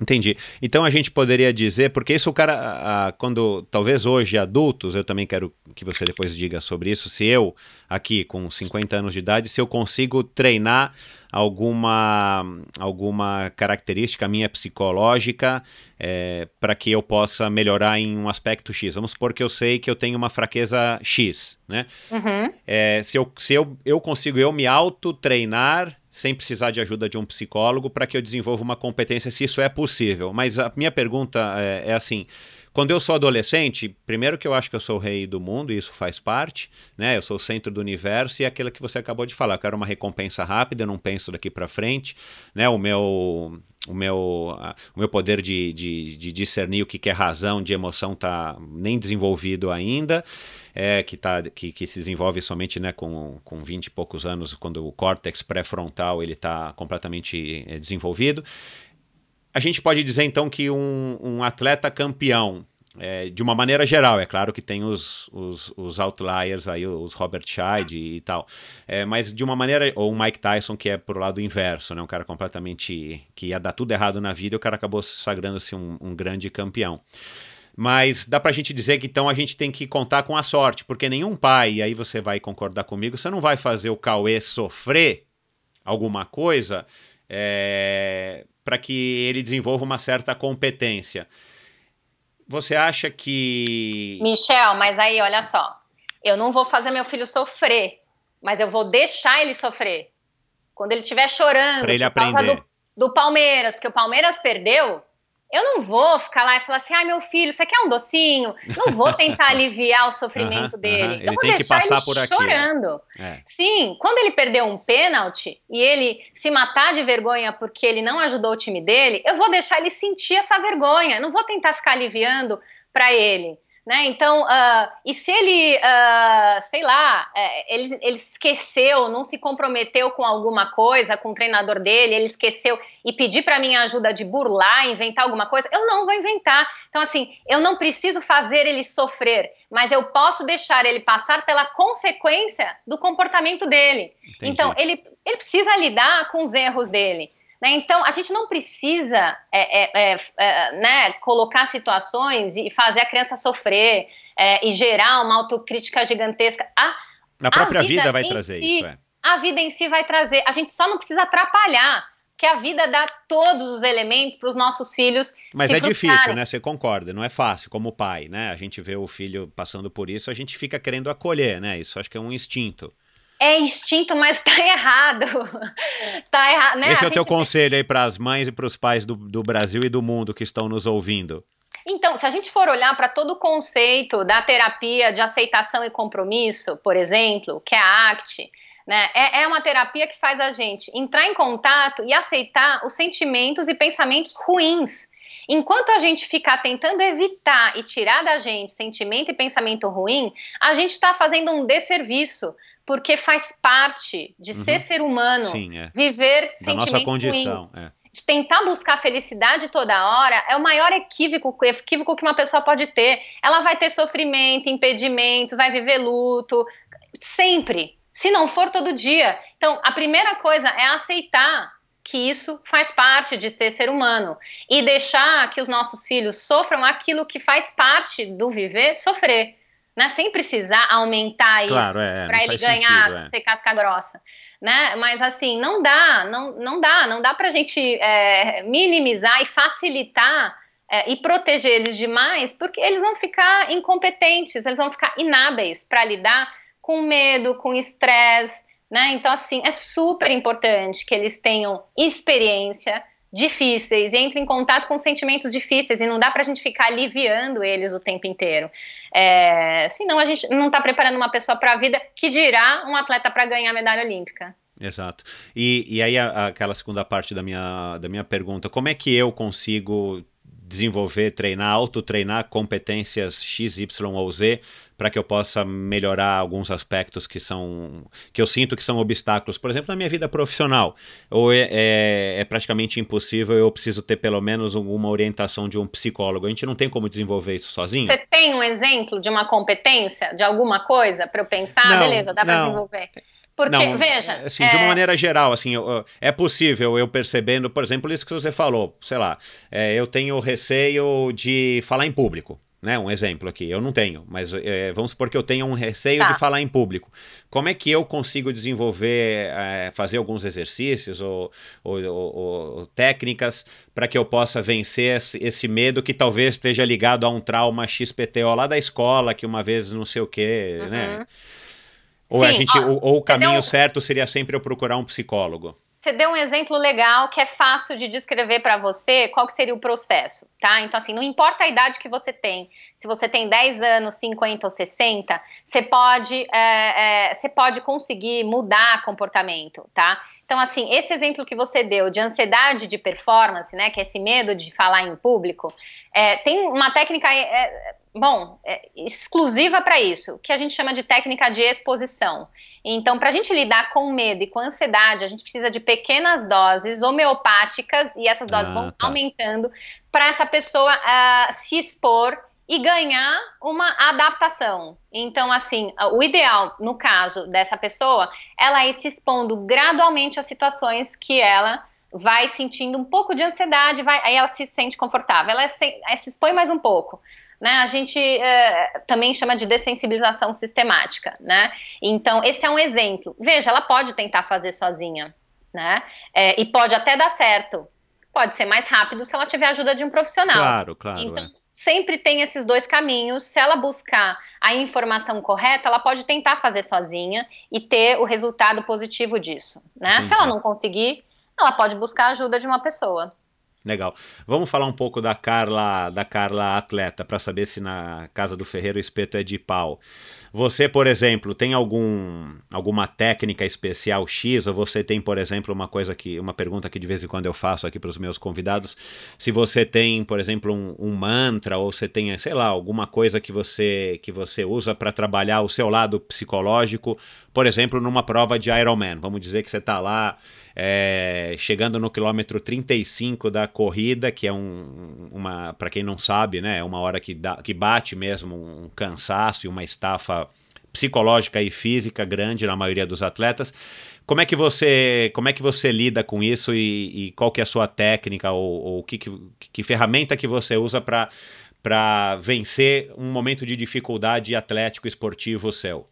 Entendi. Então a gente poderia dizer, porque isso o cara, a, quando talvez hoje adultos, eu também quero que você depois diga sobre isso, se eu aqui com 50 anos de idade, se eu consigo treinar alguma alguma característica minha psicológica é, para que eu possa melhorar em um aspecto X. Vamos supor que eu sei que eu tenho uma fraqueza X, né? Uhum. É, se eu, se eu, eu consigo eu me auto treinar sem precisar de ajuda de um psicólogo para que eu desenvolva uma competência, se isso é possível. Mas a minha pergunta é, é, assim: quando eu sou adolescente, primeiro que eu acho que eu sou o rei do mundo, e isso faz parte, né? Eu sou o centro do universo e é aquilo que você acabou de falar. Eu quero uma recompensa rápida, eu não penso daqui para frente, né? O meu o meu, o meu poder de, de, de discernir o que, que é razão de emoção está nem desenvolvido ainda é, que, tá, que, que se desenvolve somente né, com, com 20 e poucos anos, quando o córtex pré-frontal está completamente é, desenvolvido. A gente pode dizer então que um, um atleta campeão, é, de uma maneira geral, é claro que tem os, os, os outliers aí, os Robert Scheid e, e tal, é, mas de uma maneira, ou o Mike Tyson que é pro lado inverso, né, um cara completamente que ia dar tudo errado na vida e o cara acabou sagrando-se um, um grande campeão. Mas dá pra gente dizer que então a gente tem que contar com a sorte, porque nenhum pai, e aí você vai concordar comigo, você não vai fazer o Cauê sofrer alguma coisa é, para que ele desenvolva uma certa competência. Você acha que. Michel, mas aí olha só. Eu não vou fazer meu filho sofrer, mas eu vou deixar ele sofrer. Quando ele estiver chorando pra ele aprender. Do, do Palmeiras, porque o Palmeiras perdeu, eu não vou ficar lá e falar assim, ai meu filho, você quer um docinho? Não vou tentar aliviar o sofrimento dele. Ele eu vou tem que deixar ele por aquilo. chorando. É. Sim, quando ele perdeu um pênalti e ele se matar de vergonha porque ele não ajudou o time dele, eu vou deixar ele sentir essa vergonha. Não vou tentar ficar aliviando para ele. Né? Então, uh, e se ele, uh, sei lá, é, ele, ele esqueceu, não se comprometeu com alguma coisa, com o treinador dele, ele esqueceu e pedir para mim ajuda de burlar, inventar alguma coisa, eu não vou inventar. Então, assim, eu não preciso fazer ele sofrer, mas eu posso deixar ele passar pela consequência do comportamento dele. Entendi. Então, ele, ele precisa lidar com os erros dele. Né? Então, a gente não precisa é, é, é, né, colocar situações e fazer a criança sofrer é, e gerar uma autocrítica gigantesca. A, Na própria a vida, vida vai trazer si, isso, é. A vida em si vai trazer. A gente só não precisa atrapalhar, que a vida dá todos os elementos para os nossos filhos. Mas é difícil, né? Você concorda, não é fácil como pai, né? A gente vê o filho passando por isso, a gente fica querendo acolher, né? Isso acho que é um instinto. É instinto, mas tá errado. tá errado, né? Esse é o teu gente- conselho aí para as mães e para os pais do, do Brasil e do mundo que estão nos ouvindo. Então, se a gente for olhar para todo o conceito da terapia de aceitação e compromisso, por exemplo, que é a ACT, né, é, é uma terapia que faz a gente entrar em contato e aceitar os sentimentos e pensamentos ruins. Enquanto a gente ficar tentando evitar e tirar da gente sentimento e pensamento ruim, a gente está fazendo um desserviço, porque faz parte de Uhum. ser ser humano Sim, é. viver Da sentimentos nossa condição. ruins É. de tentar buscar felicidade toda hora é o maior equívoco, equívoco que uma pessoa pode ter. Ela vai ter sofrimento, impedimentos, vai viver luto, sempre. Se não for todo dia. Então, a primeira coisa é aceitar que isso faz parte de ser ser humano e deixar que os nossos filhos sofram aquilo que faz parte do viver, sofrer. Né? Sem precisar aumentar Claro, isso é, para ele ganhar, sentido, é. ser casca grossa né? Mas assim, não dá, não, não dá, não dá pra gente é, minimizar e facilitar é, e proteger eles demais, porque eles vão ficar incompetentes, eles vão ficar inábeis para lidar com medo, com estresse, né? Então, assim, é super importante que eles tenham experiência difíceis, entrem em contato com sentimentos difíceis e não dá pra gente ficar aliviando eles o tempo inteiro. É, senão a gente não tá preparando uma pessoa para a vida que dirá um atleta para ganhar a medalha olímpica. Exato. E, e aí, a- aquela segunda parte da minha, da minha pergunta: como é que eu consigo desenvolver, treinar, autotreinar competências X, Y ou Z para que eu possa melhorar alguns aspectos que são que eu sinto que são obstáculos, por exemplo, na minha vida profissional. Ou é, é, é praticamente impossível, eu preciso ter pelo menos uma orientação de um psicólogo. A gente não tem como desenvolver isso sozinho? Você tem um exemplo de uma competência, de alguma coisa para eu pensar, Não, beleza, dá para desenvolver? Porque, Não, veja, Assim, de é, uma maneira geral, assim, eu- eu- é possível eu percebendo, por exemplo, isso que você falou, sei lá, é, eu tenho receio de falar em público, né? Um exemplo aqui, eu não tenho, mas é, vamos supor que eu tenha um receio Tá. de falar em público. Como é que eu consigo desenvolver, é, fazer alguns exercícios ou, ou- ou- ou técnicas para que eu possa vencer esse, esse medo que talvez esteja ligado a um trauma XPTO lá da escola, que uma vez não sei o quê, né? Ou, a Sim, gente, ó, ou, ou o caminho deu- certo seria sempre eu procurar um psicólogo. Você deu um exemplo legal que é fácil de descrever para você qual que seria o processo, tá? Então, assim, não importa a idade que você tem, se você tem 10 anos, 50 ou 60, você pode, é, é, você pode conseguir mudar comportamento, tá? Então, assim, esse exemplo que você deu de ansiedade de performance, né, que é esse medo de falar em público, é, tem uma técnica, é, bom, é, exclusiva para isso, que a gente chama de técnica de exposição. Então, para a gente lidar com medo e com ansiedade, a gente precisa de pequenas doses homeopáticas e essas doses Ah, vão tá. aumentando para essa pessoa ah, se expor e ganhar uma adaptação. Então, assim, o ideal no caso dessa pessoa, ela ir se expondo gradualmente a situações que ela vai sentindo um pouco de ansiedade, vai, aí ela se sente confortável, ela se, ela se expõe mais um pouco. Né, a gente eh, também chama de dessensibilização sistemática, né? Então, esse é um exemplo. Veja, ela pode tentar fazer sozinha, né? É, e pode até dar certo. Pode ser mais rápido se ela tiver a ajuda de um profissional. Claro, claro. Então, é. Sempre tem esses dois caminhos. Se ela buscar a informação correta, ela pode tentar fazer sozinha e ter o resultado positivo disso, né? Se ela não conseguir, ela pode buscar a ajuda de uma pessoa. Legal. Vamos falar um pouco da Carla, da Carla atleta, para saber se na casa do Ferreiro o espeto é de pau. Você, por exemplo, tem algum, alguma técnica especial X? Ou você tem, por exemplo, uma coisa que. uma pergunta que de vez em quando eu faço aqui para os meus convidados. Se você tem, por exemplo, um, um, mantra, ou você tem, sei lá, alguma coisa que você, que você usa para trabalhar o seu lado psicológico, por exemplo, numa prova de Ironman. Vamos dizer que você está lá é, chegando no quilômetro 35 da corrida, que é um, uma, para quem não sabe, né, é uma hora que, dá, que bate mesmo um cansaço e uma estafa psicológica e física grande na maioria dos atletas. Como é que você, como é que você lida com isso e, e qual que é a sua técnica ou, ou que, que, que ferramenta que você usa para para vencer um momento de dificuldade atlético esportivo seu?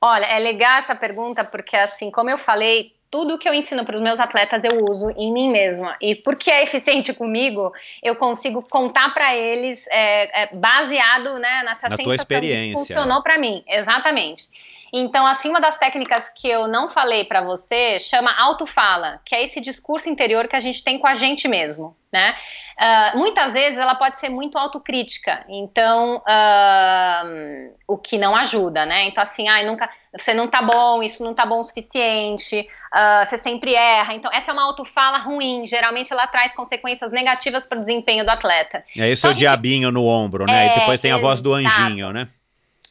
Olha, é legal essa pergunta porque assim, como eu falei, tudo que eu ensino para os meus atletas eu uso em mim mesma. E porque é eficiente comigo, eu consigo contar para eles é, é, baseado né, nessa Na sensação que funcionou para mim. Exatamente. Então, assim, uma das técnicas que eu não falei para você chama autofala, que é esse discurso interior que a gente tem com a gente mesmo, né? Uh, muitas vezes ela pode ser muito autocrítica, então uh, o que não ajuda, né? Então, assim, ai, nunca, você não tá bom, isso não tá bom o suficiente, uh, você sempre erra. Então, essa é uma autofala ruim, geralmente ela traz consequências negativas para o desempenho do atleta. E aí, o seu então, diabinho no ombro, né? É, e depois tem a voz do anjinho, né?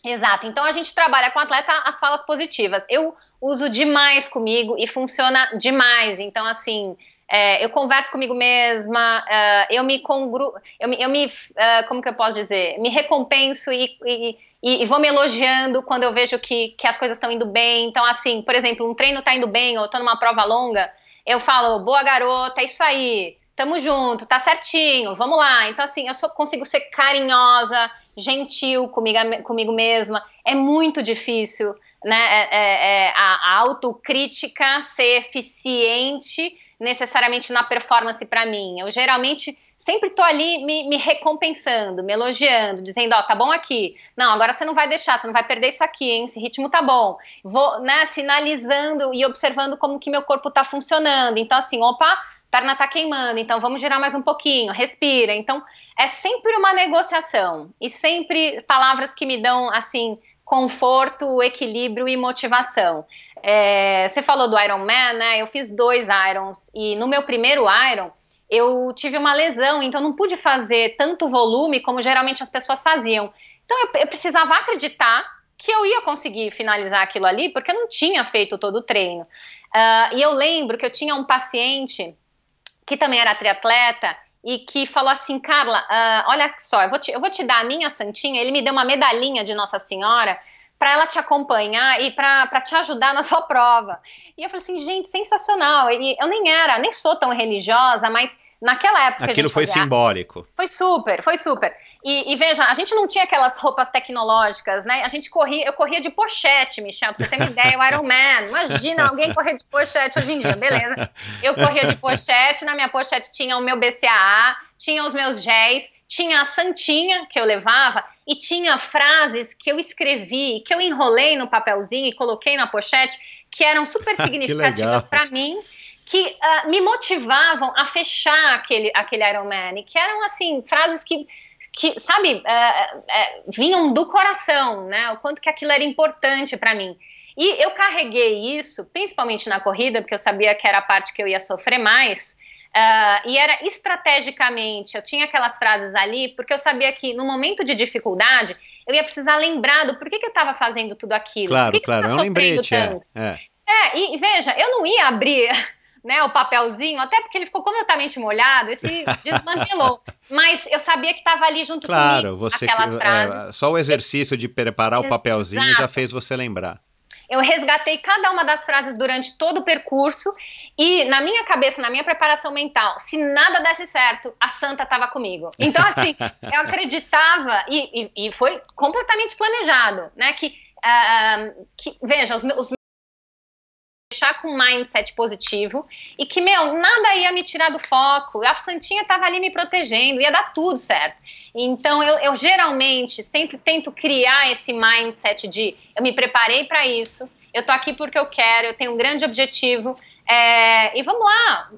Exato. Então a gente trabalha com o atleta as falas positivas. Eu uso demais comigo e funciona demais. Então, assim, é, eu converso comigo mesma, uh, eu me congru, eu me, eu me uh, como que eu posso dizer, me recompenso e, e, e, vou me elogiando quando eu vejo que, que as coisas estão indo bem. Então, assim, por exemplo, um treino está indo bem ou estou numa prova longa, eu falo, boa garota, é isso aí, tamo junto, tá certinho, vamos lá. Então, assim, eu só consigo ser carinhosa, gentil comigo, comigo mesma. É muito difícil, né? É, é, é a, a autocrítica ser eficiente necessariamente na performance para mim. Eu geralmente sempre tô ali me, me, recompensando, me elogiando, dizendo, ó, oh, tá bom aqui. Não, agora você não vai deixar, você não vai perder isso aqui, hein? Esse ritmo tá bom. Vou, né, sinalizando e observando como que meu corpo tá funcionando. Então, assim, opa, perna tá queimando, então vamos girar mais um pouquinho, respira. Então, é sempre uma negociação e sempre palavras que me dão, assim, conforto, equilíbrio e motivação. É, você falou do Iron Man, né? Eu fiz dois Irons e no meu primeiro Iron eu tive uma lesão, então não pude fazer tanto volume como geralmente as pessoas faziam. Então eu, eu precisava acreditar que eu ia conseguir finalizar aquilo ali, porque eu não tinha feito todo o treino. Uh, e eu lembro que eu tinha um paciente que também era triatleta e que falou assim, Carla, uh, olha só, eu vou, te, eu vou te dar a minha santinha. Ele me deu uma medalhinha de Nossa Senhora para ela te acompanhar e para te ajudar na sua prova. E eu falei assim, gente, sensacional. E eu nem era, nem sou tão religiosa, mas Naquela época. Aquilo foi fazia, simbólico. Foi super, foi super. E, e, veja, a gente não tinha aquelas roupas tecnológicas, né? A gente corria, eu corria de pochete, Michel, pra você ter uma ideia, o Iron Man. Imagina alguém correr de pochete hoje em dia, beleza. Eu corria de pochete, na minha pochete tinha o meu BCAA, tinha os meus géis, tinha a santinha que eu levava e tinha frases que eu escrevi, que eu enrolei no papelzinho e coloquei na pochete, que eram super significativas para mim que uh, me motivavam a fechar aquele, aquele Iron Man, que eram, assim, frases que, que sabe, uh, uh, vinham do coração, né, o quanto que aquilo era importante para mim. E eu carreguei isso, principalmente na corrida, porque eu sabia que era a parte que eu ia sofrer mais, e era estrategicamente, eu tinha aquelas frases ali, porque eu sabia que no momento de dificuldade, eu ia precisar lembrar do porquê que eu estava fazendo tudo aquilo. Claro, que claro, que é um lembrete. É, é. é e veja, eu não ia abrir né, o papelzinho, até porque ele ficou completamente molhado e se desmantelou. Mas eu sabia que estava ali junto claro, comigo, você, aquelas é, só o exercício de preparar o papelzinho Exato. já fez você lembrar. Eu resgatei cada uma das frases durante todo o percurso e na minha cabeça, na minha preparação mental, se nada desse certo, a santa estava comigo. Então, assim, eu acreditava e, e, e, foi completamente planejado, né? Que, uh, que veja, os meus deixar com um mindset positivo e que, meu, nada ia me tirar do foco. A Santinha estava ali me protegendo, ia dar tudo certo. Então, eu, eu geralmente sempre tento criar esse mindset de eu me preparei para isso, eu tô aqui porque eu quero, eu tenho um grande objetivo, é, e vamos lá.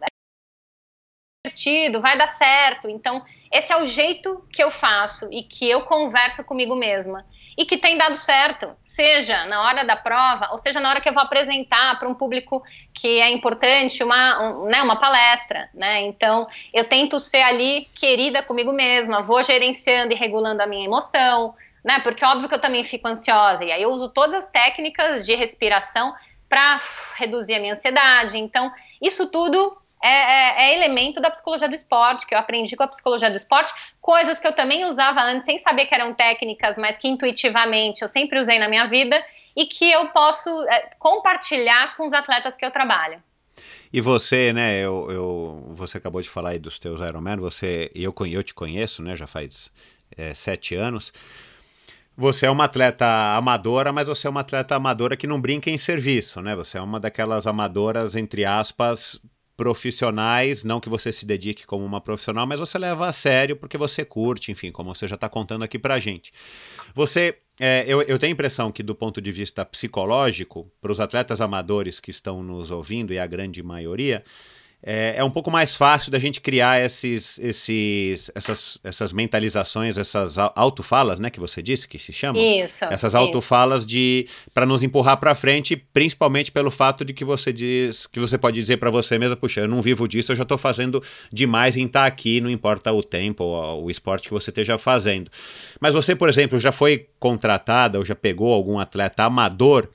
divertido, vai dar certo. Então, esse é o jeito que eu faço e que eu converso comigo mesma. E que tem dado certo, seja na hora da prova, ou seja na hora que eu vou apresentar para um público que é importante, uma, um, né, uma palestra, né? Então, eu tento ser ali querida comigo mesma, vou gerenciando e regulando a minha emoção, né? Porque óbvio que eu também fico ansiosa, e aí eu uso todas as técnicas de respiração para reduzir a minha ansiedade. Então, isso tudo é, é, é, elemento da psicologia do esporte, que eu aprendi com a psicologia do esporte, coisas que eu também usava antes, sem saber que eram técnicas, mas que intuitivamente eu sempre usei na minha vida e que eu posso é, compartilhar com os atletas que eu trabalho. E você, né, eu, eu, você acabou de falar aí dos teus Ironman, você, eu, eu te conheço, né, já faz é, sete anos, você é uma atleta amadora, mas você é uma atleta amadora que não brinca em serviço, né? Você é uma daquelas amadoras, entre aspas, profissionais, não que você se dedique como uma profissional, mas você leva a sério porque você curte, enfim, como você já está contando aqui pra gente. Você, é, eu, eu tenho a impressão que do ponto de vista psicológico, para os atletas amadores que estão nos ouvindo, e a grande maioria, é, é, um pouco mais fácil da gente criar esses, esses, essas, essas mentalizações, essas autofalas, né, que você disse que se chama. Isso. Essas autofalas de para nos empurrar para frente, principalmente pelo fato de que você diz que você pode dizer para você mesmo, puxa, eu não vivo disso, eu já estou fazendo demais em estar tá aqui, não importa o tempo ou o esporte que você esteja fazendo. Mas você, por exemplo, já foi contratada ou já pegou algum atleta amador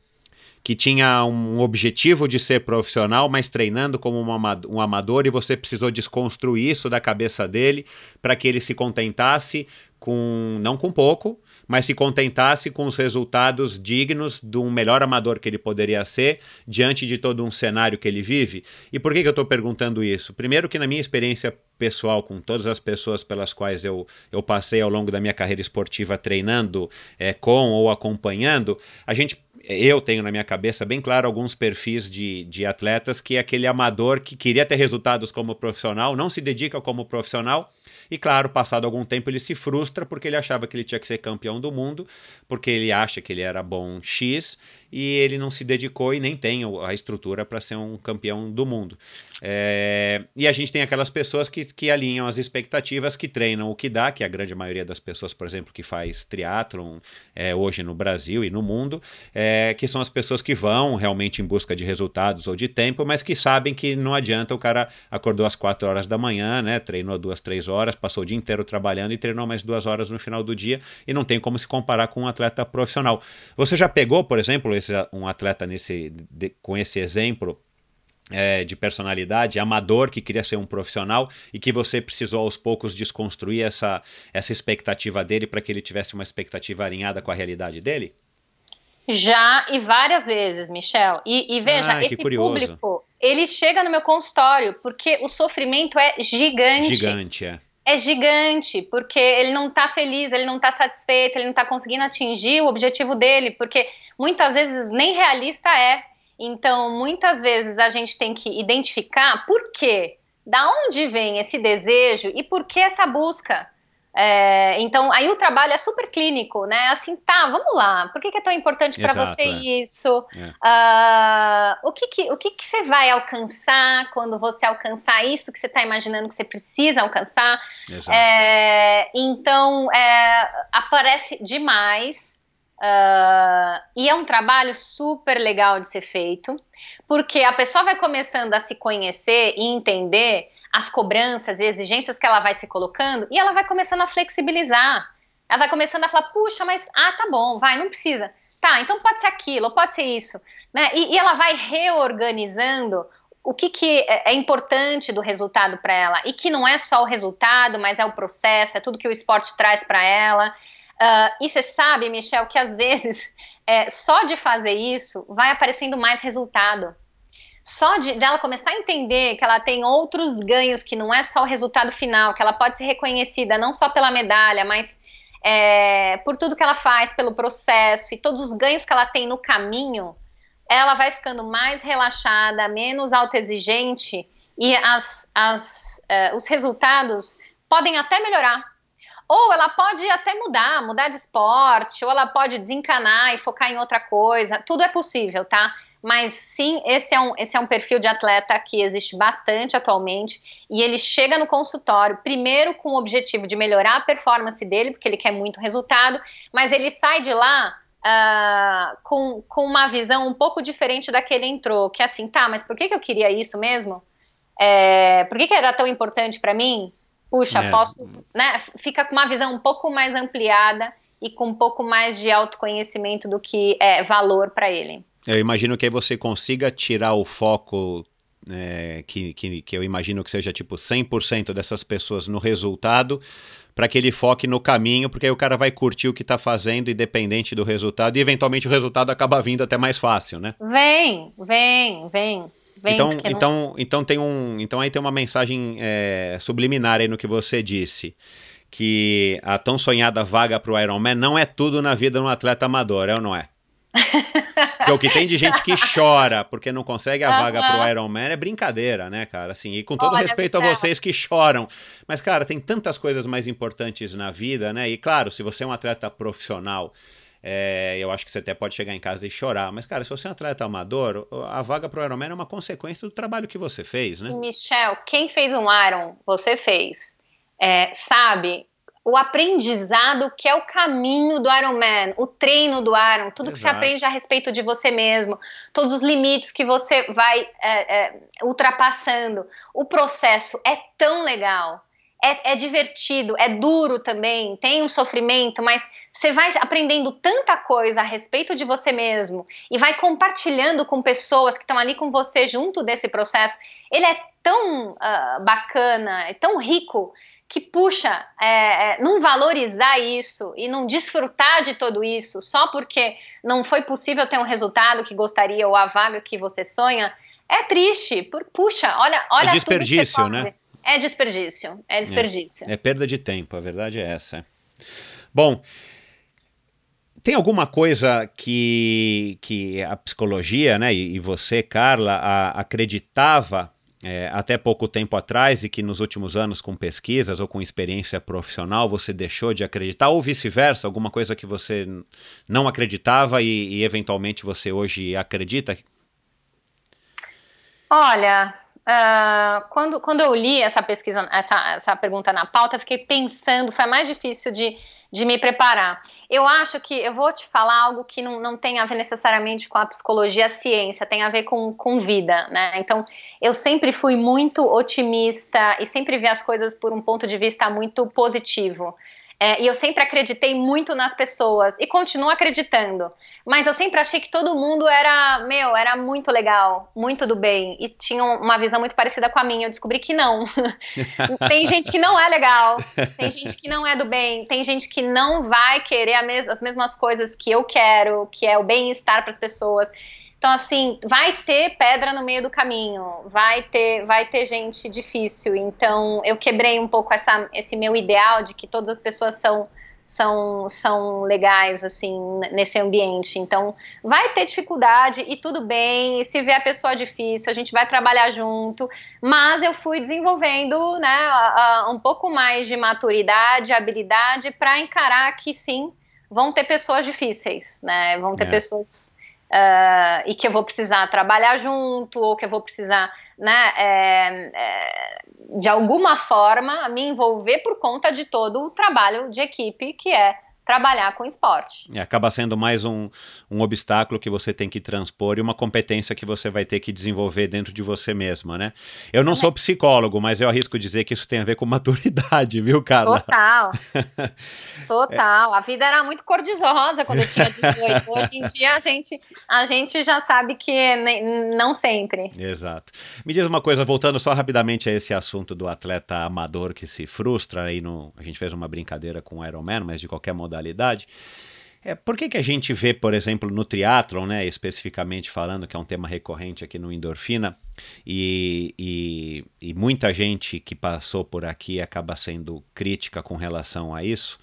que tinha um objetivo de ser profissional, mas treinando como um amador, e você precisou desconstruir isso da cabeça dele para que ele se contentasse com, não com pouco, mas se contentasse com os resultados dignos de um melhor amador que ele poderia ser diante de todo um cenário que ele vive. E por que, que eu estou perguntando isso? Primeiro, que na minha experiência pessoal com todas as pessoas pelas quais eu, eu passei ao longo da minha carreira esportiva treinando é, com ou acompanhando, a gente eu tenho na minha cabeça bem claro alguns perfis de, de atletas que é aquele amador que queria ter resultados como profissional, não se dedica como profissional e claro, passado algum tempo ele se frustra porque ele achava que ele tinha que ser campeão do mundo, porque ele acha que ele era bom X e ele não se dedicou e nem tem a estrutura para ser um campeão do mundo. É, e a gente tem aquelas pessoas que, que alinham as expectativas, que treinam o que dá, que é a grande maioria das pessoas, por exemplo, que faz triatlon é, hoje no Brasil e no mundo, é, que são as pessoas que vão realmente em busca de resultados ou de tempo, mas que sabem que não adianta o cara acordou às 4 horas da manhã, né, treinou duas, três horas, passou o dia inteiro trabalhando e treinou mais duas horas no final do dia e não tem como se comparar com um atleta profissional. Você já pegou, por exemplo, um atleta nesse, de, com esse exemplo é, de personalidade, amador que queria ser um profissional e que você precisou aos poucos desconstruir essa, essa expectativa dele para que ele tivesse uma expectativa alinhada com a realidade dele? Já e várias vezes, Michel. E, e veja, ah, esse público, ele chega no meu consultório porque o sofrimento é gigante. Gigante, é é gigante, porque ele não está feliz, ele não está satisfeito, ele não está conseguindo atingir o objetivo dele, porque muitas vezes nem realista é. Então, muitas vezes a gente tem que identificar por quê, da onde vem esse desejo e por que essa busca. É, então, aí o trabalho é super clínico, né? Assim, tá, vamos lá. Por que, que é tão importante para você é. isso? É. Uh, o que, que, o que, que você vai alcançar quando você alcançar isso que você está imaginando que você precisa alcançar? É, então, é, aparece demais. Uh, e é um trabalho super legal de ser feito, porque a pessoa vai começando a se conhecer e entender as cobranças e exigências que ela vai se colocando e ela vai começando a flexibilizar. Ela vai começando a falar, puxa, mas ah, tá bom, vai, não precisa. Tá, então pode ser aquilo, pode ser isso. Né? E, e ela vai reorganizando o que, que é, é importante do resultado para ela e que não é só o resultado, mas é o processo, é tudo que o esporte traz para ela. Uh, e você sabe, Michel, que às vezes é, só de fazer isso vai aparecendo mais resultado só de dela começar a entender que ela tem outros ganhos, que não é só o resultado final, que ela pode ser reconhecida não só pela medalha, mas é, por tudo que ela faz, pelo processo e todos os ganhos que ela tem no caminho, ela vai ficando mais relaxada, menos autoexigente e as, as, é, os resultados podem até melhorar. Ou ela pode até mudar, mudar de esporte, ou ela pode desencanar e focar em outra coisa. Tudo é possível, tá? mas sim, esse é, um, esse é um perfil de atleta que existe bastante atualmente e ele chega no consultório, primeiro com o objetivo de melhorar a performance dele, porque ele quer muito resultado, mas ele sai de lá uh, com, com uma visão um pouco diferente da que ele entrou, que é assim, tá, mas por que, que eu queria isso mesmo? É, por que, que era tão importante para mim? Puxa, é. posso, né? Fica com uma visão um pouco mais ampliada e com um pouco mais de autoconhecimento do que é valor para ele. Eu imagino que aí você consiga tirar o foco é, que, que, que eu imagino que seja tipo 100% dessas pessoas no resultado, para que ele foque no caminho, porque aí o cara vai curtir o que está fazendo, independente do resultado, e eventualmente o resultado acaba vindo até mais fácil, né? Vem, vem, vem. Vem então, então, não... então tem um, então aí tem uma mensagem é, subliminar aí no que você disse que a tão sonhada vaga para o Ironman não é tudo na vida de um atleta amador, é ou não é? Porque o que tem de gente que chora porque não consegue a uhum. vaga pro Iron Man é brincadeira, né, cara? Assim, e com todo Olha, respeito a vocês que choram. Mas, cara, tem tantas coisas mais importantes na vida, né? E claro, se você é um atleta profissional. É, eu acho que você até pode chegar em casa e chorar, mas, cara, se você é um atleta amador, a vaga pro Ironman é uma consequência do trabalho que você fez, né? Michel, quem fez um Iron, você fez. É, sabe, o aprendizado que é o caminho do Ironman, o treino do Iron, tudo Exato. que você aprende a respeito de você mesmo, todos os limites que você vai é, é, ultrapassando. O processo é tão legal, é, é, divertido, é duro também, tem um sofrimento, mas você vai aprendendo tanta coisa a respeito de você mesmo e vai compartilhando com pessoas que estão ali com você junto desse processo. Ele é tão uh, bacana, é tão rico que puxa, é, é, não valorizar isso e não desfrutar de tudo isso só porque não foi possível ter um resultado que gostaria ou a vaga que você sonha, é triste. Por, puxa, olha, olha. É desperdício, né? É desperdício, é desperdício. É, é perda de tempo, a verdade é essa. Bom, tem alguma coisa que, que a psicologia, né, e, e você, Carla, a, acreditava é, até pouco tempo atrás e que nos últimos anos, com pesquisas ou com experiência profissional, você deixou de acreditar, ou vice-versa, alguma coisa que você não acreditava e, e, eventualmente você hoje acredita? Olha, uh, quando, quando eu li essa pesquisa, essa, essa pergunta na pauta, fiquei pensando, foi mais difícil de de me preparar. Eu acho que eu vou te falar algo que não, não tem a ver necessariamente com a psicologia, a ciência, tem a ver com, com vida, né? Então, eu sempre fui muito otimista e sempre vi as coisas por um ponto de vista muito positivo. É, e eu sempre acreditei muito nas pessoas e continuo acreditando. Mas eu sempre achei que todo mundo era, meu, era muito legal, muito do bem. E tinha uma visão muito parecida com a minha. Eu descobri que não. tem gente que não é legal, tem gente que não é do bem, tem gente que não vai querer mes as mesmas coisas que eu quero, que é o bem-estar para as pessoas. Então, assim, vai ter pedra no meio do caminho, vai ter, vai ter gente difícil. Então, eu quebrei um pouco essa, esse meu ideal de que todas as pessoas são, são, são legais, assim, nesse ambiente. Então, vai ter dificuldade e tudo bem. E se vier a pessoa difícil, a gente vai trabalhar junto. Mas eu fui desenvolvendo, né, um pouco mais de maturidade, habilidade para encarar que sim, vão ter pessoas difíceis, né? Vão ter é. pessoas uh, e que eu vou precisar trabalhar junto, ou que eu vou precisar, né, é, é, de alguma forma, me envolver por conta de todo o trabalho de equipe que é trabalhar com esporte. E acaba sendo mais um, um obstáculo que você tem que transpor e uma competência que você vai ter que desenvolver dentro de você mesma, né? Eu não sou psicólogo, mas eu arrisco dizer que isso tem a ver com maturidade, viu, Carla? Total. Total. A vida era muito cor-de-rosa quando eu tinha 18. Hoje em dia a gente, a gente já sabe que não sempre. Exato. Me diz uma coisa, voltando só rapidamente a esse assunto do atleta amador que se frustra, aí no, a gente fez uma brincadeira com o Ironman, mas de qualquer modo modalidade. É, por que, que a gente vê, por exemplo, no triatlon, né, especificamente falando, que é um tema recorrente aqui no Endorfina, e, e, e, muita gente que passou por aqui acaba sendo crítica com relação a isso,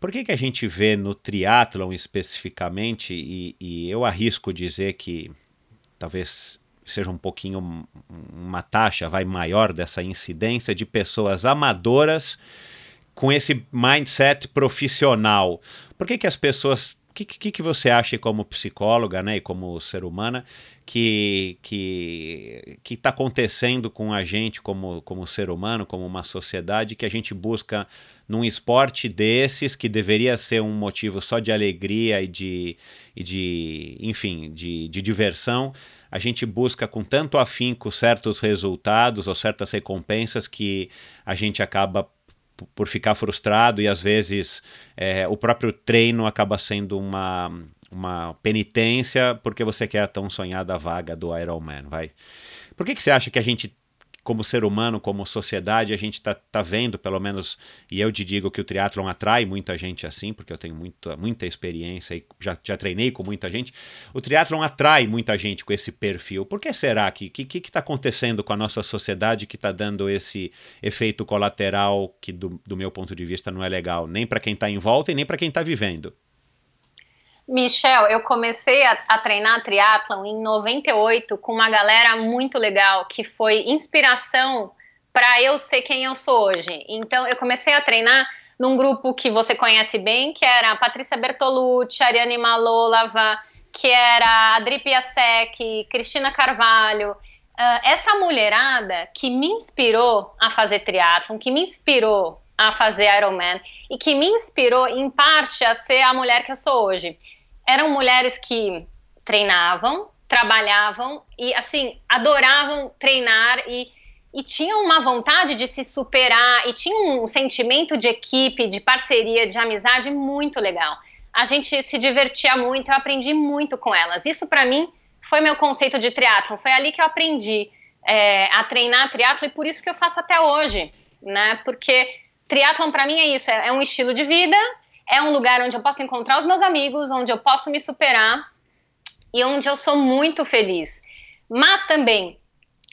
por que, que a gente vê no triatlon especificamente, e, e eu arrisco dizer que talvez seja um pouquinho uma taxa vai maior dessa incidência de pessoas amadoras com esse mindset profissional? Por que, que as pessoas que, que, que você acha como psicóloga, né, e como ser humana, que que que está acontecendo com a gente como, como ser humano, como uma sociedade, que a gente busca num esporte desses, que deveria ser um motivo só de alegria e de, e de enfim, de, de diversão, a gente busca com tanto afinco certos resultados ou certas recompensas que a gente acaba por ficar frustrado e às vezes é, o próprio treino acaba sendo uma, uma penitência porque você quer a tão sonhada vaga do Ironman, vai. Por que, que você acha que a gente como ser humano, como sociedade, a gente está tá vendo, pelo menos, e eu te digo que o triatlon atrai muita gente assim, porque eu tenho muita, muita experiência e já, já treinei com muita gente. O triatlon atrai muita gente com esse perfil. Por que será que que que está acontecendo com a nossa sociedade que está dando esse efeito colateral que, do, do meu ponto de vista, não é legal nem para quem está em volta e nem para quem está vivendo? Michel, eu comecei a, a treinar triatlon em 98 com uma galera muito legal que foi inspiração para eu ser quem eu sou hoje. Então, eu comecei a treinar num grupo que você conhece bem, que era a Patrícia Bertolucci, Ariane Malolava, que era a Adri Piasek, Cristina Carvalho. Uh, essa mulherada que me inspirou a fazer triatlon, que me inspirou a fazer Ironman e que me inspirou em parte a ser a mulher que eu sou hoje eram mulheres que treinavam, trabalhavam e, assim, adoravam treinar e, e tinham uma vontade de se superar e tinham um sentimento de equipe, de parceria, de amizade muito legal. A gente se divertia muito, eu aprendi muito com elas. Isso, para mim, foi meu conceito de triatlo. Foi ali que eu aprendi é, a treinar triatlo e por isso que eu faço até hoje, né? Porque triatlon para mim é isso, é, é um estilo de vida é um lugar onde eu posso encontrar os meus amigos, onde eu posso me superar e onde eu sou muito feliz. Mas também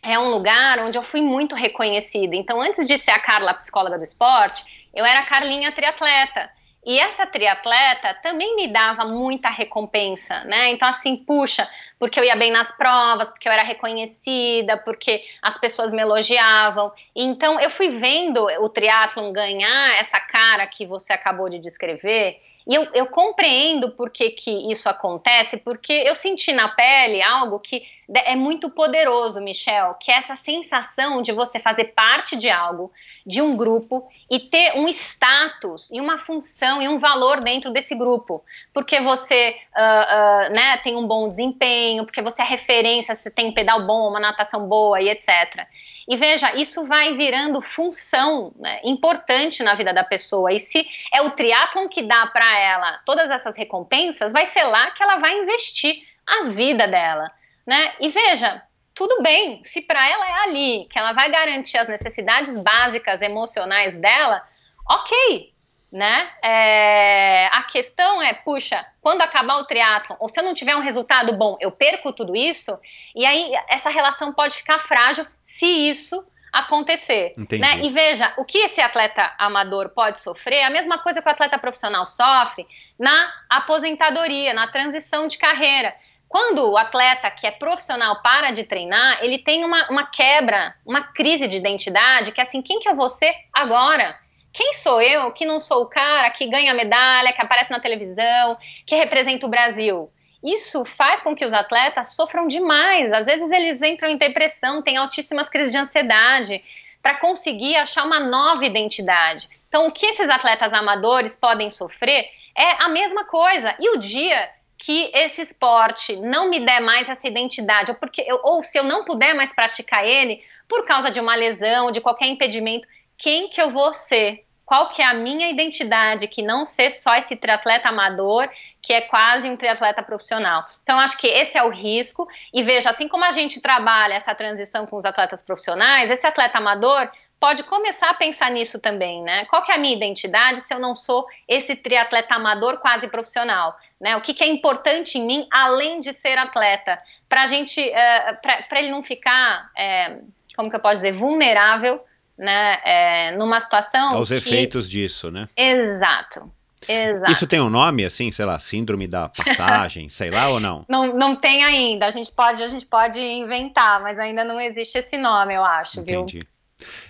é um lugar onde eu fui muito reconhecida. Então, antes de ser a Carla, psicóloga do esporte, eu era a Carlinha triatleta. E essa triatleta também me dava muita recompensa, né? Então, assim, puxa, porque eu ia bem nas provas, porque eu era reconhecida, porque as pessoas me elogiavam. Então, eu fui vendo o triatlon ganhar essa cara que você acabou de descrever e eu, eu compreendo por que, que isso acontece, porque eu senti na pele algo que é muito poderoso, Michel, que é essa sensação de você fazer parte de algo, de um grupo, e ter um status e uma função e um valor dentro desse grupo. Porque você uh, uh, né, tem um bom desempenho, porque você é referência, você tem um pedal bom, uma natação boa e etc. E veja, isso vai virando função né, importante na vida da pessoa. E se é o triatlon que dá para ela todas essas recompensas, vai ser lá que ela vai investir a vida dela. Né? E veja, tudo bem, se para ela é ali que ela vai garantir as necessidades básicas emocionais dela, ok, né? É, a questão é, puxa, quando acabar o triatlon, ou se eu não tiver um resultado bom, eu perco tudo isso, e aí essa relação pode ficar frágil se isso acontecer. Né? E veja, o que esse atleta amador pode sofrer é a mesma coisa que o atleta profissional sofre na aposentadoria, na transição de carreira. Quando o atleta que é profissional para de treinar, ele tem uma, uma quebra, uma crise de identidade, que é assim, quem que eu vou ser agora? Quem sou eu que não sou o cara que ganha medalha, que aparece na televisão, que representa o Brasil? Isso faz com que os atletas sofram demais. Às vezes eles entram em depressão, têm altíssimas crises de ansiedade, para conseguir achar uma nova identidade. Então, o que esses atletas amadores podem sofrer é a mesma coisa. E o dia que esse esporte não me der mais essa identidade, ou, porque eu, ou se eu não puder mais praticar ele por causa de uma lesão, de qualquer impedimento, quem que eu vou ser, qual que é a minha identidade, que não ser só esse triatleta amador, que é quase um triatleta profissional. Então, acho que esse é o risco. E veja, assim como a gente trabalha essa transição com os atletas profissionais, esse atleta amador pode começar a pensar nisso também, né? Qual que é a minha identidade se eu não sou esse triatleta amador quase profissional, né? O que, que é importante em mim, além de ser atleta, para gente, eh, para ele não ficar, é, como que eu posso dizer, vulnerável né, é, numa situação. Aos que... efeitos disso, né? Exato. Exato. Isso tem um nome, assim, sei lá, síndrome da passagem, sei lá ou não? Não, não tem ainda. A gente pode, a gente pode inventar, mas ainda não existe esse nome, eu acho, Entendi. viu?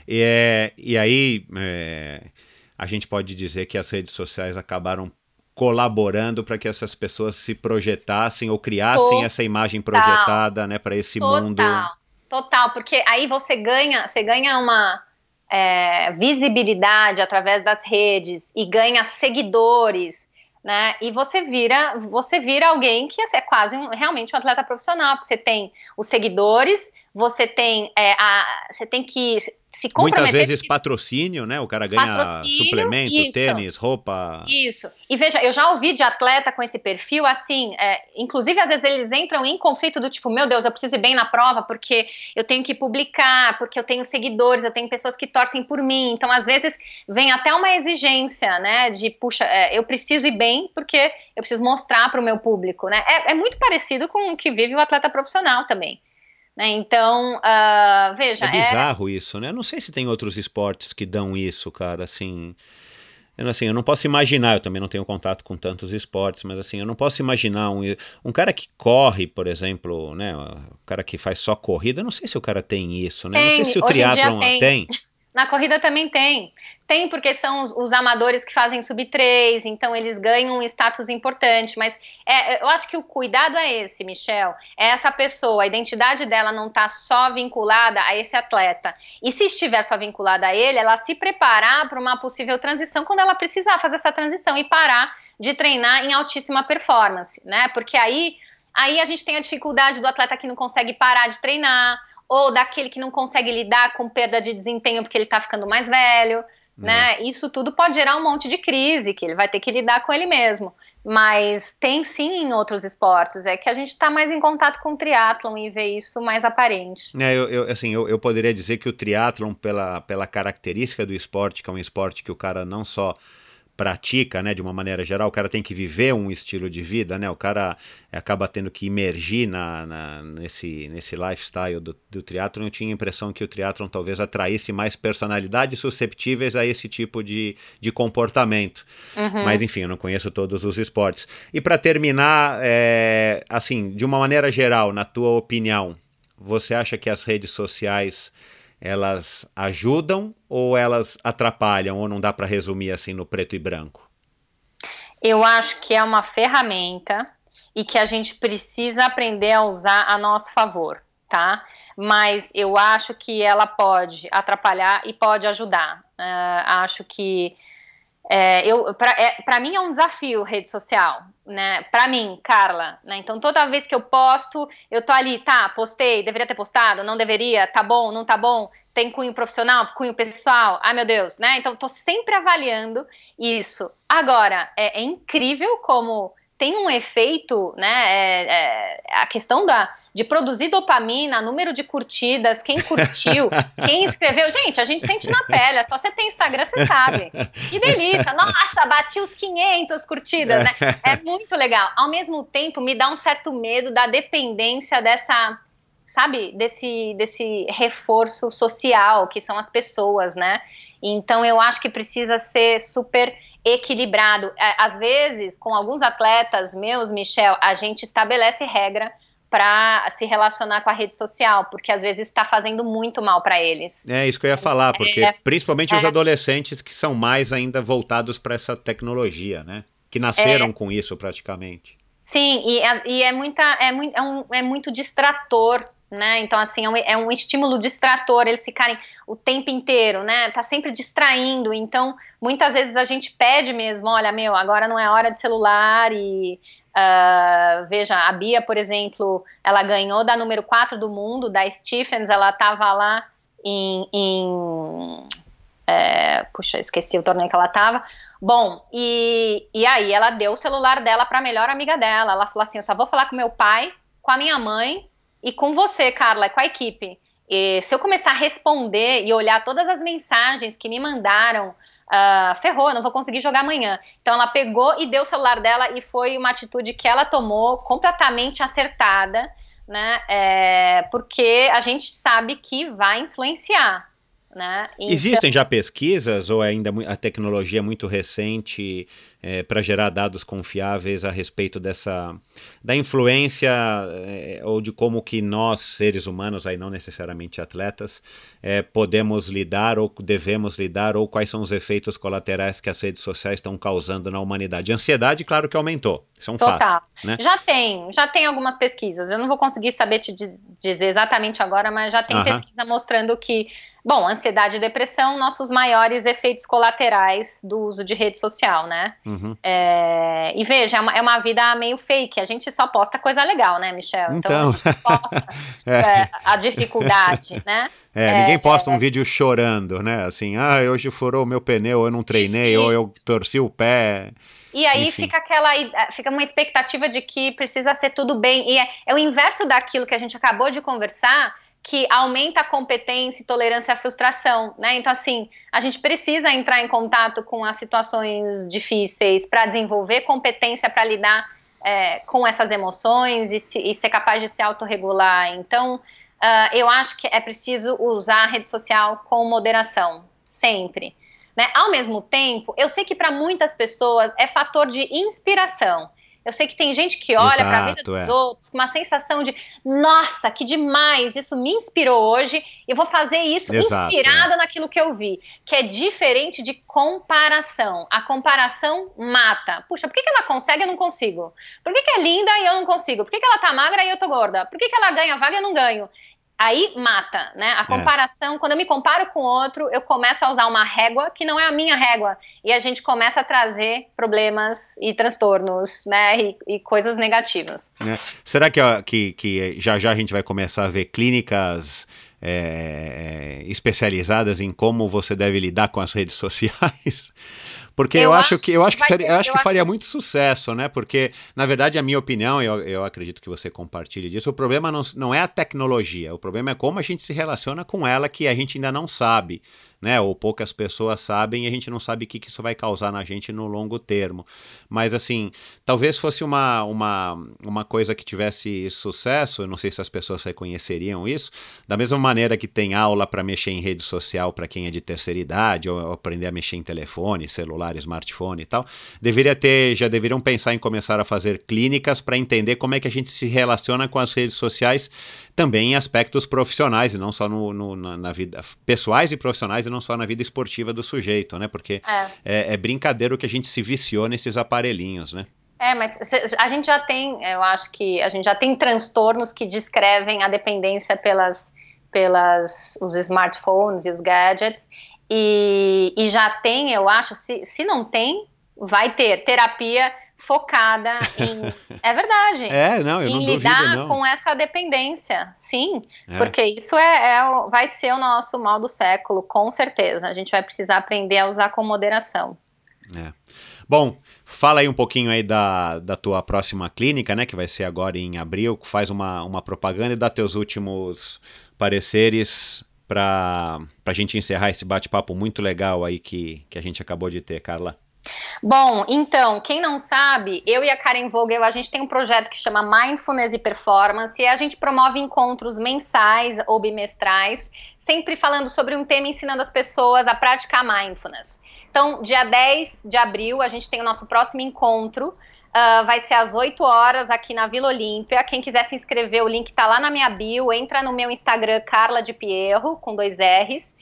E, é, e aí, é, a gente pode dizer que as redes sociais acabaram colaborando para que essas pessoas se projetassem ou criassem Total. essa imagem projetada, né, para esse Total. mundo. Total, porque aí você ganha, você ganha uma é, visibilidade através das redes e ganha seguidores, né? E você vira, você vira alguém que é quase um, realmente um atleta profissional, porque você tem os seguidores, você tem é, a, você tem que se Muitas vezes patrocínio, né? O cara ganha suplemento, isso, tênis, roupa. Isso. E veja, eu já ouvi de atleta com esse perfil assim, é, inclusive às vezes eles entram em conflito do tipo, meu Deus, eu preciso ir bem na prova porque eu tenho que publicar, porque eu tenho seguidores, eu tenho pessoas que torcem por mim. Então, às vezes, vem até uma exigência, né? De, puxa, é, eu preciso ir bem porque eu preciso mostrar para o meu público, né? É, é muito parecido com o que vive o atleta profissional também. Né? Então, uh, veja. É, bizarro é... isso, né? Eu não sei se tem outros esportes que dão isso, cara, assim. Eu, assim, eu não posso imaginar, eu também não tenho contato com tantos esportes, mas assim, eu não posso imaginar um, um cara que corre, por exemplo, né? Um cara que faz só corrida, eu não sei se o cara tem isso, né? Tem, não sei se o triatlon tem. tem. Na corrida também tem. Tem porque são os, os, amadores que fazem sub-3, então eles ganham um status importante. Mas é, eu acho que o cuidado é esse, Michel. É essa pessoa, a identidade dela não está só vinculada a esse atleta. E se estiver só vinculada a ele, ela se preparar para uma possível transição quando ela precisar fazer essa transição e parar de treinar em altíssima performance, né? Porque aí, aí a gente tem a dificuldade do atleta que não consegue parar de treinar ou daquele que não consegue lidar com perda de desempenho porque ele está ficando mais velho, né? É. Isso tudo pode gerar um monte de crise que ele vai ter que lidar com ele mesmo. Mas tem sim em outros esportes, é que a gente está mais em contato com o triatlon e vê isso mais aparente. É, eu, eu assim, eu, eu poderia dizer que o triatlon, pela, pela característica do esporte, que é um esporte que o cara não só pratica, né, de uma maneira geral, o cara tem que viver um estilo de vida, né, o cara acaba tendo que imergir na, na nesse, nesse lifestyle do, do triatlon, eu tinha a impressão que o triatlon talvez atraísse mais personalidades susceptíveis a esse tipo de, de comportamento, uhum. mas enfim, eu não conheço todos os esportes. E para terminar, é, assim, de uma maneira geral, na tua opinião, você acha que as redes sociais elas ajudam ou elas atrapalham, ou não dá para resumir assim no preto e branco? Eu acho que é uma ferramenta e que a gente precisa aprender a usar a nosso favor, tá? Mas eu acho que ela pode atrapalhar e pode ajudar. Uh, acho que é, eu para é, mim é um desafio rede social, né? Para mim, Carla, né? Então toda vez que eu posto, eu tô ali, tá? Postei, deveria ter postado, não deveria, tá bom, não tá bom, tem cunho profissional, cunho pessoal, ai meu Deus, né? Então tô sempre avaliando isso. Agora é, é incrível como tem um efeito, né? É, é, a questão da, de produzir dopamina, número de curtidas, quem curtiu, quem escreveu. Gente, a gente sente na pele, é só você ter Instagram, você sabe. Que delícia! Nossa, bati os 500 curtidas, né? É muito legal. Ao mesmo tempo, me dá um certo medo da dependência dessa sabe, desse, desse reforço social que são as pessoas, né? Então eu acho que precisa ser super equilibrado. É, às vezes, com alguns atletas meus, Michel, a gente estabelece regra para se relacionar com a rede social, porque às vezes está fazendo muito mal para eles. É isso que eu ia falar, porque é, principalmente é, os adolescentes que são mais ainda voltados para essa tecnologia, né? Que nasceram é, com isso praticamente. Sim, e, é, e é, muita, é, muito, é, um, é muito distrator né? Então, assim, é um, é um, estímulo distrator eles ficarem o tempo inteiro, né? Tá sempre distraindo. Então, muitas vezes a gente pede mesmo, olha, meu, agora não é hora de celular e. Uh, veja, a Bia, por exemplo, ela ganhou da número 4 do mundo, da Stephens, ela tava lá em. em é, puxa, esqueci o torneio que ela tava. Bom, e, e aí ela deu o celular dela para a melhor amiga dela. Ela falou assim: eu só vou falar com meu pai, com a minha mãe e com você, Carla, com a equipe. E se eu começar a responder e olhar todas as mensagens que me mandaram, uh, ferrou, não vou conseguir jogar amanhã. Então ela pegou e deu o celular dela e foi uma atitude que ela tomou completamente acertada, né? É, porque a gente sabe que vai influenciar. Né? Então... Existem já pesquisas ou é ainda a tecnologia é muito recente é, para gerar dados confiáveis a respeito dessa da influência é, ou de como que nós seres humanos aí não necessariamente atletas é, podemos lidar ou devemos lidar ou quais são os efeitos colaterais que as redes sociais estão causando na humanidade ansiedade claro que aumentou isso é um Total. fato né? já tem já tem algumas pesquisas eu não vou conseguir saber te dizer exatamente agora mas já tem uh -huh. pesquisa mostrando que Bom, ansiedade e depressão, nossos maiores efeitos colaterais do uso de rede social, né? Uhum. É, e veja, é uma, é uma, vida meio fake. A gente só posta coisa legal, né, Michel? Então, então. a gente posta é. É, a dificuldade, né? É, ninguém posta um vídeo chorando, né? Assim, ah, hoje furou o meu pneu, eu não treinei, ou eu torci o pé. E aí Enfim. fica aquela, fica uma expectativa de que precisa ser tudo bem. E é, é o inverso daquilo que a gente acabou de conversar que aumenta a competência e tolerância à frustração, né? Então, assim, a gente precisa entrar em contato com as situações difíceis para desenvolver competência para lidar é, com essas emoções e, se, e, ser capaz de se autorregular. Então, uh, eu acho que é preciso usar a rede social com moderação, sempre. Né? Ao mesmo tempo, eu sei que para muitas pessoas é fator de inspiração. Eu sei que tem gente que olha para a vida dos é. outros com uma sensação de, nossa, que demais, isso me inspirou hoje, eu vou fazer isso Exato, inspirada é. naquilo que eu vi, que é diferente de comparação. A comparação mata. Puxa, por que, que ela consegue e eu não consigo? Por que, que é linda e eu não consigo? Por que, que ela tá magra e eu tô gorda? Por que, que ela ganha vaga e eu não ganho? Aí mata, né? A é. comparação, é. quando eu me comparo com outro, eu começo a usar uma régua que não é a minha régua. E a gente começa a trazer problemas e transtornos, né? E, e coisas negativas. É. Será que, ó, que, que já já a gente vai começar a ver clínicas é, especializadas em como você deve lidar com as redes sociais? Porque eu, eu acho, que eu acho que, seria, eu acho que faria muito sucesso, né? Porque, na verdade, a minha opinião, eu, eu acredito que você compartilhe disso, o problema não, não é a tecnologia, o problema é como a gente se relaciona com ela, que a gente ainda não sabe né? Ou poucas pessoas sabem e a gente não sabe o que, que isso vai causar na gente no longo termo. Mas assim, talvez fosse uma, uma, uma coisa que tivesse sucesso, não sei se as pessoas reconheceriam isso, da mesma maneira que tem aula para mexer em rede social para quem é de terceira idade, ou aprender a mexer em telefone, celular, smartphone e tal, deveria ter, já deveriam pensar em começar a fazer clínicas para entender como é que a gente se relaciona com as redes sociais também em aspectos profissionais e não só no, no na, na, vida pessoais e profissionais e não só na vida esportiva do sujeito, né? Porque é, é, é brincadeira o que a gente se viciou nesses aparelhinhos, né? É, mas a gente já tem, eu acho que a gente já tem transtornos que descrevem a dependência pelas, pelas os smartphones e os gadgets e, e já tem, eu acho, se, se não tem, vai ter terapia focada em. É verdade. É, não, eu em não lidar duvido, não. com essa dependência. Sim, é. porque isso é, é, vai ser o nosso mal do século, com certeza. A gente vai precisar aprender a usar com moderação. É. Bom, fala aí um pouquinho aí da, da tua próxima clínica, né? Que vai ser agora em abril. Faz uma, uma propaganda e dá teus últimos pareceres para a gente encerrar esse bate-papo muito legal aí que, que a gente acabou de ter, Carla. Bom, então, quem não sabe, eu e a Karen Vogel, a gente tem um projeto que chama Mindfulness e Performance, e a gente promove encontros mensais ou bimestrais, sempre falando sobre um tema ensinando as pessoas a praticar mindfulness. Então, dia 10 de abril, a gente tem o nosso próximo encontro, uh, vai ser às 8 horas aqui na Vila Olímpia. Quem quiser se inscrever, o link está lá na minha bio, entra no meu Instagram, Carla de Pierro, com dois R's.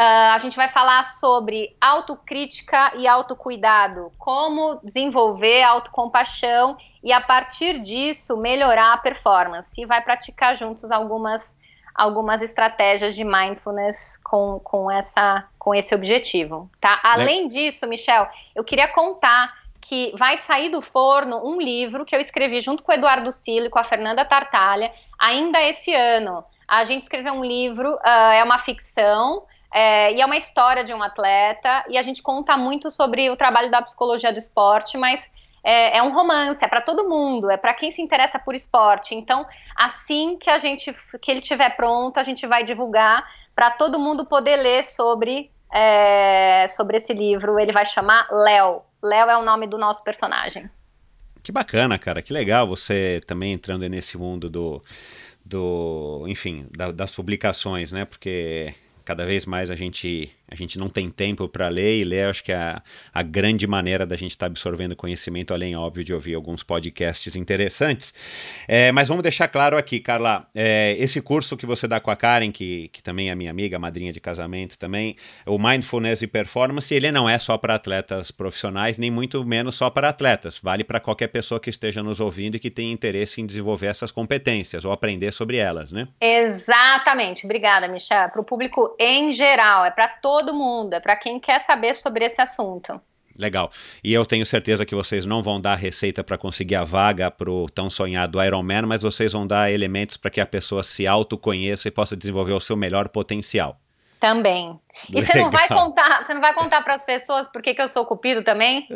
Uh, a gente vai falar sobre autocrítica e autocuidado, como desenvolver autocompaixão e, a partir disso, melhorar a performance. E vai praticar juntos algumas, algumas estratégias de mindfulness com, com, essa, com esse objetivo. Tá? Além disso, Michel, eu queria contar que vai sair do forno um livro que eu escrevi junto com o Eduardo Silo e com a Fernanda Tartalha, ainda esse ano. A gente escreveu um livro, uh, é uma ficção, é, e é uma história de um atleta, e a gente conta muito sobre o trabalho da psicologia do esporte, mas é, é um romance, é para todo mundo, é para quem se interessa por esporte. Então, assim que a gente que ele tiver pronto, a gente vai divulgar para todo mundo poder ler sobre é, sobre esse livro. Ele vai chamar Léo. Léo é o nome do nosso personagem. Que bacana, cara. Que legal você também entrando nesse mundo do, do enfim, da, das publicações, né? Porque cada vez mais a gente a gente não tem tempo para ler e ler, acho que é a, a grande maneira da gente estar tá absorvendo conhecimento, além, óbvio, de ouvir alguns podcasts interessantes. É, mas vamos deixar claro aqui, Carla, é, esse curso que você dá com a Karen, que, que também é minha amiga, madrinha de casamento também, o Mindfulness e Performance, ele não é só para atletas profissionais, nem muito menos só para atletas. Vale para qualquer pessoa que esteja nos ouvindo e que tenha interesse em desenvolver essas competências ou aprender sobre elas, né? Exatamente. Obrigada, Michelle. Para o público em geral, é para todos todo mundo, é para quem quer saber sobre esse assunto. Legal. E eu tenho certeza que vocês não vão dar receita para conseguir a vaga para o tão sonhado Ironman, mas vocês vão dar elementos para que a pessoa se autoconheça e possa desenvolver o seu melhor potencial. Também. E Legal. você não vai contar, você não vai contar para as pessoas por que, eu sou cupido também?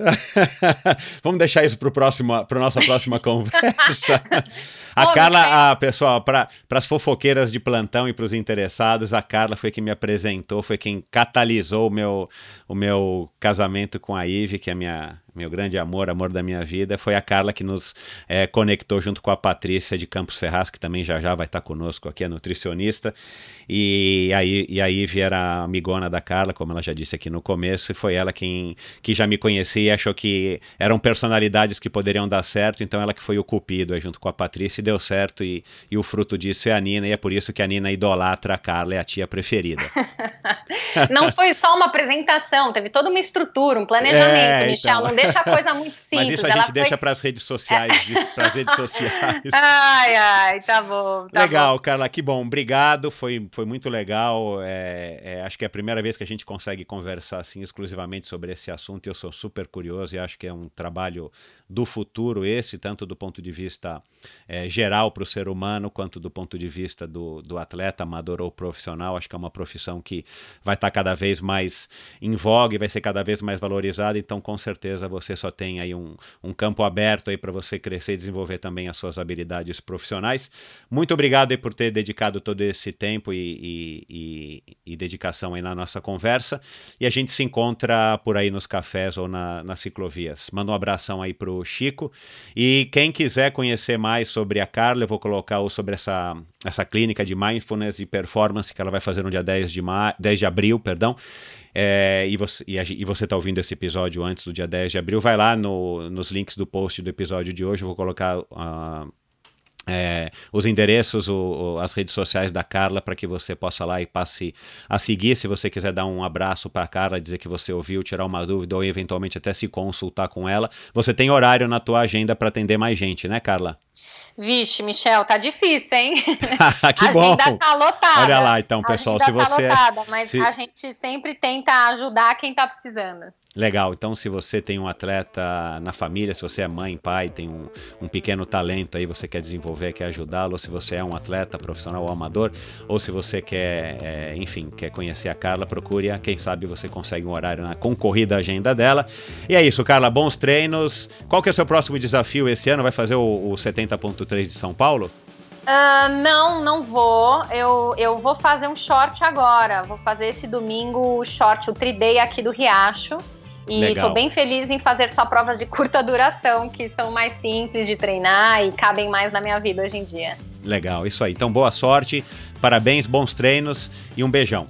Vamos deixar isso para próximo, para nossa próxima conversa. A Carla, a pessoal, para as fofoqueiras de plantão e para os interessados, a Carla foi quem me apresentou, foi quem catalisou o meu, o meu casamento com a Ive, que é minha meu grande amor, amor da minha vida, foi a Carla que nos é, conectou junto com a Patrícia de Campos Ferraz, que também já já vai estar conosco aqui, a nutricionista. E aí, e aí era a amigona da Carla, como ela já disse aqui no começo, e foi ela quem que já me conhecia e achou que eram personalidades que poderiam dar certo, então ela que foi o cupido junto com a Patrícia deu certo e, e o fruto disso é a Nina, e é por isso que a Nina idolatra a Carla, é a tia preferida. não foi só uma apresentação, teve toda uma estrutura, um planejamento, é, Michel, então... não deixa a coisa muito simples. Mas isso a gente foi... deixa para as redes sociais, para as redes sociais. Ai, ai, tá bom. Tá legal, bom. Carla, que bom, obrigado, foi, foi muito legal, é, é, acho que é primeira vez que a gente consegue conversar assim exclusivamente sobre esse assunto, eu sou super curioso e acho que é um trabalho do futuro esse, tanto do ponto de vista é, geral para o ser humano, quanto do ponto de vista do, do atleta, amador ou profissional. Acho que é uma profissão que vai estar tá cada vez mais em voga e vai ser cada vez mais valorizada. Então, com certeza, você só tem aí um, um campo aberto aí para você crescer e desenvolver também as suas habilidades profissionais. Muito obrigado aí por ter dedicado todo esse tempo e, e, e, e dedicação aí na nossa conversa. E a gente se encontra por aí nos cafés ou na, nas ciclovias. Manda um abração aí pro Chico. E quem quiser conhecer mais sobre a Carla, eu vou colocar sobre essa, essa clínica de mindfulness e performance que ela vai fazer no dia 10 de, ma 10 de abril, perdão. É, e você e você está ouvindo esse episódio antes do dia 10 de abril, vai lá no, nos links do post do episódio de hoje, eu vou colocar uh, é, os endereços, o, o, as redes sociais da Carla para que você possa lá e passe a seguir. Se você quiser dar um abraço para a Carla, dizer que você ouviu, tirar uma dúvida ou eventualmente até se consultar com ela, você tem horário na tua agenda para atender mais gente, né, Carla? Vixe, Michel, tá difícil, hein? que a bom. agenda tá lotada. Olha lá, então, pessoal, se você. Tá lotada, mas se... a gente sempre tenta ajudar quem tá precisando. Legal, então se você tem um atleta na família, se você é mãe, pai, tem um, um pequeno talento aí, você quer desenvolver, quer ajudá-lo, ou se você é um atleta profissional ou amador, ou se você quer, é, enfim, quer conhecer a Carla, procure a, quem sabe você consegue um horário na concorrida agenda dela. E é isso, Carla, bons treinos. Qual que é o seu próximo desafio esse ano? Vai fazer o, o 70.3 de São Paulo? Uh, não, não vou. Eu, eu vou fazer um short agora. Vou fazer esse domingo o short, o Triday aqui do Riacho. E estou bem feliz em fazer só provas de curta duração, que são mais simples de treinar e cabem mais na minha vida hoje em dia. Legal, isso aí. Então, boa sorte, parabéns, bons treinos e um beijão.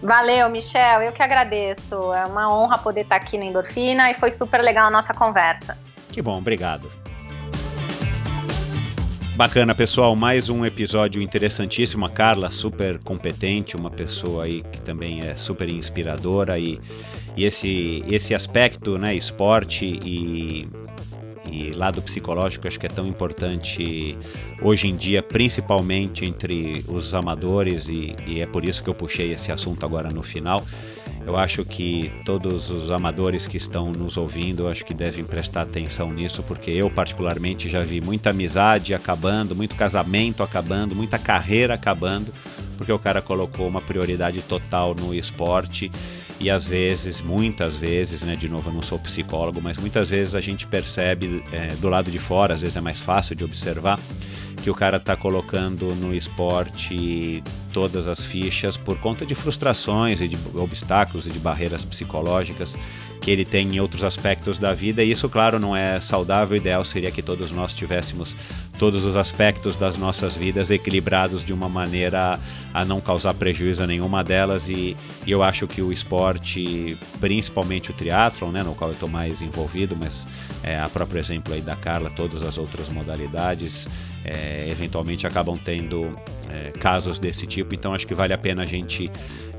Valeu, Michel. Eu que agradeço. É uma honra poder estar aqui na Endorfina e foi super legal a nossa conversa. Que bom, obrigado. Bacana, pessoal. Mais um episódio interessantíssimo. A Carla, super competente, uma pessoa aí que também é super inspiradora e e esse, esse aspecto, né, esporte e, e lado psicológico, acho que é tão importante hoje em dia, principalmente entre os amadores, e, e é por isso que eu puxei esse assunto agora no final. Eu acho que todos os amadores que estão nos ouvindo, acho que devem prestar atenção nisso, porque eu particularmente já vi muita amizade acabando, muito casamento acabando, muita carreira acabando, porque o cara colocou uma prioridade total no esporte e às vezes, muitas vezes, né, de novo eu não sou psicólogo, mas muitas vezes a gente percebe é, do lado de fora, às vezes é mais fácil de observar, que o cara está colocando no esporte todas as fichas por conta de frustrações e de obstáculos e de barreiras psicológicas que ele tem em outros aspectos da vida. E isso, claro, não é saudável. O ideal seria que todos nós tivéssemos todos os aspectos das nossas vidas equilibrados de uma maneira a não causar prejuízo a nenhuma delas. E, e eu acho que o esporte, principalmente o triatlon, né, no qual eu estou mais envolvido, mas é, a próprio exemplo aí da Carla, todas as outras modalidades, é, eventualmente acabam tendo é, casos desse tipo. Então acho que vale a pena a gente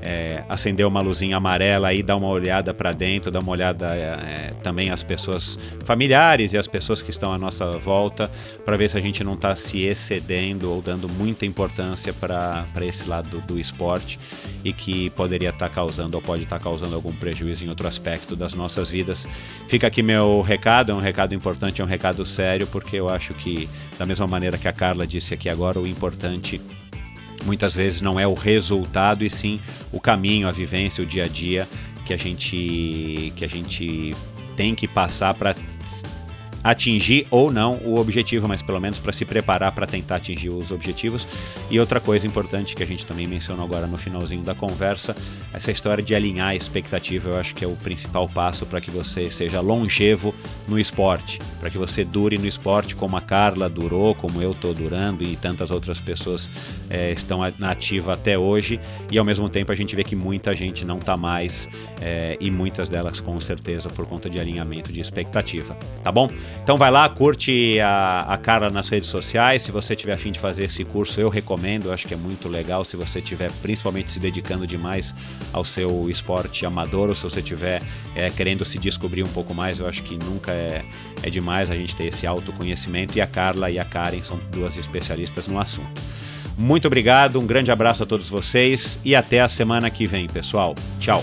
é, acender uma luzinha amarela e dar uma olhada para dentro, dar uma olhada é, também às pessoas familiares e às pessoas que estão à nossa volta, para ver se a gente não está se excedendo ou dando muita importância para esse lado do, do esporte e que poderia estar tá causando ou pode estar tá causando algum prejuízo em outro aspecto das nossas vidas. Fica aqui meu recado, é um recado importante, é um recado sério, porque eu acho que, da mesma maneira que a Carla disse aqui agora, o importante muitas vezes não é o resultado e sim o caminho, a vivência, o dia a dia que a gente que a gente tem que passar para atingir ou não o objetivo, mas pelo menos para se preparar para tentar atingir os objetivos. E outra coisa importante que a gente também mencionou agora no finalzinho da conversa, essa história de alinhar a expectativa, eu acho que é o principal passo para que você seja longevo no esporte, para que você dure no esporte como a Carla durou, como eu estou durando e tantas outras pessoas é, estão na ativa até hoje. E ao mesmo tempo a gente vê que muita gente não está mais é, e muitas delas com certeza por conta de alinhamento de expectativa. Tá bom? Então vai lá, curte a, a Carla nas redes sociais. Se você tiver afim de fazer esse curso, eu recomendo. Eu acho que é muito legal se você tiver principalmente se dedicando demais ao seu esporte amador ou se você tiver é, querendo se descobrir um pouco mais. Eu acho que nunca é, é demais a gente ter esse autoconhecimento. E a Carla e a Karen são duas especialistas no assunto. Muito obrigado, um grande abraço a todos vocês e até a semana que vem, pessoal. Tchau.